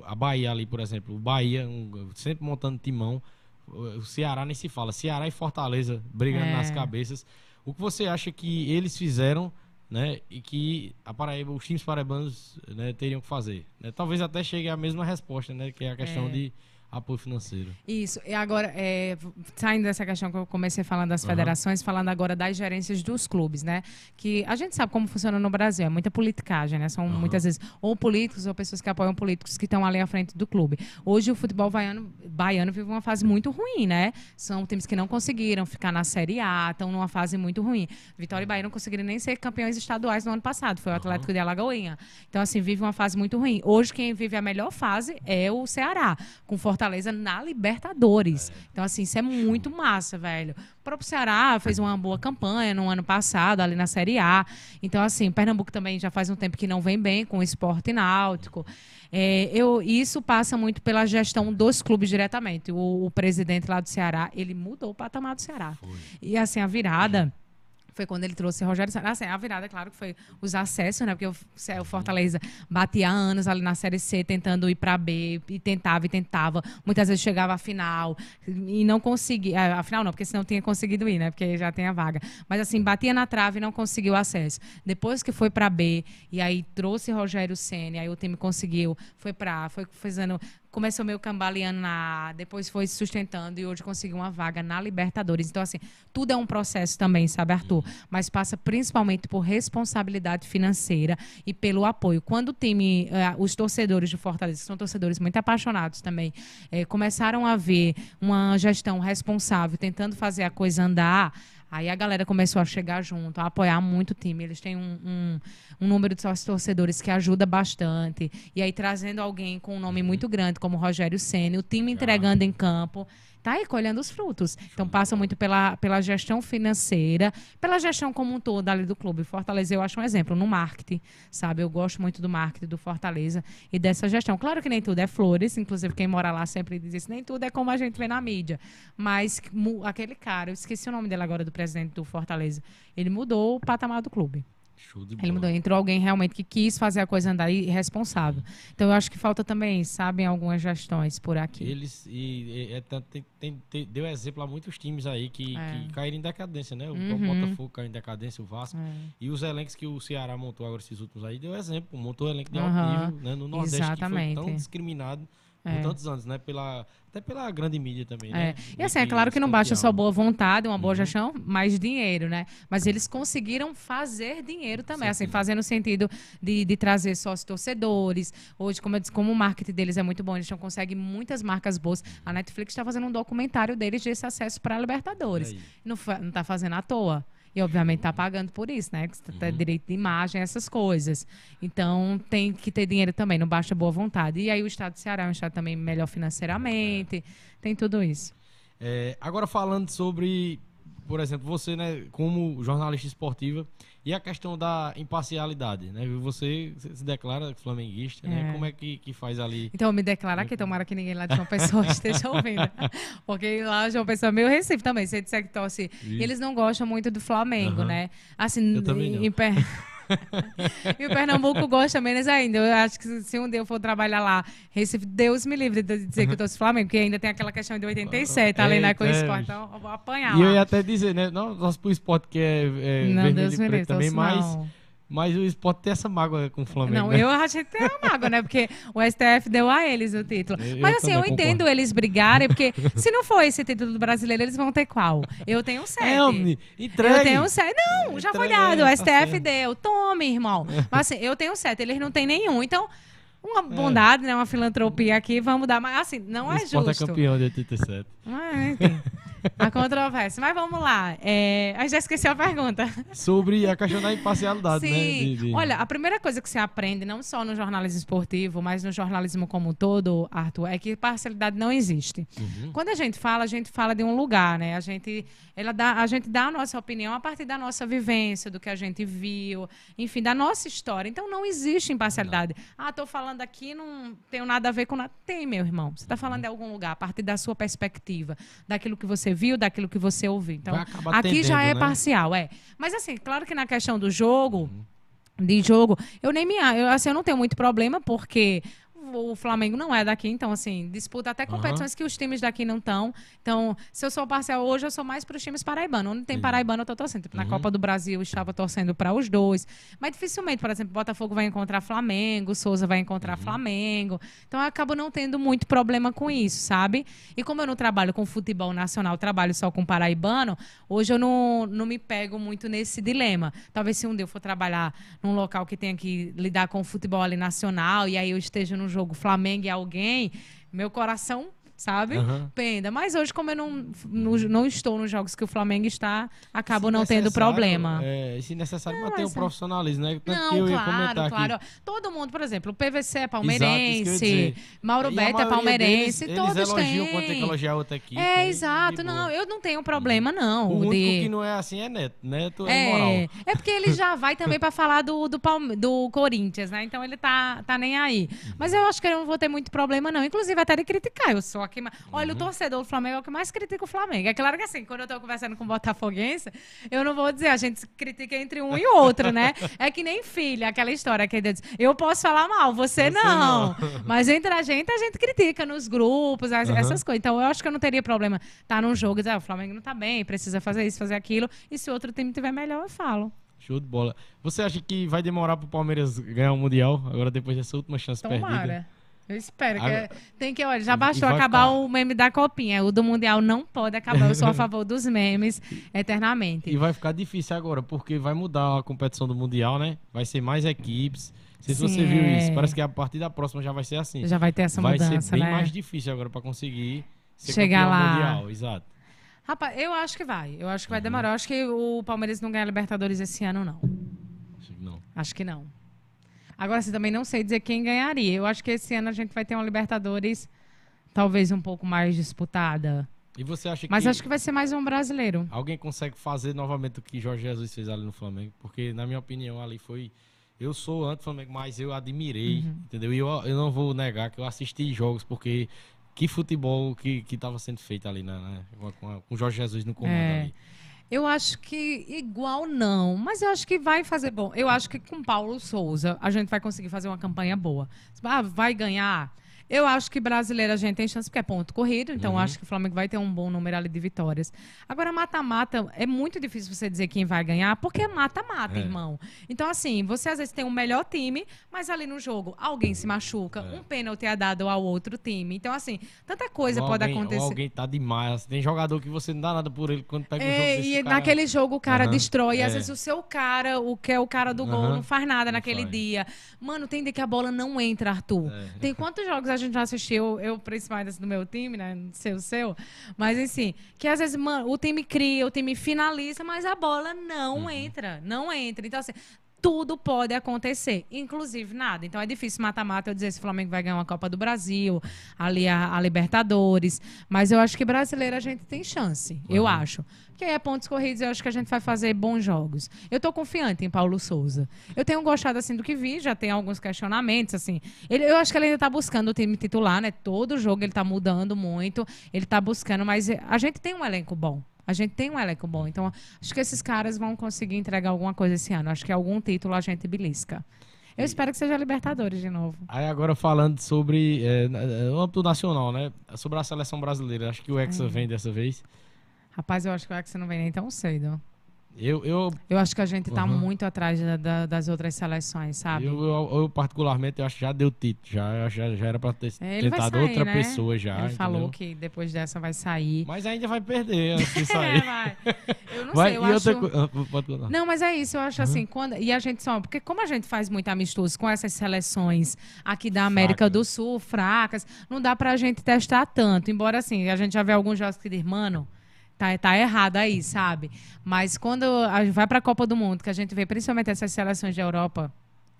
S1: o- a Bahia ali, por exemplo, o Bahia um- sempre montando timão, o, Ceará nem se fala, Ceará e Fortaleza brigando
S2: É.
S1: nas cabeças. O que você acha que eles fizeram, né, e que a Paraíba, os times paraibanos, né, teriam que fazer? né? Talvez até chegue à mesma resposta, né, que é a questão
S2: É.
S1: de apoio financeiro.
S2: Isso. E agora, é, saindo dessa questão que eu comecei falando das
S1: Aham.
S2: federações, falando agora das gerências dos clubes, né? Que a gente sabe como funciona no Brasil, é muita politicagem, né? São
S1: Aham.
S2: muitas vezes ou políticos ou pessoas que apoiam políticos que estão ali à frente do clube. Hoje o futebol baiano, baiano vive uma fase muito ruim, né? São times que não conseguiram ficar na Série A, estão numa fase muito ruim. Vitória e Bahia não conseguiram nem ser campeões estaduais no ano passado, foi o. Atlético de Alagoinha. Então, assim, vive uma fase muito ruim. Hoje, quem vive a melhor fase é o Ceará, com Fortaleza na Libertadores. Então, assim, isso é muito massa, velho. O próprio Ceará fez uma boa campanha no ano passado, ali na Série A. Então, assim, Pernambuco também já faz um tempo que não vem bem com o esporte náutico. É, eu, isso passa muito pela gestão dos clubes diretamente. O, o presidente lá do Ceará, ele mudou o patamar do Ceará.
S1: Foi.
S2: E assim, a virada foi quando ele trouxe Rogério Senna. Assim, a virada, claro, que foi os acessos, né? Porque o, Fortaleza batia anos ali na Série C, tentando ir para B, e tentava e tentava. Muitas vezes chegava à final e não conseguia. A final não, porque senão tinha conseguido ir, né? Porque já tem a vaga. Mas assim, batia na trave e não conseguiu acesso. Depois que foi para B, e aí trouxe Rogério Senna, aí o time conseguiu, foi para A, foi fazendo começou meio cambaleando depois foi se sustentando e hoje conseguiu uma vaga na Libertadores. Então, assim, tudo é um processo também, sabe, Arthur? Mas passa principalmente por responsabilidade financeira e pelo apoio. Quando o time, eh, os torcedores de Fortaleza, que são torcedores muito apaixonados também, eh, começaram a ver uma gestão responsável, tentando fazer a coisa andar. Aí a galera começou a chegar junto, a apoiar muito o time. Eles têm um, um, um número de sócios torcedores que ajuda bastante. E aí trazendo alguém com um nome muito grande, como o Rogério Senna, o time entregando em campo. Tá aí colhendo os frutos. Então passa muito pela, pela gestão financeira, pela gestão como um todo ali do clube. Fortaleza, eu acho um exemplo no marketing, sabe? Eu gosto muito do marketing do Fortaleza e dessa gestão. Claro que nem tudo é flores, inclusive quem mora lá sempre diz isso, nem tudo é como a gente vê na mídia. Mas aquele cara, eu esqueci o nome dele agora, do presidente do Fortaleza, ele mudou o patamar do clube.
S1: Show de bola.
S2: Ele mudou, entrou alguém realmente que quis fazer a coisa andar e responsável. Então eu acho que falta também, sabem, algumas gestões por aqui.
S1: Eles e, e- é tem- tem- tem- deu exemplo a muitos times aí que,
S2: É.
S1: que caíram em decadência, né? O
S2: Uhum.
S1: Botafogo caiu em decadência, o Vasco.
S2: É.
S1: E os elencos que o Ceará montou agora esses últimos aí deu exemplo. Montou um elenco de alto
S2: Aham.
S1: nível, né? No Nordeste que foi
S2: Exatamente.
S1: tão discriminado por
S2: É.
S1: tantos anos, né? Pela, até pela grande mídia também,
S2: É.
S1: né?
S2: E assim, é claro que não basta só boa vontade, uma boa
S1: Uhum.
S2: gestão, mas dinheiro, né? Mas eles conseguiram fazer dinheiro também, assim, fazer no sentido de, de trazer sócios torcedores. Hoje, como eu disse, como o marketing deles é muito bom, eles conseguem muitas marcas boas. A Netflix está fazendo um documentário deles desse acesso para a Libertadores. Não, fa- não tá fazendo à toa. E, obviamente, tá pagando por isso, né? Que você tem
S1: Uhum.
S2: direito de imagem, essas coisas. Então, tem que ter dinheiro também, não basta boa vontade. E aí, o estado do Ceará é um estado também melhor financeiramente, tem tudo isso.
S1: É, agora falando sobre, por exemplo, você, né, como jornalista esportiva e a questão da imparcialidade, né? Você se declara flamenguista, né?
S2: É.
S1: Como é que, que faz ali?
S2: Então, me declarar aqui, tomara que ninguém lá de João Pessoa [laughs] esteja ouvindo. Porque lá João Pessoa é meio Recife também. Se disser que torce. Eles não gostam muito do Flamengo, né? Assim,
S1: Eu também não.
S2: em [laughs] e o Pernambuco gosta menos ainda. Eu acho que se- um dia eu for trabalhar lá, Recife, Deus me livre de dizer que eu torço Flamengo, porque ainda tem aquela questão de 87, além da com o esporte. Então, eu vou apanhar
S1: E eu
S2: lá.
S1: ia até dizer, né? Não, nós pro esporte que é, é
S2: Não,
S1: vermelho
S2: Deus
S1: e
S2: me
S1: preto
S2: livre,
S1: também,
S2: torço
S1: mas. Mas o esporte tem essa mágoa com o Flamengo.
S2: Não,
S1: né?
S2: eu a gente tem uma mágoa, né? Porque o STF deu a eles o título.
S1: Eu- eu
S2: Mas assim, eu
S1: também
S2: entendo
S1: concordo.
S2: eles brigarem, porque se não for esse título do brasileiro, eles vão ter qual? Eu tenho sete.
S1: É, entregue.
S2: Eu tenho sete. Não, já foi dado. O
S1: tá
S2: STF deu. Tome, irmão. Mas assim, eu tenho sete, eles não têm nenhum. Então,
S1: É.
S2: uma bondade, né? Uma filantropia aqui, vamos dar. Mas assim, não
S1: o
S2: é
S1: esporte é
S2: justo.
S1: campeão de 87.
S2: Ah. [laughs] A controvérsia. Mas vamos lá. É... A gente já esqueceu a pergunta.
S1: Sobre a questão da imparcialidade, né?
S2: Sim.
S1: de- de-
S2: Olha, a primeira coisa que você aprende, não só no jornalismo esportivo, mas no jornalismo como um todo, Arthur, é que parcialidade não existe.
S1: Uhum.
S2: Quando a gente fala, a gente fala de um lugar, né? A gente, ela dá, a gente dá a nossa opinião a partir da nossa vivência, do que a gente viu, enfim, da nossa história. Então não existe imparcialidade. Ah, tô falando aqui, não tenho nada a ver com nada. Tem, meu irmão. Você está falando de algum lugar, a partir da sua perspectiva, daquilo que você viu, daquilo que você ouviu. Então, aqui já é
S1: né?
S2: parcial, é. Mas assim, claro que na questão do jogo, de jogo, eu nem me, eu, assim, eu não tenho muito problema porque o Flamengo não é daqui, então, assim, disputa até competições que os times daqui não estão. Então, se eu sou parcial hoje, eu sou mais para os times paraibanos. Onde tem paraibano, eu tô torcendo. Tipo, Na
S1: Uhum.
S2: Copa do Brasil, eu estava torcendo para os dois. Mas dificilmente, por exemplo, Botafogo vai encontrar Flamengo, Souza vai encontrar
S1: Uhum.
S2: Flamengo. Então, eu acabo não tendo muito problema com isso, sabe? E como eu não trabalho com futebol nacional, trabalho só com paraibano, hoje eu não, não me pego muito nesse dilema. Talvez se um dia eu for trabalhar num local que tenha que lidar com o futebol ali nacional e aí eu esteja num jogo Flamengo e alguém, meu coração, sabe?
S1: Aham.
S2: Penda. Mas hoje, como eu não, não, não estou nos jogos que o Flamengo está, acabo
S1: Se
S2: não tendo problema.
S1: É, se necessário, manter o
S2: é-
S1: profissionalismo, né? Tanto
S2: Não,
S1: que eu
S2: claro, claro.
S1: aqui.
S2: Todo mundo, por exemplo, o PVC é
S1: Exato,
S2: palmeirense,
S1: dizer.
S2: Mauro
S1: a
S2: Beto é palmeirense,
S1: deles,
S2: todos
S1: eles elogiam
S2: têm.
S1: quando tem que elogiar outra equipe.
S2: É, exato. Não, eu não tenho problema, não.
S1: O único
S2: de...
S1: que não é assim é Neto. Neto é, moral.
S2: É, é porque ele já vai também pra falar do, do, Palme- do Corinthians, né? Então ele tá, tá nem aí. Mas eu acho que eu não vou ter muito problema, não. Inclusive, até de criticar. Eu sou aqui. Olha, o torcedor do Flamengo é o que mais critica o Flamengo. É claro que assim, quando eu tô conversando com o Botafoguense, eu não vou dizer, a gente critica entre um e outro, né? [laughs] É que nem filha, aquela história que ele diz, eu posso falar mal, você,
S1: Você
S2: não.
S1: não. [laughs]
S2: Mas entre a gente, a gente critica nos grupos, as-
S1: Aham.
S2: essas coisas. Então eu acho que eu não teria problema estar num jogo e dizer, ah, o Flamengo não tá bem, precisa fazer isso, fazer aquilo. E se o outro time tiver melhor, eu falo.
S1: Show de bola. Você acha que vai demorar pro Palmeiras ganhar o Mundial, agora depois dessa última chance perdida?
S2: Eu espero. Que Tem que, olha, já bastou
S1: vai
S2: acabar o meme da copinha. O do Mundial não pode acabar. Eu sou a [laughs] favor dos memes eternamente.
S1: E vai ficar difícil agora, porque vai mudar a competição do Mundial, né? Vai ser mais equipes. Não sei se
S2: Sim,
S1: você viu
S2: é.
S1: isso. Parece que a partir da próxima já vai ser assim.
S2: Já vai ter essa
S1: vai
S2: mudança,
S1: ser bem
S2: né?
S1: mais difícil agora pra conseguir ser
S2: Chegar lá.
S1: mundial. Exato.
S2: Rapaz, eu acho que vai. Eu acho que vai
S1: Uhum.
S2: demorar. Eu acho que o Palmeiras não ganha Libertadores esse ano, não.
S1: Acho que não.
S2: Acho que não. Agora, assim, também não sei dizer quem ganharia. Eu acho que esse ano a gente vai ter uma Libertadores talvez um pouco mais disputada.
S1: E você acha
S2: Mas
S1: que,
S2: acho que vai ser mais um brasileiro.
S1: alguém consegue fazer novamente o que Jorge Jesus fez ali no Flamengo? Porque, na minha opinião, ali foi. Eu sou anti-Flamengo, mas eu admirei,
S2: Uhum.
S1: entendeu? E eu, eu não vou negar que eu assisti jogos, porque que futebol que estava sendo feito ali, né? né? Com, com o Jorge Jesus no comando
S2: É.
S1: ali.
S2: Eu acho que igual não, mas eu acho que vai fazer bom. Eu acho que com Paulo Souza a gente vai conseguir fazer uma campanha boa. Ah, vai ganhar. Eu acho que brasileiro a gente tem chance, porque é ponto corrido, então eu acho que o Flamengo vai ter um bom número ali de vitórias. Agora, mata-mata, é muito difícil você dizer quem vai ganhar, porque é mata-mata,
S1: É.
S2: irmão. Então, assim, você às vezes tem um melhor time, mas ali no jogo alguém se machuca,
S1: É.
S2: um pênalti é dado ao outro time. Então, assim, tanta coisa
S1: Ou
S2: pode
S1: alguém,
S2: acontecer.
S1: Alguém tá demais. Tem jogador que você não dá nada por ele quando pega um jogo
S2: É, e
S1: cara-
S2: naquele jogo o cara
S1: Aham,
S2: destrói. E às
S1: é.
S2: vezes o seu cara, o que é o cara do gol,
S1: Aham,
S2: não faz nada
S1: não
S2: naquele
S1: faz.
S2: dia. Mano, tem dia que a bola não entra, Arthur.
S1: É.
S2: Tem quantos jogos a gente já assistiu? Eu, principalmente do meu time, né? Não sei o seu. Mas, assim, que às vezes, mano, o time cria, o time finaliza, mas a bola não
S1: Uhum.
S2: entra. Não entra. Então, assim. Tudo pode acontecer, inclusive nada. Então é difícil mata-mata eu dizer se o Flamengo vai ganhar uma Copa do Brasil, ali a, a Libertadores. Mas eu acho que brasileiro a gente tem chance. Eu
S1: Uhum.
S2: acho. Porque aí é pontos corridos, eu acho que a gente vai fazer bons jogos. Eu tô confiante em Paulo Souza. Eu tenho gostado assim do que vi, já tem alguns questionamentos assim. Ele- eu acho que ele ainda tá buscando o time titular, né? Todo jogo ele tá mudando muito, ele tá buscando, mas a gente tem um elenco bom. A gente tem um elenco bom. Então, acho que esses caras vão conseguir entregar alguma coisa esse ano. Acho que algum título a gente belisca. Eu espero que seja Libertadores de novo.
S1: Aí agora falando sobre é, no âmbito nacional, né? Sobre a seleção brasileira. Acho que o Hexa vem dessa vez.
S2: Rapaz, eu acho que o Hexa não vem nem tão cedo.
S1: Eu, eu,
S2: Eu acho que a gente tá
S1: Uhum.
S2: muito atrás da- da- das outras seleções, sabe?
S1: eu, eu, eu, particularmente, eu acho que já deu título. Já, já, já era pra ter
S2: É, ele
S1: tentado
S2: sair,
S1: outra
S2: né?
S1: pessoa já.
S2: Ele falou
S1: entendeu?
S2: que depois dessa vai sair.
S1: Mas ainda vai perder antes [laughs] de
S2: É,
S1: sair.
S2: vai. Eu não
S1: vai,
S2: sei, eu acho...
S1: outra ah.
S2: Não, mas é isso, eu
S1: Uhum.
S2: acho assim, quando... e a gente só, porque como a gente faz muito amistoso com essas seleções aqui da América
S1: Fracas.
S2: do Sul, fracas, não dá pra gente testar tanto, embora assim, a gente já vê alguns jogos que diz, mano, tá, tá errado aí, sabe? Mas quando a gente vai pra Copa do Mundo, que a gente vê principalmente essas seleções da Europa,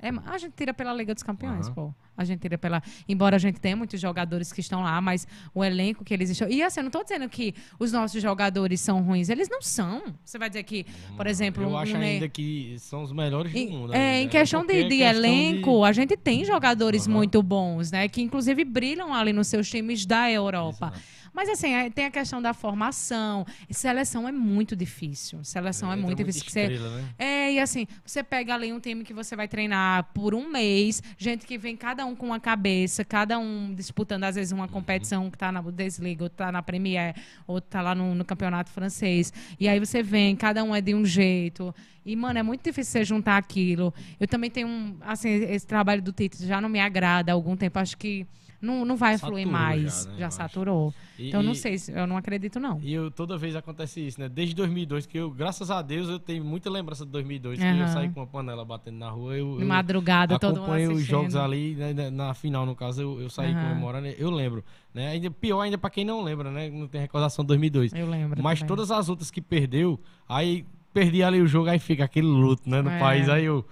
S2: é, a gente tira pela Liga dos Campeões,
S1: Aham.
S2: pô. A gente tira pela. Embora a gente tenha muitos jogadores que estão lá, mas o elenco que eles estão. E assim, eu não tô dizendo que os nossos jogadores são ruins. Eles não são. Você vai dizer que, por exemplo,
S1: eu
S2: um
S1: acho
S2: Ney-
S1: ainda que são os melhores do
S2: em,
S1: mundo.
S2: é,
S1: ainda.
S2: em questão
S1: porque
S2: de,
S1: é
S2: de
S1: questão
S2: elenco, a gente tem jogadores
S1: Aham.
S2: muito bons, né? Que inclusive brilham ali nos seus times da Europa.
S1: Exato.
S2: Mas assim, é- tem a questão da formação. Seleção é muito difícil. Seleção é,
S1: Entra
S2: muito difícil. que você-
S1: estrela, né?
S2: é, É, e assim, você pega ali um time que você vai treinar por um mês, gente que vem cada um com uma cabeça, cada um disputando, às vezes, uma competição que tá na Bundesliga, ou tá na Premier, ou tá lá no, no campeonato francês. E aí você vem, cada um é de um jeito. E, mano, é muito difícil você juntar aquilo. Eu também tenho um. Assim, esse trabalho do Tite já não me agrada há algum tempo. Acho que não, não vai fluir
S1: Saturou
S2: mais.
S1: já,
S2: Já,
S1: né, eu acho.
S2: saturou.
S1: E-
S2: então, não
S1: e-
S2: sei, se- eu não acredito, não.
S1: E eu, toda vez acontece isso, né? Desde 2002, que eu, graças a Deus, eu tenho muita lembrança de 2002, que eu saí com uma panela batendo na rua. Eu,
S2: De
S1: eu
S2: madrugada, todo mundo assistindo.
S1: os jogos ali, né, na- na final, no caso, eu, eu saí
S2: Aham.
S1: comemorando, eu lembro. Né? Ainda, pior ainda pra quem não lembra, né? Não tem recordação de 2002.
S2: Eu lembro.
S1: Mas
S2: também.
S1: todas as outras que perdeu, aí perdi ali o jogo, aí fica aquele luto, né, no
S2: É.
S1: país. Aí eu,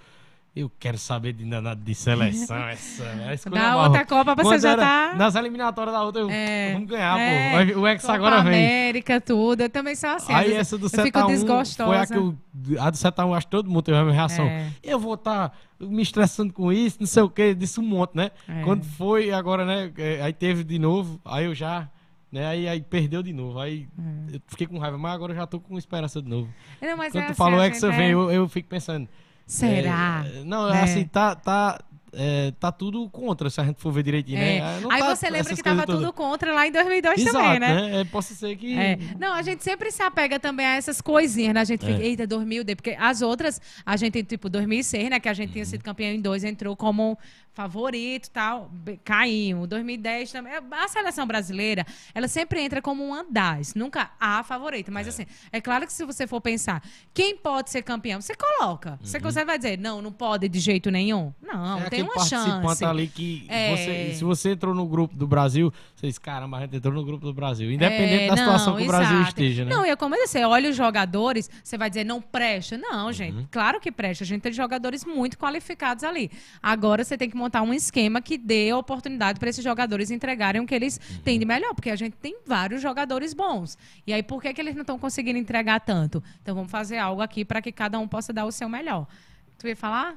S1: eu quero saber de de seleção, [laughs] essa, essa coisa
S2: Da
S1: mal.
S2: outra Copa você
S1: Quando
S2: já
S1: era
S2: tá.
S1: Nas eliminatórias da outra, eu,
S2: É,
S1: vamos ganhar,
S2: é,
S1: pô. O Hexa
S2: Copa
S1: agora vem.
S2: América, tudo. Eu também sou assim.
S1: Aí essa do
S2: eu fico
S1: 7x1
S2: desgostosa.
S1: foi a que eu, a do 7x1, acho que todo mundo teve a mesma reação.
S2: É.
S1: Eu vou estar me estressando com isso, não sei o que, disse um monte, né?
S2: É.
S1: Quando foi agora, né? é, Aí teve de novo, aí eu já, né? Aí, aí perdeu de novo. Aí eu fiquei com raiva, mas agora eu já tô com esperança de novo.
S2: Não, mas
S1: Quando
S2: é
S1: tu
S2: assim,
S1: falou
S2: a
S1: é que você vem,
S2: é-
S1: eu, eu fico pensando.
S2: Será?
S1: é, não,
S2: né?
S1: assim, tá, tá, é, tá tudo contra, se a gente for ver direitinho,
S2: É.
S1: né? Não
S2: Aí
S1: tá
S2: você lembra que tava tudo contra lá em 2002
S1: Exato,
S2: também, né?
S1: É, possa ser que.
S2: É. Não, a gente sempre se apega também a essas coisinhas, né? A gente fica,
S1: É.
S2: eita, 2000, porque as outras, a gente, tipo, 2006, né? Que a gente
S1: Uhum.
S2: tinha sido campeão em dois, entrou como favorito e tal, caiu. 2010 também. A seleção brasileira, ela sempre entra como um das, nunca a favorita. Mas, assim, é claro que se você for pensar, quem pode ser campeão? Você coloca. Você, você vai dizer, não, não pode de jeito nenhum. Não,
S1: Uhum. é
S2: tem
S1: aquele
S2: uma
S1: participante
S2: chance.
S1: ali que
S2: É.
S1: você- se você entrou no grupo do Brasil, você diz, caramba, a gente entrou no grupo do Brasil. Independente
S2: É,
S1: da situação
S2: não,
S1: que o Brasil esteja, né?
S2: Não, e é como eu disse, você olha os jogadores, você vai dizer, não presta. Não, gente,
S1: Uhum.
S2: claro que presta. A gente tem jogadores muito qualificados ali. Agora você tem que montar um esquema que dê oportunidade para esses jogadores entregarem o que eles
S1: Uhum.
S2: têm de melhor, porque a gente tem vários jogadores bons. E aí, por que, que eles não estão conseguindo entregar tanto? Então, vamos fazer algo aqui para que cada um possa dar o seu melhor. Tu ia falar?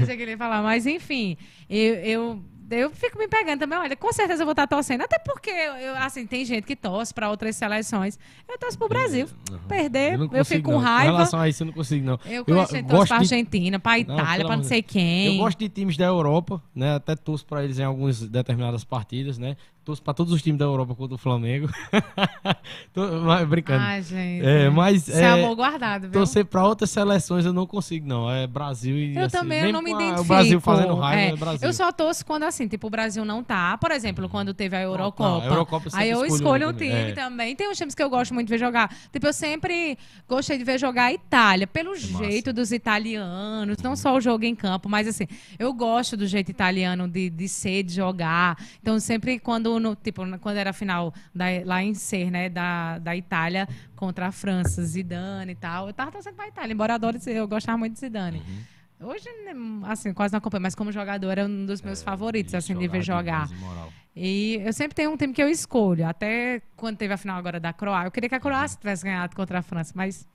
S2: Achei que ele ia falar, mas enfim, eu, eu, eu fico me pegando também. Olha, com certeza eu vou estar torcendo, até porque eu, assim, tem gente que torce para outras seleções. Eu torço pro Brasil. Perder,
S1: não
S2: eu,
S1: consigo,
S2: fico com
S1: não. Com
S2: raiva.
S1: relação a isso, eu não consigo, não.
S2: Eu que torce
S1: gosto
S2: pra
S1: de-
S2: Argentina, pra Itália, pra não sei quem.
S1: Eu gosto de times da Europa, né? Até torço pra eles em algumas determinadas partidas, né? Torço pra todos os times da Europa contra o Flamengo. [laughs] Tô- mas, brincando.
S2: Ai, gente.
S1: É, mas,
S2: Isso
S1: é,
S2: é amor guardado, viu?
S1: Torcer pra outras seleções eu não consigo, não. É Brasil e
S2: Eu
S1: assim,
S2: também eu não me identifico.
S1: O Brasil fazendo raiva
S2: É,
S1: é, Brasil.
S2: Eu só torço quando assim, tipo, o Brasil não tá. Por exemplo, quando teve a Eurocopa.
S1: não, a Eurocopa eu
S2: aí eu
S1: escolho um
S2: time
S1: é.
S2: também. Tem uns times que eu gosto muito de ver jogar. Tipo, eu sempre gostei de ver jogar a Itália, pelo jeito dos italianos, não só o jogo em campo, mas assim, eu gosto do jeito italiano de, de ser, de jogar. Então, sempre quando, no, tipo, quando era a final da- lá em Ser, né, da, da Itália contra a França, Zidane e tal, eu tava torcendo pra Itália, embora eu adore, eu gostava muito de Zidane.
S1: Uhum.
S2: Hoje, né, assim, quase não acompanho, mas como jogador é um dos meus favoritos,
S1: E
S2: assim, de ver jogar. E eu sempre tenho um time que eu escolho. Até quando teve a final agora da Croácia. Eu queria que a Croácia tivesse ganhado contra a França, mas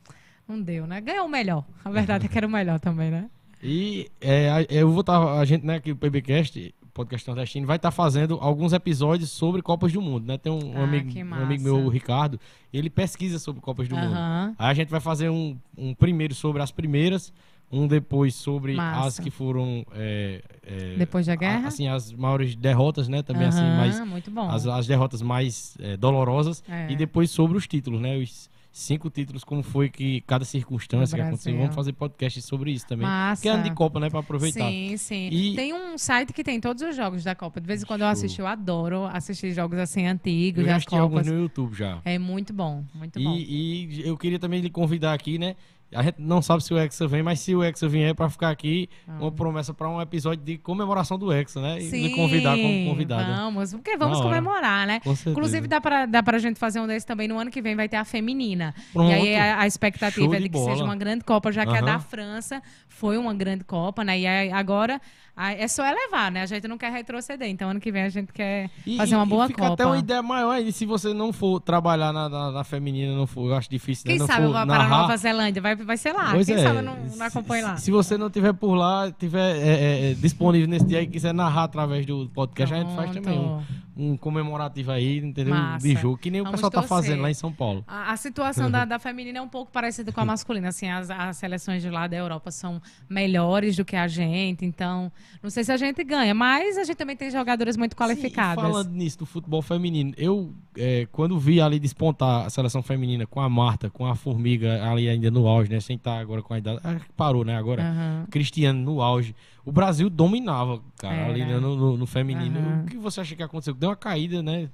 S2: não deu, né? Ganhou o melhor. A verdade é que era o melhor também, né?
S1: E é, eu vou estar, a gente, né, aqui o PBcast, podcast nordestino, vai estar fazendo alguns episódios sobre Copas do Mundo, né? Tem um,
S2: Ah,
S1: amigo, um amigo meu, o Ricardo, ele pesquisa sobre Copas do Mundo.
S2: Aham.
S1: Aí a gente vai fazer um, um primeiro sobre as primeiras, um depois sobre
S2: Massa.
S1: as que foram é, é,
S2: Depois da
S1: a-
S2: guerra?
S1: assim as maiores derrotas, né? Também assim,
S2: Aham,
S1: mais
S2: muito bom.
S1: as, as derrotas mais é, dolorosas
S2: É.
S1: e depois sobre os títulos, né? Os cinco títulos, como foi que cada circunstância que aconteceu. Vamos fazer podcast sobre isso também.
S2: Massa.
S1: Que é ano de Copa, né? Pra aproveitar.
S2: Sim, sim.
S1: E-
S2: Tem um site que tem todos os jogos da Copa. De vez em quando eu
S1: Show.
S2: assisto, eu adoro assistir jogos assim antigos
S1: Eu já assisti alguns no YouTube já.
S2: É muito bom, muito bom.
S1: E, e eu queria também lhe convidar aqui, né? A gente não sabe se o Hexa vem, mas se o Hexa vier pra ficar aqui, uma promessa pra um episódio de comemoração do Hexa, né? E lhe convidar como convidada.
S2: Vamos, porque vamos comemorar, né?
S1: Com.
S2: Inclusive, dá pra, dá pra gente fazer um desse também no ano que vem, vai ter a feminina.
S1: Pronto.
S2: E aí a, a expectativa é
S1: de
S2: que
S1: bola.
S2: seja uma grande Copa, já que a
S1: Aham.
S2: da França foi uma grande Copa, né? E aí agora é só elevar, né? A gente não quer retroceder. Então, ano que vem a gente quer
S1: E-
S2: fazer uma
S1: e-
S2: boa
S1: e fica
S2: Copa.
S1: até uma ideia maior ainda. Se você não for trabalhar na, na, na feminina, não for, eu acho difícil, né?
S2: Quem
S1: não
S2: sabe para para
S1: narrar,
S2: Nova Zelândia? Vai, vai ser lá.
S1: Pois
S2: Quem
S1: é,
S2: sabe eu não, não
S1: se-
S2: acompanho lá.
S1: Se você não tiver por lá, tiver é, é, é, disponível nesse dia e quiser narrar através do podcast, a gente faz também um,
S2: Pronto.
S1: Um comemorativo aí, entendeu?
S2: Massa.
S1: De jogo, que nem
S2: Vamos
S1: o pessoal tá
S2: torcer.
S1: fazendo lá em São Paulo.
S2: A, a situação da, [laughs] da feminina é um pouco parecida com a masculina. Assim, as, as seleções de lá da Europa são melhores do que a gente. Então, não sei se a gente ganha, mas a gente também tem jogadoras muito qualificadas.
S1: Sim, falando nisso, do futebol feminino, eu, é, quando vi ali despontar a seleção feminina com a Marta, com a Formiga ali ainda no auge, né? Sem estar agora com a idade. Ah, parou, né? Agora.
S2: Aham.
S1: Cristiano no auge. O Brasil dominava, cara,
S2: Era.
S1: ali né, no, no- no feminino.
S2: Aham.
S1: O que você acha que aconteceu? Deu uma caída, né?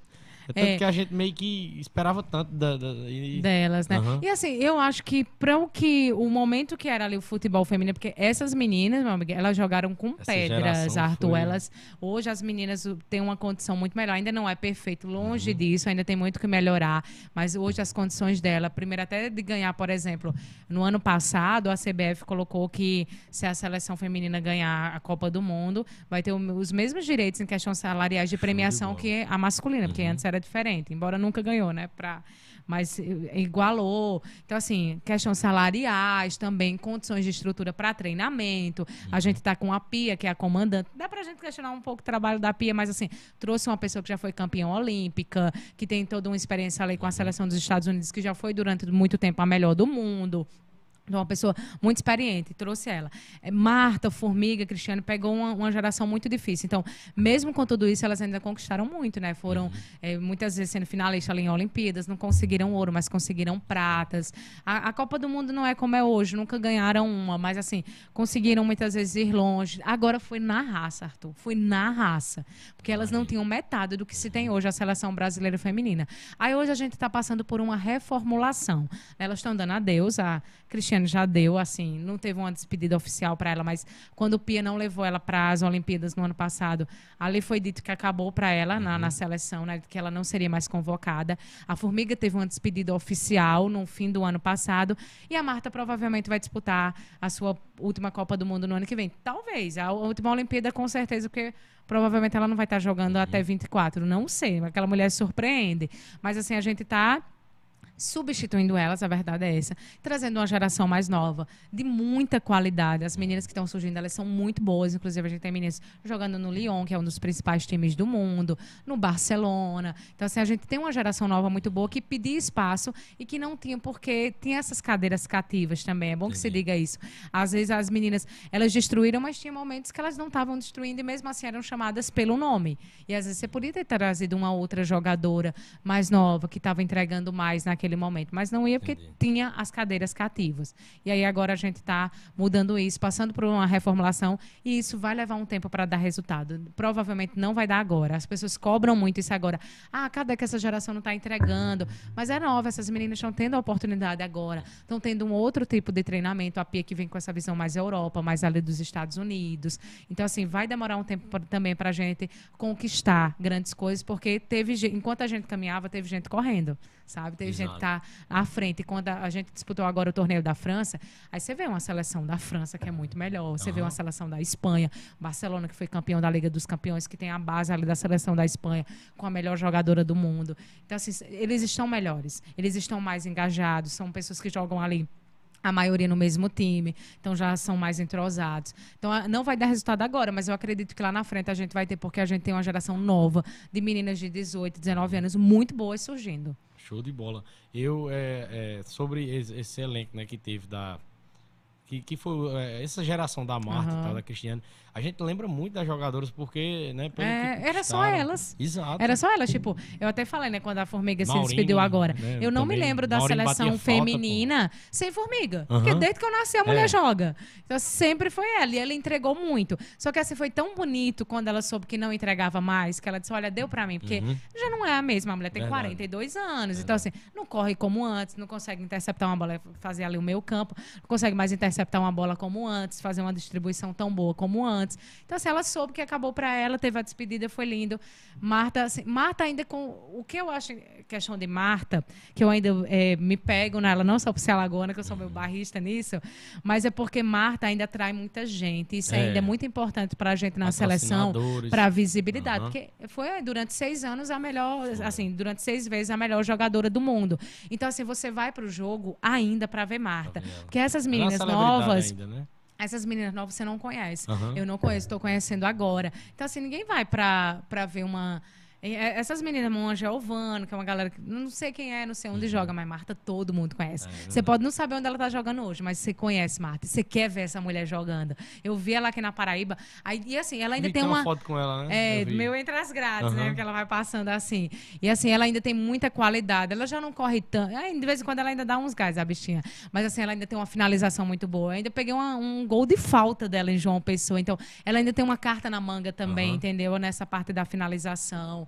S1: É tanto
S2: É.
S1: que a gente meio que esperava tanto da. da- e-
S2: delas, né?
S1: Aham.
S2: E assim, eu acho que para o que o momento que era ali o futebol feminino, porque essas meninas, meu amigo, elas jogaram com
S1: Essa
S2: pedras, Arthur.
S1: foi-
S2: Elas hoje as meninas têm uma condição muito melhor. Ainda não é perfeito, longe
S1: Uhum.
S2: disso, ainda tem muito que melhorar. Mas hoje as condições dela, primeiro até de ganhar, por exemplo, no ano passado a CBF colocou que se a seleção feminina ganhar a Copa do Mundo, vai ter os mesmos direitos em questões salariais de premiação
S1: bola.
S2: que a masculina, porque antes era diferente, embora nunca ganhou, né? Pra, mas igualou. Então, assim, questões salariais também, condições de estrutura para treinamento. A gente está com a Pia, que é a comandante. Dá para a gente questionar um pouco o trabalho da Pia, mas, assim, trouxe uma pessoa que já foi campeã olímpica, que tem toda uma experiência ali com a seleção dos Estados Unidos, que já foi durante muito tempo a melhor do mundo. Então, uma pessoa muito experiente, trouxe ela. É, Marta, Formiga, Cristiane, pegou uma, uma geração muito difícil. Então, mesmo com tudo isso, elas ainda conquistaram muito, né? Foram é, muitas vezes sendo finalistas ali em Olimpíadas, não conseguiram ouro, mas conseguiram pratas. A, a Copa do Mundo não é como é hoje, nunca ganharam uma, mas assim, conseguiram muitas vezes ir longe. Agora foi na raça, Arthur, foi na raça. Porque elas não tinham metade do que se tem hoje a seleção brasileira feminina. Aí hoje a gente está passando por uma reformulação. Elas estão dando adeus, a Cristiane já deu, assim, não teve uma despedida oficial para ela, mas quando o Pia não levou ela para as Olimpíadas no ano passado, ali foi dito que acabou para ela na, na seleção, né, que ela não seria mais convocada. A Formiga teve uma despedida oficial no fim do ano passado e a Marta provavelmente vai disputar a sua última Copa do Mundo no ano que vem. Talvez, a última Olimpíada com certeza, porque provavelmente ela não vai estar jogando até 24, não sei, aquela mulher surpreende. Mas assim, a gente está substituindo elas, a verdade é essa, trazendo uma geração mais nova, de muita qualidade. As meninas que estão surgindo, elas são muito boas, inclusive a gente tem meninas jogando no Lyon, que é um dos principais times do mundo, no Barcelona. Então, assim, a gente tem uma geração nova muito boa que pedia espaço e que não tinha, porque tinha essas cadeiras cativas também. É bom que se diga isso. Às vezes as meninas, elas destruíram, mas tinha momentos que elas não estavam destruindo e mesmo assim eram chamadas pelo nome. E às vezes você podia ter trazido uma outra jogadora mais nova, que estava entregando mais naquele momento, mas não ia porque tinha as cadeiras cativas. E aí agora a gente está mudando isso, passando por uma reformulação e isso vai levar um tempo para dar resultado. Provavelmente não vai dar agora. As pessoas cobram muito isso agora. Ah, cadê que essa geração não está entregando? Mas é nova, essas meninas estão tendo a oportunidade agora. Estão tendo um outro tipo de treinamento. A Pia que vem com essa visão mais Europa, mais ali dos Estados Unidos. Então, assim, vai demorar um tempo pra- também para a gente conquistar grandes coisas, porque teve enquanto a gente caminhava, teve gente correndo, sabe? Gente
S1: Exato.
S2: que tá à frente. E quando a, a gente disputou agora o torneio da França, aí você vê uma seleção da França que é muito melhor. Você vê uma seleção da Espanha, Barcelona que foi campeão da Liga dos Campeões, que tem a base ali da seleção da Espanha com a melhor jogadora do mundo. Então, assim, eles estão melhores, eles estão mais engajados, são pessoas que jogam ali a maioria no mesmo time, então já são mais entrosados. Então não vai dar resultado agora, mas eu acredito que lá na frente a gente vai ter, porque a gente tem uma geração nova de meninas de 18, 19 anos muito boas surgindo.
S1: Show de bola. Eu, é, é, sobre esse elenco né, que teve da. Que, que foi é, essa geração da Marta,
S2: Aham.
S1: tal, da Cristiane. A gente lembra muito das jogadoras porque, né,
S2: É, era só elas.
S1: Exato.
S2: Era só elas, tipo, eu até falei, né, quando a Formiga se despediu agora.
S1: né,
S2: eu não me
S1: também.
S2: lembro da
S1: Maurine
S2: seleção
S1: batia falta,
S2: feminina sem Formiga. Porque
S1: Aham.
S2: desde que eu nasci a mulher
S1: É.
S2: joga. Então sempre foi ela. E ela entregou muito. Só que assim, foi tão bonito quando ela soube que não entregava mais, que ela disse, olha, deu pra mim. Porque
S1: Uhum.
S2: já não é a mesma. A mulher tem
S1: Verdade.
S2: 42 anos. Então, assim, não corre como antes, não consegue interceptar uma bola, fazer ali o meio campo, não consegue mais interceptar uma bola como antes, fazer uma distribuição tão boa como antes. Então, assim, ela soube que acabou pra ela, teve a despedida, foi lindo. Marta, assim, Marta ainda com. O que eu acho, questão de Marta, que eu ainda eh, me pego nela, não só por ser alagoana, que eu sou meio barrista nisso, mas é porque Marta ainda atrai muita gente. Isso
S1: É.
S2: ainda é muito importante pra gente na seleção, para visibilidade.
S1: Aham.
S2: Porque foi durante seis anos a melhor, assim, durante seis vezes a melhor jogadora do mundo. Então, assim, você vai pro jogo ainda para ver Marta. Porque essas
S1: é
S2: meninas
S1: celebridade
S2: novas.
S1: Ainda, né?
S2: Essas meninas novas você não conhece.
S1: Aham.
S2: Eu não conheço, estou conhecendo agora. Então, assim, ninguém vai pra ver uma. É, Essas meninas, Monja Alvano, que é uma galera que não sei quem é, não sei onde joga, mas Marta todo mundo conhece.
S1: Uhum. É,
S2: você pode não saber onde ela tá jogando hoje, mas você conhece Marta. Você quer ver essa mulher jogando. Eu vi ela aqui na Paraíba. Aí, e assim, ela ainda tem uma.
S1: foto com ela, né?
S2: É, meu entre as grades, né?
S1: Aham.
S2: Porque ela vai passando assim. E assim, ela ainda tem muita qualidade. Ela já não corre tanto. É, de vez em quando ela ainda dá uns gás, a bichinha. Mas assim, ela ainda tem uma finalização muito boa. Eu ainda peguei uma- um gol de falta dela em João Pessoa. Então, ela ainda tem uma carta na manga também,
S1: Aham.
S2: entendeu? Nessa parte da finalização.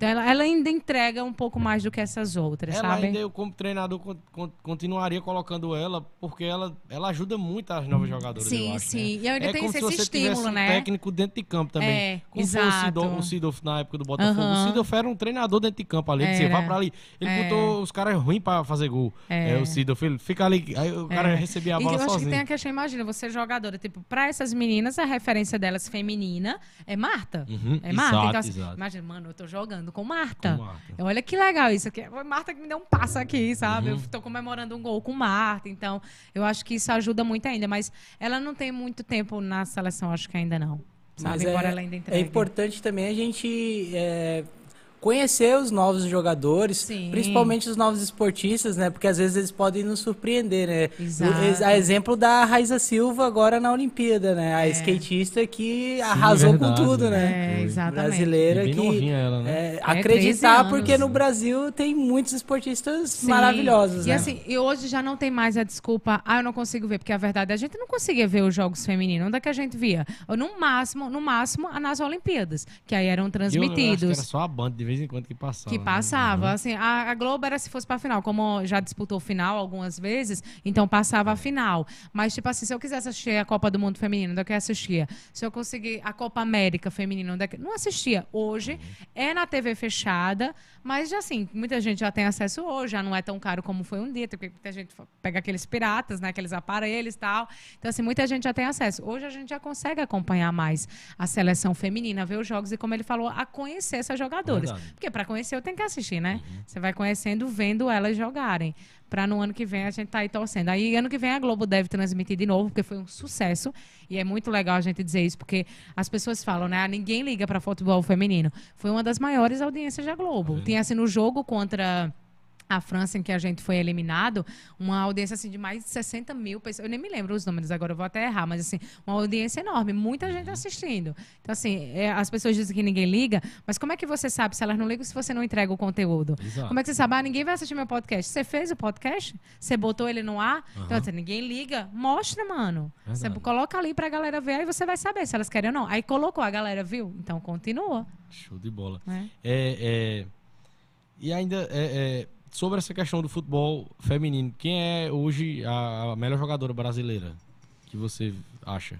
S2: Então, ela, ela ainda entrega um pouco mais do que essas outras,
S1: Ela
S2: sabe?
S1: ainda, eu como treinador, con- con- continuaria colocando ela, porque ela, ela ajuda muito as novas jogadoras,
S2: Sim,
S1: acho,
S2: sim.
S1: né?
S2: E ainda
S1: é
S2: tem
S1: como
S2: esse
S1: se você
S2: estímulo,
S1: tivesse um
S2: né?
S1: técnico dentro de campo também.
S2: É,
S1: como
S2: exato.
S1: Sidolf, o Sidolf na época do Botafogo.
S2: Aham.
S1: O Sidolf era um treinador dentro de campo ali.
S2: Era.
S1: vai pra ali. Ele
S2: É.
S1: botou os caras ruins pra fazer gol.
S2: É.
S1: É, o Sidolf, ele fica ali. Aí o cara
S2: É.
S1: recebia a
S2: E
S1: bola
S2: eu acho que
S1: sozinho.
S2: tem a questão, imagina, você é jogadora, tipo, pra essas meninas, a referência delas feminina é Marta.
S1: Uhum,
S2: É Marta.
S1: exato,
S2: então, assim,
S1: exato.
S2: imagina, mano, eu tô jogando com Marta.
S1: Com Marta.
S2: Olha que legal isso aqui. Foi Marta que me deu um passo aqui, sabe?
S1: Uhum.
S2: Eu tô comemorando um gol com Marta. Então, eu acho que isso ajuda muito ainda. Mas ela não tem muito tempo na seleção, acho que ainda não. Sabe?
S3: Mas
S2: Embora
S3: é,
S2: ela ainda
S3: é
S2: entregue.
S3: importante também a gente é, conhecer os novos jogadores,
S2: Sim.
S3: principalmente os novos esportistas, né? Porque às vezes eles podem nos surpreender, né?
S2: Exato.
S3: O- A exemplo da Raiza Silva agora na Olimpíada, né? A
S2: É.
S3: skatista que arrasou
S1: verdade,
S3: com tudo,
S1: né?
S3: né?
S2: É, exatamente.
S3: Brasileira
S1: bem
S3: que
S1: novinha ela, né?
S3: é,
S2: 13
S3: acreditar porque no Brasil tem muitos esportistas
S2: Sim.
S3: maravilhosos,
S2: E
S3: né?
S2: assim, e hoje já não tem mais a desculpa, ah, eu não consigo ver, porque a verdade é a gente não conseguia ver os jogos femininos. Onde é que a gente via? Ou no máximo, no máximo, nas Olimpíadas, que aí eram
S1: E eu acho que
S2: transmitidos.
S1: era só a banda de vez em quando que passava.
S2: Que
S1: né?
S2: passava.
S1: Uhum.
S2: Assim, a, a Globo era se fosse pra final, como já disputou final algumas vezes, então passava a final. Mas, tipo assim, se eu quisesse assistir a Copa do Mundo Feminino, onde é que eu assistia? Se eu conseguir a Copa América Feminina, onde é que... não assistia. Hoje é na TV fechada, mas assim, muita gente já tem acesso hoje, já não é tão caro como foi um dia, porque muita gente pega aqueles piratas, né, aqueles aparelhos e tal. Então, assim, muita gente já tem acesso. Hoje a gente já consegue acompanhar mais a seleção feminina, ver os jogos e, como ele falou, a conhecer essas jogadoras. Porque para conhecer eu tenho que assistir, né?
S1: Uhum.
S2: Você vai conhecendo, vendo elas jogarem. Para no ano que vem a gente tá aí torcendo. Aí ano que vem a Globo deve transmitir de novo, porque foi um sucesso. E é muito legal a gente dizer isso, porque as pessoas falam, né? Ah, ninguém liga para futebol feminino. Foi uma das maiores audiências da Globo.
S1: Uhum.
S2: Tinha assim no jogo contra a França, em que a gente foi eliminado, uma audiência assim de mais de 60 mil pessoas. Eu nem me lembro os números agora, eu vou até errar, mas assim, uma audiência enorme, muita gente assistindo. Então, assim, é, as pessoas dizem que ninguém liga, mas como é que você sabe se elas não ligam se você não entrega o conteúdo?
S1: Exato.
S2: Como é que você sabe? Ah, ninguém vai assistir meu podcast. Você fez o podcast? Você botou ele no ar? Então, assim, ninguém liga. Mostra, mano. Você coloca ali pra galera ver, aí você vai saber se elas querem ou não. Aí colocou, a galera viu? Então continua.
S1: Show de bola.
S2: Né?
S1: É, é, e ainda é, é, sobre essa questão do futebol feminino, quem é hoje a, melhor jogadora brasileira que você acha?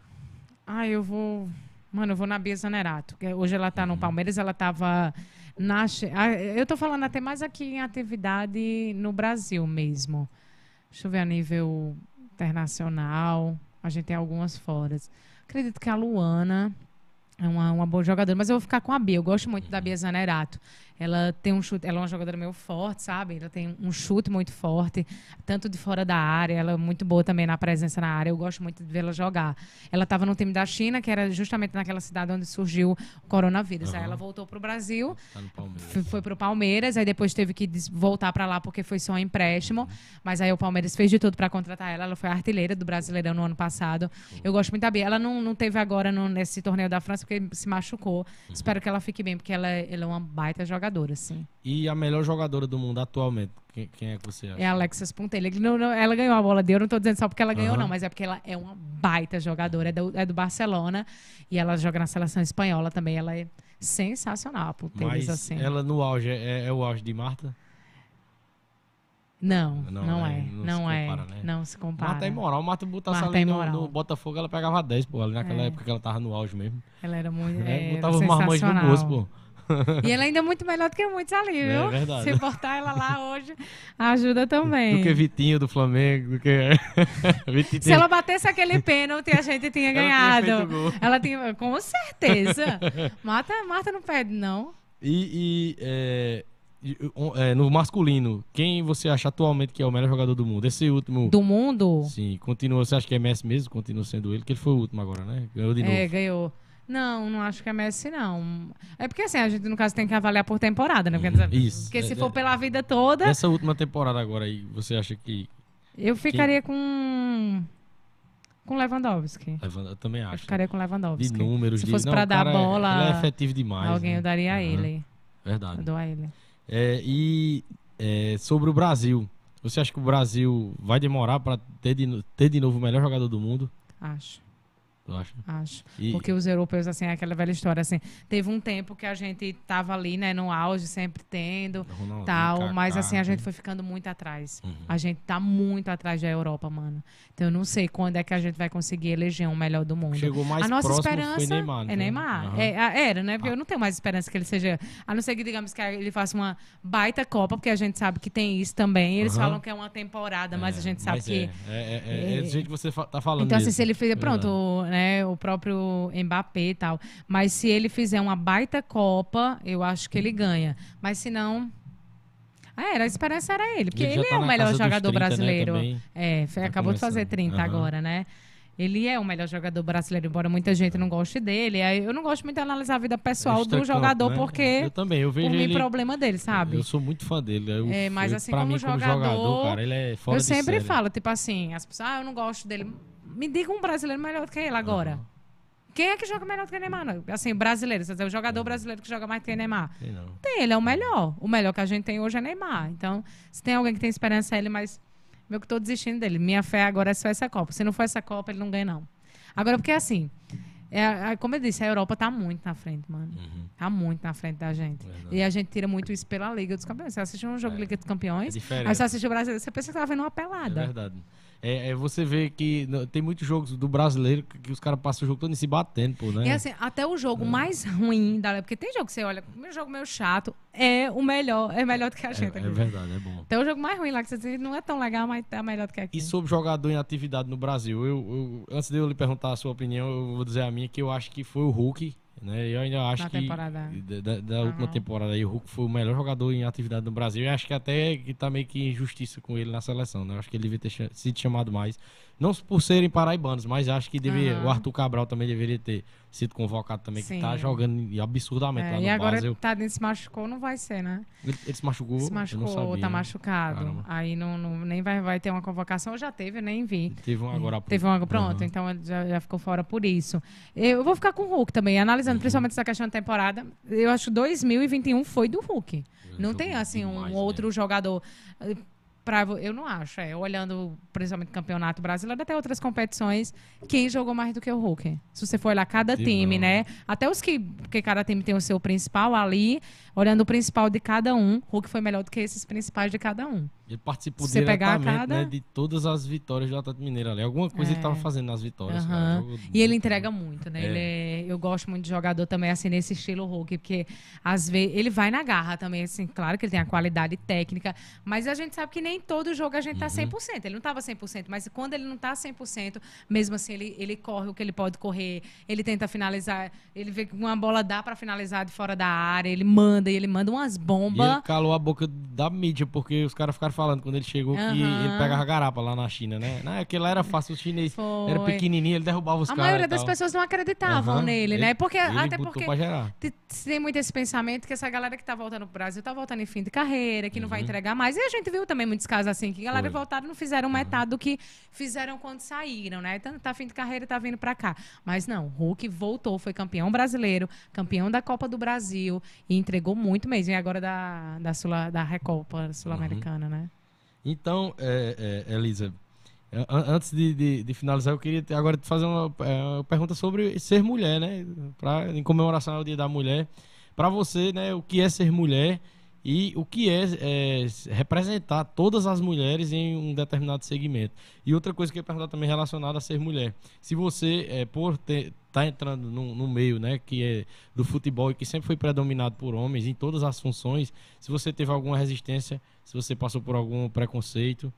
S2: Ah, eu vou. Mano, eu vou na Bia Zanerato. que Hoje ela
S1: Uhum.
S2: tá no Palmeiras, ela tava na. Eu tô falando até mais aqui em atividade no Brasil mesmo. Deixa eu ver a nível internacional. A gente tem algumas fora. Acredito que a Luana é uma, uma boa jogadora, mas eu vou ficar com a Bia. Eu gosto muito da Bia Zanerato. Ela tem um chute, ela é uma jogadora meio forte, sabe? Ela tem um chute muito forte, tanto de fora da área, ela é muito boa também na presença na área. Eu gosto muito de vê-la jogar. Ela estava no time da China, que era justamente naquela cidade onde surgiu o coronavírus. Aí
S1: Aham.
S2: ela voltou para o Brasil,
S1: Tá
S2: foi para o Palmeiras, aí depois teve que voltar para lá porque foi só um empréstimo. Mas aí o Palmeiras fez de tudo para contratar ela. Ela foi artilheira do Brasileirão no ano passado. Eu gosto muito da Bia. Ela não, não teve agora no- nesse torneio da França porque se machucou. Espero que ela fique bem, porque ela, é- ela é uma baita jogadora, assim.
S1: E a melhor jogadora do mundo atualmente, quem, quem é que você acha?
S2: É a Alexis Pontelha. Não, não, ela ganhou a bola de ouro, não tô dizendo só porque ela ganhou,
S1: Aham.
S2: não, mas é porque ela é uma baita jogadora. É do, é do Barcelona e ela joga na seleção espanhola também. Ela é sensacional, a Pontelha,
S1: Mas
S2: assim.
S1: ela no auge, é, é o auge de Marta?
S2: Não,
S1: Não,
S2: não,
S1: né?
S2: é.
S1: Não
S2: Não,
S1: se
S2: é.
S1: compara, né?
S2: Não se compara.
S1: Marta é imoral. Marta botasse
S2: Marta
S1: ali
S2: é
S1: no, no Botafogo, ela pegava 10, pô. Ali naquela
S2: É.
S1: época que ela tava no auge mesmo.
S2: Ela era muito.
S1: né?
S2: É,
S1: Botava os marmanjos no bolso, pô.
S2: E ela ainda é muito melhor do que muitos ali,
S1: É
S2: viu?
S1: verdade.
S2: Se botar ela lá hoje, ajuda também.
S1: Do que Vitinho do Flamengo, do que. [laughs] Vitinho
S2: Se ela batesse aquele pênalti, a gente tinha [laughs]
S1: Ela tinha
S2: ganhado.
S1: feito gol.
S2: Ela tinha, com certeza. Marta, Marta não perde, não.
S1: E, e, é, é, no masculino, quem você acha atualmente que é o melhor jogador do mundo? Esse último.
S2: Do mundo?
S1: Sim, continua. Você acha que é Messi mesmo? Continua sendo ele, que ele foi o último agora, né? Ganhou de novo.
S2: É, ganhou. Não, não acho que é Messi, não. É porque assim, a gente, no caso, tem que avaliar por temporada, né? Porque,
S1: Uhum. Isso.
S2: porque se
S1: É,
S2: for
S1: é.
S2: pela vida toda,
S1: Essa última temporada agora aí, você acha que.
S2: eu ficaria com. Com Lewandowski.
S1: Eu também
S2: Eu
S1: acho.
S2: ficaria com
S1: De
S2: Lewandowski.
S1: números,
S2: Se
S1: de.
S2: fosse pra
S1: o
S2: dar
S1: cara é-
S2: bola
S1: Ele é efetivo demais.
S2: Alguém
S1: né?
S2: eu daria a
S1: Aham,
S2: ele.
S1: Verdade.
S2: Eu dou a ele.
S1: É, e é, sobre o Brasil, você acha que o Brasil vai demorar para ter de, ter de novo o melhor jogador do mundo?
S2: Acho.
S1: Tu acha?
S2: Acho.
S1: E-
S2: Porque os europeus, assim, é aquela velha história, assim, teve um tempo que a gente tava ali, né, no auge, sempre tendo,
S1: Ronaldinho,
S2: tal,
S1: Kaká,
S2: mas assim, a gente
S1: né?
S2: foi ficando muito atrás.
S1: Uhum.
S2: A gente tá muito atrás da Europa, mano. Então eu não sei quando é que a gente vai conseguir eleger um melhor do mundo.
S1: Chegou mais
S2: a nossa esperança
S1: Neymar.
S2: é
S1: foi?
S2: Neymar.
S1: Aham.
S2: É, era, né? Porque
S1: Ah.
S2: eu não tenho mais esperança que ele seja. A não ser que, digamos, que ele faça uma baita Copa, porque a gente sabe que tem isso também. Eles
S1: Aham.
S2: falam que é uma temporada, mas a gente sabe que.
S1: É, é, é, é,
S2: é-
S1: do jeito que você tá falando.
S2: Então, assim, se ele fizer, pronto, né, o próprio Mbappé e tal. Mas se ele fizer uma baita Copa, eu acho que ele ganha. Mas se não. Ah, era, a esperança era ele, porque
S1: Ele
S2: ele,
S1: já tá
S2: é o melhor jogador
S1: 30, né,
S2: brasileiro.
S1: também.
S2: é, foi-
S1: Tá
S2: acabou de fazer
S1: começando.
S2: 30
S1: Aham.
S2: agora, né? Ele é o melhor jogador brasileiro, embora muita gente não goste dele. Eu não gosto muito de analisar a vida pessoal do jogador,
S1: né?
S2: porque
S1: Eu também, eu vejo
S2: por
S1: ele.
S2: problema dele, sabe?
S1: Eu sou muito fã dele. Eu,
S2: É, mas assim, como
S1: mim, como
S2: jogador,
S1: jogador, cara, ele é fora
S2: eu sempre
S1: série.
S2: falo, tipo assim, as pessoas, ah, eu não gosto dele. Me diga um brasileiro melhor do que ele agora.
S1: Aham.
S2: Quem é que joga melhor do que Neymar? Não? Assim, brasileiro, quer dizer, o jogador brasileiro que joga mais do que Neymar.
S1: Sei não.
S2: Tem, ele é o melhor. O melhor que a gente tem hoje é Neymar. Então, se tem alguém que tem esperança, é ele, mas meu que tô desistindo dele. Minha fé agora é só essa Copa. Se não for essa Copa, ele não ganha, não. Agora, porque assim, é, é, como eu disse, a Europa tá muito na frente, mano.
S1: Uhum.
S2: Tá muito na frente da gente.
S1: Verdade.
S2: E a gente tira muito isso pela Liga dos Campeões. Você assiste um jogo de Liga dos
S1: É
S2: Campeões,
S1: diferente.
S2: aí você assiste o Brasileiro, você pensa que tá vendo uma
S1: É
S2: pelada.
S1: verdade. É, é, você vê que tem muitos jogos do brasileiro que, que os caras passam o jogo todo se batendo, pô, né?
S2: E assim, até o jogo mais ruim da porque tem jogo que você olha, o meu jogo meio chato, é o melhor, é melhor do que a
S1: é,
S2: gente.
S1: é
S2: aqui.
S1: verdade, é bom.
S2: Tem o jogo mais ruim lá que você diz, não é tão legal, mas é melhor do que aqui.
S1: E sobre jogador em atividade no Brasil, eu, eu- antes de eu lhe perguntar a sua opinião, eu vou dizer a minha que eu acho que foi o Hulk, né? Eu ainda acho
S2: Na
S1: que
S2: temporada.
S1: da, da- da última temporada aí, o Hulk foi o melhor jogador em atividade no Brasil. E acho que até que tá meio que injustiça com ele na seleção, né? Eu acho que ele devia ter sido chamado mais. Não por serem paraibanos, mas acho que deveria,
S2: Aham.
S1: o Arthur Cabral também deveria ter sido convocado também,
S2: Sim.
S1: que tá jogando absurdamente
S2: É,
S1: lá no
S2: e agora
S1: Basel.
S2: Tadinho se machucou, não vai ser, né?
S1: Ele, ele se machucou?
S2: se
S1: não
S2: machucou,
S1: sabia.
S2: tá machucado.
S1: Caramba.
S2: Aí não, não- nem vai, vai ter uma convocação, já teve, eu nem vi.
S1: Teve um agora.
S2: Teve uma, pronto,
S1: Aham.
S2: então ele já, já ficou fora por isso. Eu vou ficar com o Hulk também, analisando
S1: Uhum.
S2: principalmente essa questão da temporada. Eu acho que 2021 foi do Hulk. Não
S1: Jogou
S2: tem assim um
S1: demais,
S2: outro
S1: né?
S2: jogador. Pra, eu não acho, é. Olhando principalmente o campeonato brasileiro, até outras competições, quem jogou mais do que o Hulk? Se você for olhar cada
S1: De
S2: time,
S1: bom.
S2: né? Até os que. Porque cada time tem o seu principal ali, olhando o principal de cada um, Hulk foi melhor do que esses principais de cada um.
S1: Ele participou
S2: você
S1: diretamente
S2: cada-
S1: né, de todas as vitórias do Atlético Mineiro ali. Alguma coisa
S2: É.
S1: ele tava fazendo nas vitórias. cara.
S2: Aham.
S1: Jogou
S2: E ele entrega muito, né?
S1: É.
S2: Ele é- eu gosto muito de jogador também, assim, nesse estilo Hulk, porque às vezes ele vai na garra também, assim, claro que ele tem a qualidade técnica, mas a gente sabe que nem todo jogo a gente tá
S1: Uhum.
S2: 100%. Ele não tava 100%, mas quando ele não tá 100%, mesmo assim, ele, ele corre o que ele pode correr, ele tenta finalizar, ele vê que uma bola dá pra finalizar de fora da área, ele manda, e ele manda umas
S1: E ele
S2: bombas.
S1: calou a boca da mídia, porque os caras ficaram falando quando ele chegou que
S2: Aham.
S1: ele pegava garapa lá na China, né? Não, aquele lá era fácil, o chinês
S2: Foi.
S1: era pequenininho, ele derrubava os
S2: A
S1: caras.
S2: maioria
S1: e
S2: das pessoas não acreditavam
S1: Aham.
S2: nele,
S1: Ele-
S2: né? Porque, até porque tem muito esse pensamento que essa galera que tá voltando pro Brasil tá voltando em fim de carreira, que não vai
S1: Uhum.
S2: entregar mais. E a gente viu também muitos casos assim, que galera
S1: Foi. Uhum.
S2: voltaram e não fizeram metade do que fizeram quando saíram, né? Então tá fim de carreira, tá vindo pra cá. Mas não, Hulk voltou, foi campeão brasileiro, campeão da Copa do Brasil e entregou muito mesmo. E agora da, da, Sula, da Recopa Sul-Americana,
S1: Uhum.
S2: né?
S1: Então, é, é, Elisa, an- antes de, de- de finalizar, eu queria agora te fazer uma, é, uma pergunta sobre ser mulher, né? Pra, em comemoração ao Dia da Mulher. Para você, né, o que é ser mulher e o que é, é, representar todas as mulheres em um determinado segmento. E outra coisa que eu ia perguntar também relacionada a ser mulher. Se você, é, por estar tá entrando no, no meio, né, que é do futebol e que sempre foi predominado por homens em todas as funções, se você teve alguma resistência, se você passou por algum preconceito.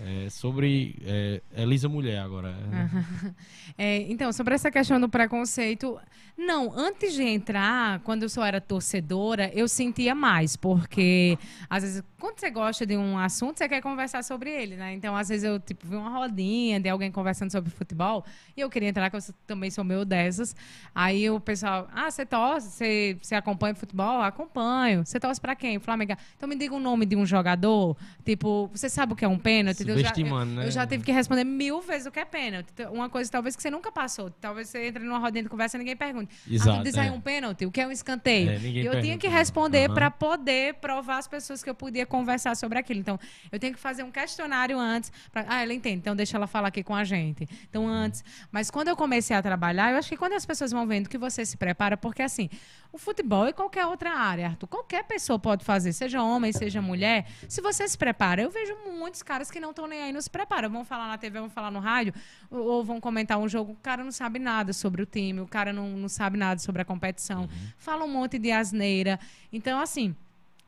S1: É, sobre é, Elisa Mulher agora. [laughs]
S2: É, então, sobre essa questão do preconceito, não, antes de entrar, quando eu só era torcedora, eu sentia mais, porque às vezes, quando você gosta de um assunto, você quer conversar sobre ele, né? Então, às vezes eu tipo, vi uma rodinha de alguém conversando sobre futebol e eu queria entrar, que eu também sou meio dessas. Aí o pessoal, ah, você torce, você, você acompanha futebol? Acompanho. Você torce pra quem? Flamengo. Então me diga o nome de um jogador, tipo, você sabe o que é um pênalti? Eu já, eu,
S1: né?
S2: eu já tive que responder mil vezes o que é pênalti. Uma coisa talvez que você nunca passou. Talvez você entre numa rodinha de conversa e ninguém pergunte.
S1: Exato,
S2: ah, diz aí
S1: é.
S2: um pênalti, o que é um escanteio?
S1: É,
S2: eu tinha
S1: pergunta,
S2: que
S1: né?
S2: responder
S1: Aham.
S2: para poder provar às pessoas que eu podia conversar sobre aquilo. Então, eu tenho que fazer um questionário antes. Pra, ah, ela entende, então deixa ela falar aqui com a gente. Então,
S1: Uhum.
S2: antes. Mas quando eu comecei a trabalhar, eu acho que quando as pessoas vão vendo que você se prepara, porque assim, o futebol e qualquer outra área, Arthur, qualquer pessoa pode fazer, seja homem, seja mulher. Se você se prepara, eu vejo muitos caras que não estão nem aí, não se preparam. Vão falar na TV, vão falar no rádio, ou, ou vão comentar um jogo. O cara não sabe nada sobre o time, o cara não, não sabe nada sobre a competição. Fala um monte de asneira. Então, assim.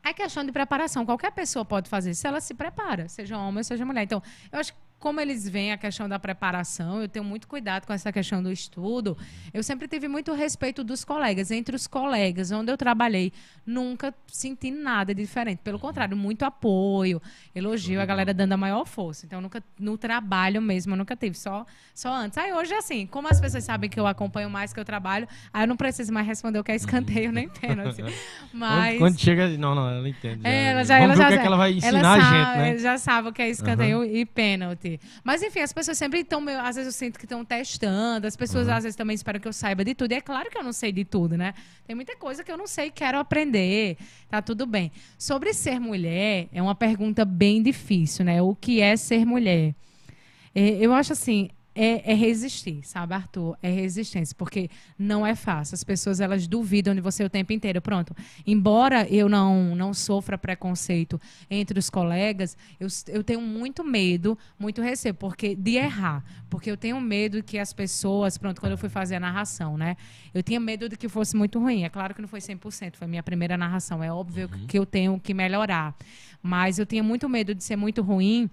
S2: É questão de preparação. Qualquer pessoa pode fazer, se ela se prepara, seja homem ou seja mulher. Então, eu acho que como eles veem a questão da preparação, eu tenho muito cuidado com essa questão do estudo. Eu sempre tive muito respeito dos colegas. Entre os colegas onde eu trabalhei, nunca senti nada diferente. Pelo contrário, muito apoio, elogio, a galera dando a maior força. Então, nunca no trabalho mesmo, eu nunca tive, só, só antes. Aí hoje, assim, como as pessoas sabem que eu acompanho mais que eu trabalho, aí eu não preciso mais responder o que é escanteio nem pênalti. [laughs] Mas.
S1: Quando, quando chega. Não, não, ela entende.
S2: É, ela já, ela já,
S1: é que ela vai ensinar
S2: ela
S1: a
S2: sabe,
S1: gente, né?
S2: Já sabe o que é escanteio e pênalti. Mas enfim, as pessoas sempre estão, às vezes eu sinto que estão testando, as pessoas às vezes também esperam que eu saiba de tudo. E é claro que eu não sei de tudo, né? Tem muita coisa que eu não sei e quero aprender. Tá tudo bem. Sobre ser mulher, é uma pergunta bem difícil, né? O que é ser mulher? É, eu acho assim, é, é resistir, sabe, Arthur? É resistência, porque não é fácil. As pessoas elas duvidam de você o tempo inteiro. Pronto. Embora eu não não sofra preconceito entre os colegas, eu, eu tenho muito medo, muito receio, porque de errar, porque eu tenho medo que as pessoas, pronto, quando eu fui fazer a narração, né? Eu tinha medo de que fosse muito ruim. É claro que não foi 100%, foi minha primeira narração. É óbvio que eu tenho que melhorar, mas eu tinha muito medo de ser muito ruim.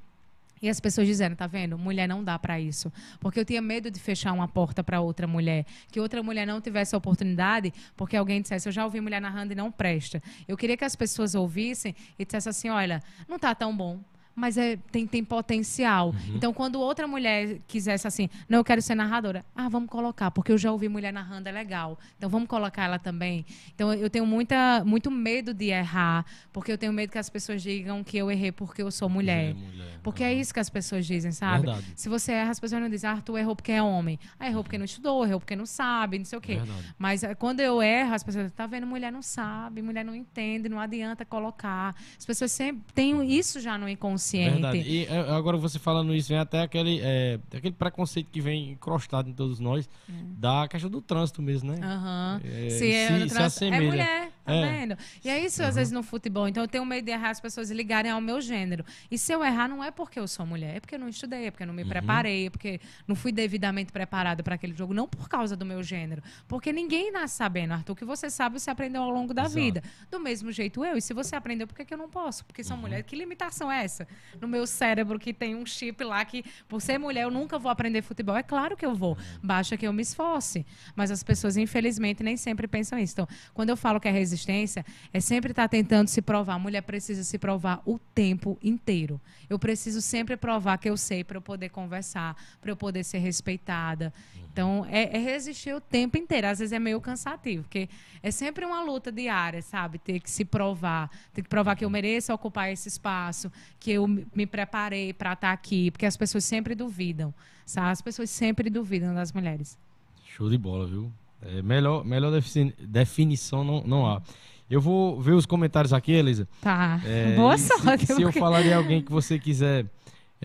S2: E as pessoas dizendo, tá vendo? Mulher não dá pra isso. Porque eu tinha medo de fechar uma porta pra outra mulher. Que outra mulher não tivesse a oportunidade, porque alguém dissesse, eu já ouvi mulher narrando e não presta. Eu queria que as pessoas ouvissem e dissessem assim, olha, não tá tão bom. Mas é, tem, tem potencial. Então, quando outra mulher quisesse assim, não, eu quero ser narradora. Ah, vamos colocar, porque eu já ouvi mulher narrando, é legal. Então, vamos colocar ela também. Então, eu tenho muita, muito medo de errar, porque eu tenho medo que as pessoas digam que eu errei porque eu sou mulher.
S1: É, mulher.
S2: Porque é isso que as pessoas dizem, sabe?
S1: Verdade.
S2: Se você erra, as pessoas não dizem, ah, tu errou porque é homem. Ah, errou porque não estudou, errou porque não sabe, não sei o quê.
S1: Verdade.
S2: Mas eh, quando eu erro, as pessoas, tá vendo, mulher não sabe, mulher não entende, não adianta colocar. As pessoas sempre têm isso já no inconsciente.
S1: Verdade. E é, agora você falando isso, vem até aquele, é, aquele preconceito que vem encrostado em todos nós da questão do trânsito mesmo, né?
S2: Aham.
S1: É,
S2: se,
S1: se-
S2: é,
S1: se
S2: trans- é
S1: assemelha.
S2: mulher, tá
S1: É.
S2: vendo? E é isso, às vezes, no futebol. Então, eu tenho medo de errar as pessoas ligarem ao meu gênero. E se eu errar, não é porque eu sou mulher, é porque eu não estudei, é porque eu não me preparei, é porque não fui devidamente preparada para aquele jogo. Não por causa do meu gênero. Porque ninguém nasce sabendo, Arthur. O que você sabe, você aprendeu ao longo da
S1: Exato.
S2: vida. Do mesmo jeito eu. E se você aprendeu, por que, que eu não posso? Porque sou mulher. Que limitação é essa? No meu cérebro, que tem um chip lá que, por ser mulher, eu nunca vou aprender futebol. É claro que eu vou. Basta que eu me esforce. Mas as pessoas, infelizmente, nem sempre pensam isso. Então, quando eu falo que é resistência, é sempre estar tentando se provar. A mulher precisa se provar o tempo inteiro. Eu preciso sempre provar que eu sei para eu poder conversar, para eu poder ser respeitada. Então, é, é resistir o tempo inteiro. Às vezes é meio cansativo, porque é sempre uma luta diária, sabe? Ter que se provar. Ter que provar que eu mereço ocupar esse espaço, que eu me preparei para estar aqui, porque as pessoas sempre duvidam, sabe? As pessoas sempre duvidam das mulheres.
S1: Show de bola, viu? É, melhor melhor defini- definição não, não há. Eu vou ver os comentários aqui, Elisa.
S2: Tá.
S1: É,
S2: Boa
S1: e se-
S2: sorte.
S1: Se, eu falar de alguém que você quiser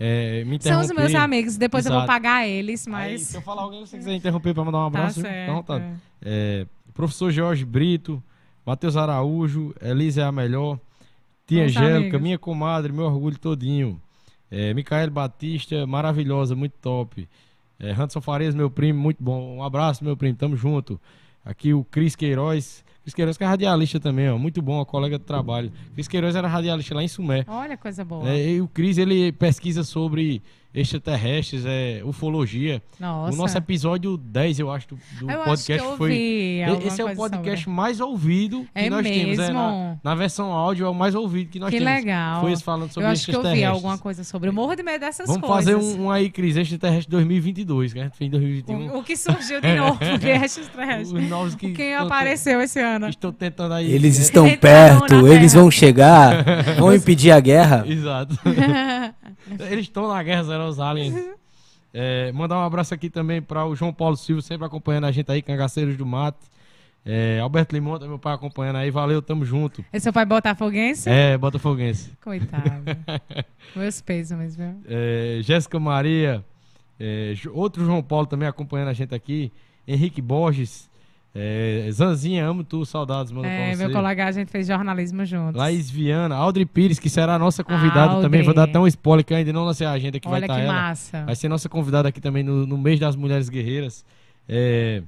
S1: é, me
S2: São os meus amigos, depois eu vou
S1: Exato.
S2: pagar eles,
S1: Aí,
S2: mas.
S1: se eu falar alguém que você quiser interromper para mandar um
S2: Tá
S1: abraço,
S2: certo.
S1: dá vontade. É, professor Jorge Brito, Matheus Araújo, Elisa é a melhor, Tia
S2: Bons
S1: Angélica,
S2: amigos.
S1: minha comadre, meu orgulho todinho. É, Micael Batista, maravilhosa, muito top. É, Hanson Farias, meu primo, muito bom. Um abraço, meu primo, tamo junto. Aqui o Cris Queiroz. Cris Queiroz que é radialista também, ó. Muito bom, a colega de trabalho. Cris Queiroz era radialista lá em Sumé.
S2: Olha, coisa boa.
S1: É, e o Cris, ele pesquisa sobre extraterrestres, é, ufologia.
S2: Nossa.
S1: O nosso episódio 10, eu acho, do, do
S2: eu
S1: podcast
S2: acho que eu
S1: foi. Esse é o podcast
S2: sobre.
S1: mais ouvido que
S2: É
S1: nós temos. É, na,
S2: mesmo?
S1: na versão áudio é o mais ouvido que nós
S2: Que
S1: temos.
S2: legal.
S1: Foi esse falando sobre
S2: Eu acho que eu vi alguma coisa sobre. Eu morro de medo dessas
S1: Vamos
S2: coisas.
S1: fazer um, um aí, Cris, extraterrestre 2022, que a gente fez em 2021.
S2: O, o que surgiu de [laughs] novo de extraterrestre.
S1: Os novos que
S2: Quem
S1: estão-
S2: apareceu esse ano?
S1: que estão tentando aí.
S3: Eles [laughs] estão
S2: Entraram
S3: perto, eles
S2: Terra.
S3: vão chegar, vão [laughs] impedir a guerra.
S1: Exato. Eles estão na guerra, eram os aliens. É, mandar um abraço aqui também para o João Paulo Silva, sempre acompanhando a gente aí, Cangaceiros do Mate. É, Alberto Limão, meu pai acompanhando aí. Valeu, tamo junto.
S2: Esse seu pai botafoguense?
S1: É, Botafoguense.
S2: Coitado. [laughs] Meus pesos, viu?
S1: É, Jéssica Maria, é, outro João Paulo também acompanhando a gente aqui. Henrique Borges, é, Zanzinha, amo tu, saudades, mano.
S2: É, meu colega, a gente fez jornalismo juntos.
S1: Laís Viana, Audrey Pires, que será a nossa convidada
S2: Audrey.
S1: também. Vou dar até um spoiler que eu ainda não lancei a agenda que vai
S2: Olha
S1: estar
S2: que
S1: ela.
S2: massa.
S1: Vai ser nossa convidada aqui também no, no mês das mulheres guerreiras. É,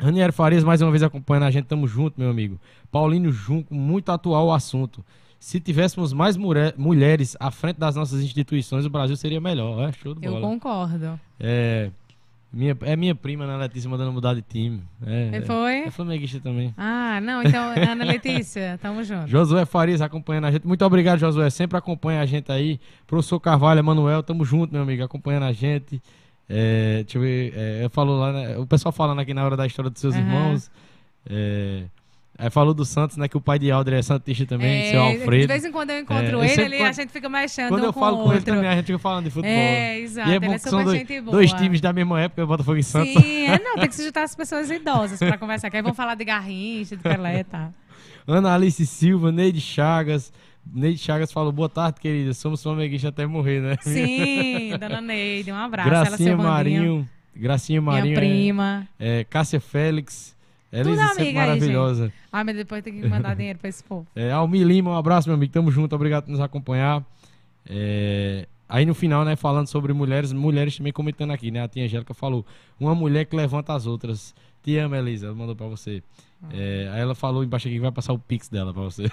S1: Raniero Farias, mais uma vez acompanhando a gente, tamo junto, meu amigo. Paulinho Junco, muito atual o assunto. Se tivéssemos mais mure- mulheres à frente das nossas instituições, o Brasil seria melhor. É, show de
S2: Eu
S1: bola.
S2: concordo.
S1: É, minha, é minha prima, né, Letícia, mandando mudar de time. É, é,
S2: foi?
S1: é flamenguista também.
S2: Ah, não, então, [laughs] Ana Letícia, tamo junto.
S1: Josué Farias acompanhando a gente. Muito obrigado, Josué. Sempre acompanha a gente aí. Professor Carvalho, Emanuel, tamo junto, meu amigo, acompanhando a gente. É, deixa eu ver. é, eu falo lá, né, o pessoal falando aqui na hora da história dos seus
S2: Aham.
S1: irmãos. É, aí falou do Santos, né? Que o pai de Alder é Santista também,
S2: É,
S1: seu Alfredo.
S2: De vez em quando eu encontro
S1: É,
S2: ele, ali,
S1: quando-
S2: a gente fica mexendo
S1: Quando
S2: um
S1: eu
S2: com
S1: falo com ele também, a gente fica falando de futebol.
S2: É, exato.
S1: e é
S2: ele
S1: bom
S2: é
S1: que são dois, dois times da mesma época, Botafogo e Santos.
S2: Sim, é, não, tem que se juntar as pessoas idosas pra conversar. Que aí vão falar de Garrincha, de Pelé, tá? [laughs]
S1: Ana Alice Silva, Neide Chagas. Neide Chagas falou, boa tarde, querida. Somos flamenguistas até morrer, né?
S2: Sim, [laughs] dona Neide, um abraço. Ela,
S1: Gracinha
S2: bandinho,
S1: Marinho. Gracinha
S2: minha
S1: Marinho. é-
S2: prima.
S1: É, Cássia Félix.
S2: Tudo
S1: Elise sempre
S2: amiga aí,
S1: maravilhosa.
S2: Ah, mas depois tem que mandar [laughs] dinheiro pra esse povo.
S1: é, Almi Lima, um abraço, meu amigo. Tamo junto, obrigado por nos acompanhar. É, aí no final, né, falando sobre mulheres, mulheres também comentando aqui, né? A tia Angélica falou: uma mulher que levanta as outras. Te amo, Elisa. Ela mandou pra você. É, aí ela falou embaixo aqui que vai passar o pix dela pra você.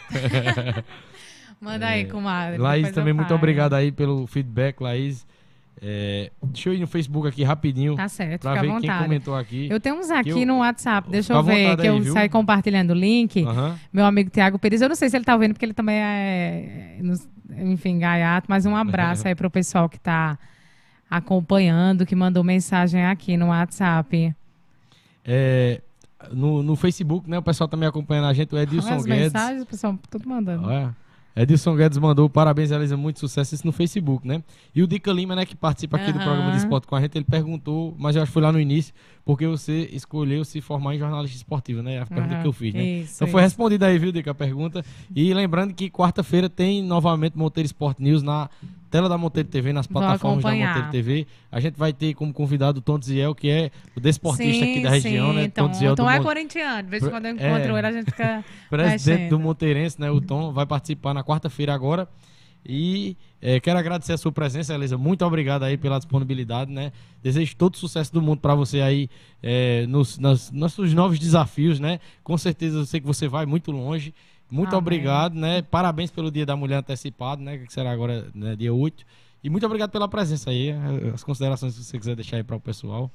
S1: [laughs]
S2: Manda aí, [laughs] comadre.
S1: Laís também, muito obrigado aí pelo feedback, Laís. É, deixa eu ir no Facebook aqui rapidinho
S2: Tá certo,
S1: pra
S2: fica à
S1: ver quem
S2: vontade.
S1: comentou aqui.
S2: Eu tenho uns aqui
S1: eu-
S2: no WhatsApp, deixa eu ver, que
S1: aí,
S2: eu
S1: viu?
S2: saio compartilhando o link.
S1: Aham.
S2: Meu amigo Tiago Pires, eu não sei se ele tá ouvindo, porque ele também é, nos- enfim, gaiato, mas um abraço [laughs] aí pro pessoal que tá acompanhando, que mandou mensagem aqui no WhatsApp.
S1: É, no, no Facebook, né? O pessoal também acompanhando a gente, o Edilson
S2: As
S1: Guedes.
S2: mensagens, o pessoal tudo mandando.
S1: Olha. Edilson Guedes mandou parabéns, Elisa, muito sucesso isso no Facebook, né? E o Dica Lima, né, que participa aqui do
S2: Aham.
S1: programa de esporte com a gente, ele perguntou, mas eu acho que foi lá no início, porque você escolheu se formar em jornalista esportivo, né? A pergunta
S2: Aham,
S1: que eu fiz, né?
S2: Isso,
S1: Então foi
S2: isso.
S1: respondida aí, viu, Dica, a pergunta. E lembrando que quarta-feira tem novamente Monteiro Sport News na tela da Monteiro TV, nas plataformas da. Monteiro TV. A gente vai ter como convidado o Tom Ziel, que é o desportista aqui da região,
S2: sim,
S1: né?
S2: Tom,
S1: Tom Ziel
S2: Tom
S1: do
S2: é
S1: Mon-
S2: corintiano, de vez em quando eu
S1: É.
S2: encontro ele, a gente fica... [laughs]
S1: presidente
S2: Mexendo.
S1: do Monteirense, né? O Tom vai participar na quarta-feira agora. E eh, quero agradecer a sua presença, Elisa. Muito obrigado aí pela disponibilidade, né? Desejo todo o sucesso do mundo para você aí eh, nos, nas- nossos novos desafios, né? Com certeza eu sei que você vai muito longe. Muito
S2: Amém.
S1: obrigado, né? Parabéns pelo Dia da Mulher antecipado, né? Que será agora, né, dia 8. E muito obrigado pela presença aí. As considerações que você quiser deixar aí para o pessoal.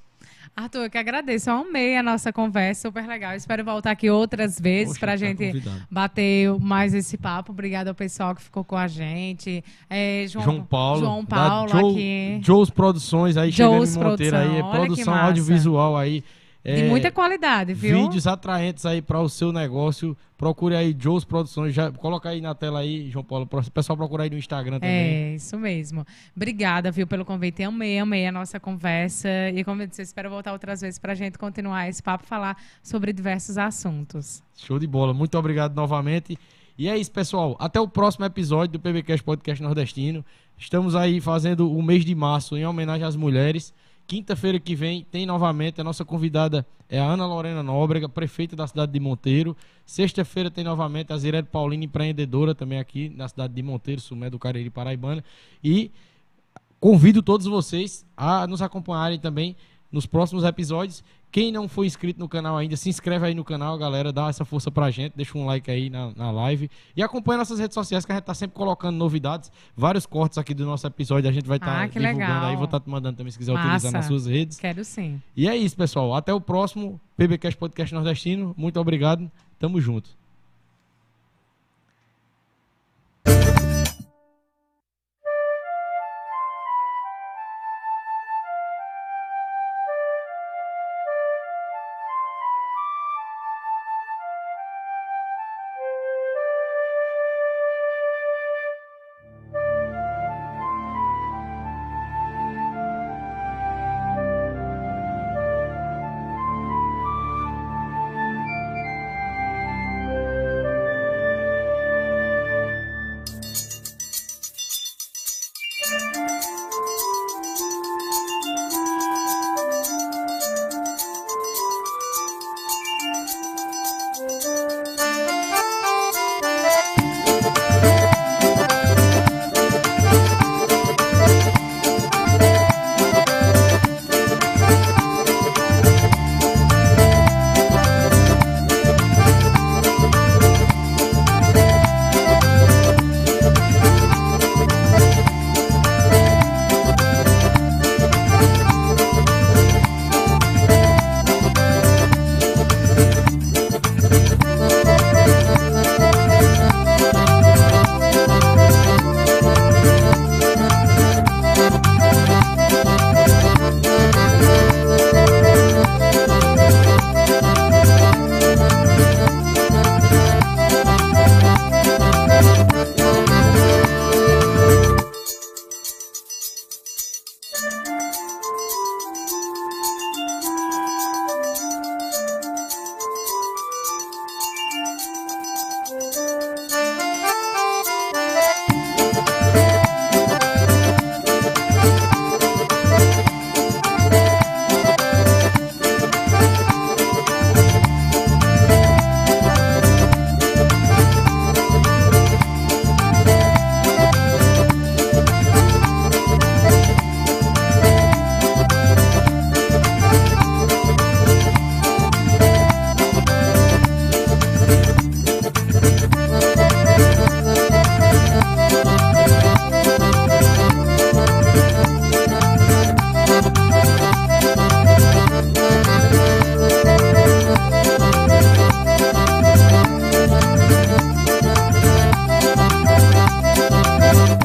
S2: Arthur, eu que agradeço. Eu amei a nossa conversa, super legal. Espero voltar aqui outras vezes
S1: Poxa,
S2: pra
S1: tá
S2: gente
S1: convidado.
S2: bater mais esse papo. Obrigada ao pessoal que ficou com a gente. É, João,
S1: João Paulo.
S2: João Paulo
S1: Joe-
S2: aqui.
S1: Joe's Produções aí,
S2: Joe's
S1: chegando em Monteiro aí. É
S2: Produção,
S1: produção audiovisual aí.
S2: De
S1: É,
S2: muita qualidade, viu?
S1: Vídeos atraentes aí para o seu negócio. Procure aí Joe's Produções. Já, coloca aí na tela aí, João Paulo. O pessoal procura aí no Instagram também.
S2: É, isso mesmo. Obrigada, viu, pelo convite. Amei, amei a nossa conversa. E como eu disse, eu espero voltar outras vezes pra gente continuar esse papo, falar sobre diversos assuntos.
S1: Show de bola. Muito obrigado novamente. E é isso, pessoal. Até o próximo episódio do PBcast Podcast Nordestino. Estamos aí fazendo o mês de março em homenagem às mulheres. Quinta-feira que vem tem novamente a nossa convidada é a Ana Lorena Nóbrega, prefeita da cidade de Monteiro. Sexta-feira tem novamente a Zirete Paulina, empreendedora também aqui na cidade de Monteiro, Sumé do Cariri Paraibana. E convido todos vocês a nos acompanharem também nos próximos episódios, Quem não foi inscrito no canal ainda, se inscreve aí no canal, galera. Dá essa força pra gente. Deixa um like aí na, na live. E acompanha nossas redes sociais, que a gente tá sempre colocando novidades. Vários cortes aqui do nosso episódio. A gente vai estar tá
S2: Ah,
S1: divulgando
S2: legal.
S1: aí. Vou estar te mandando também, se quiser
S2: Massa.
S1: utilizar nas suas redes.
S2: Quero sim.
S1: E é isso, pessoal. Até o próximo PBcast Podcast Nordestino. Muito obrigado. Tamo junto.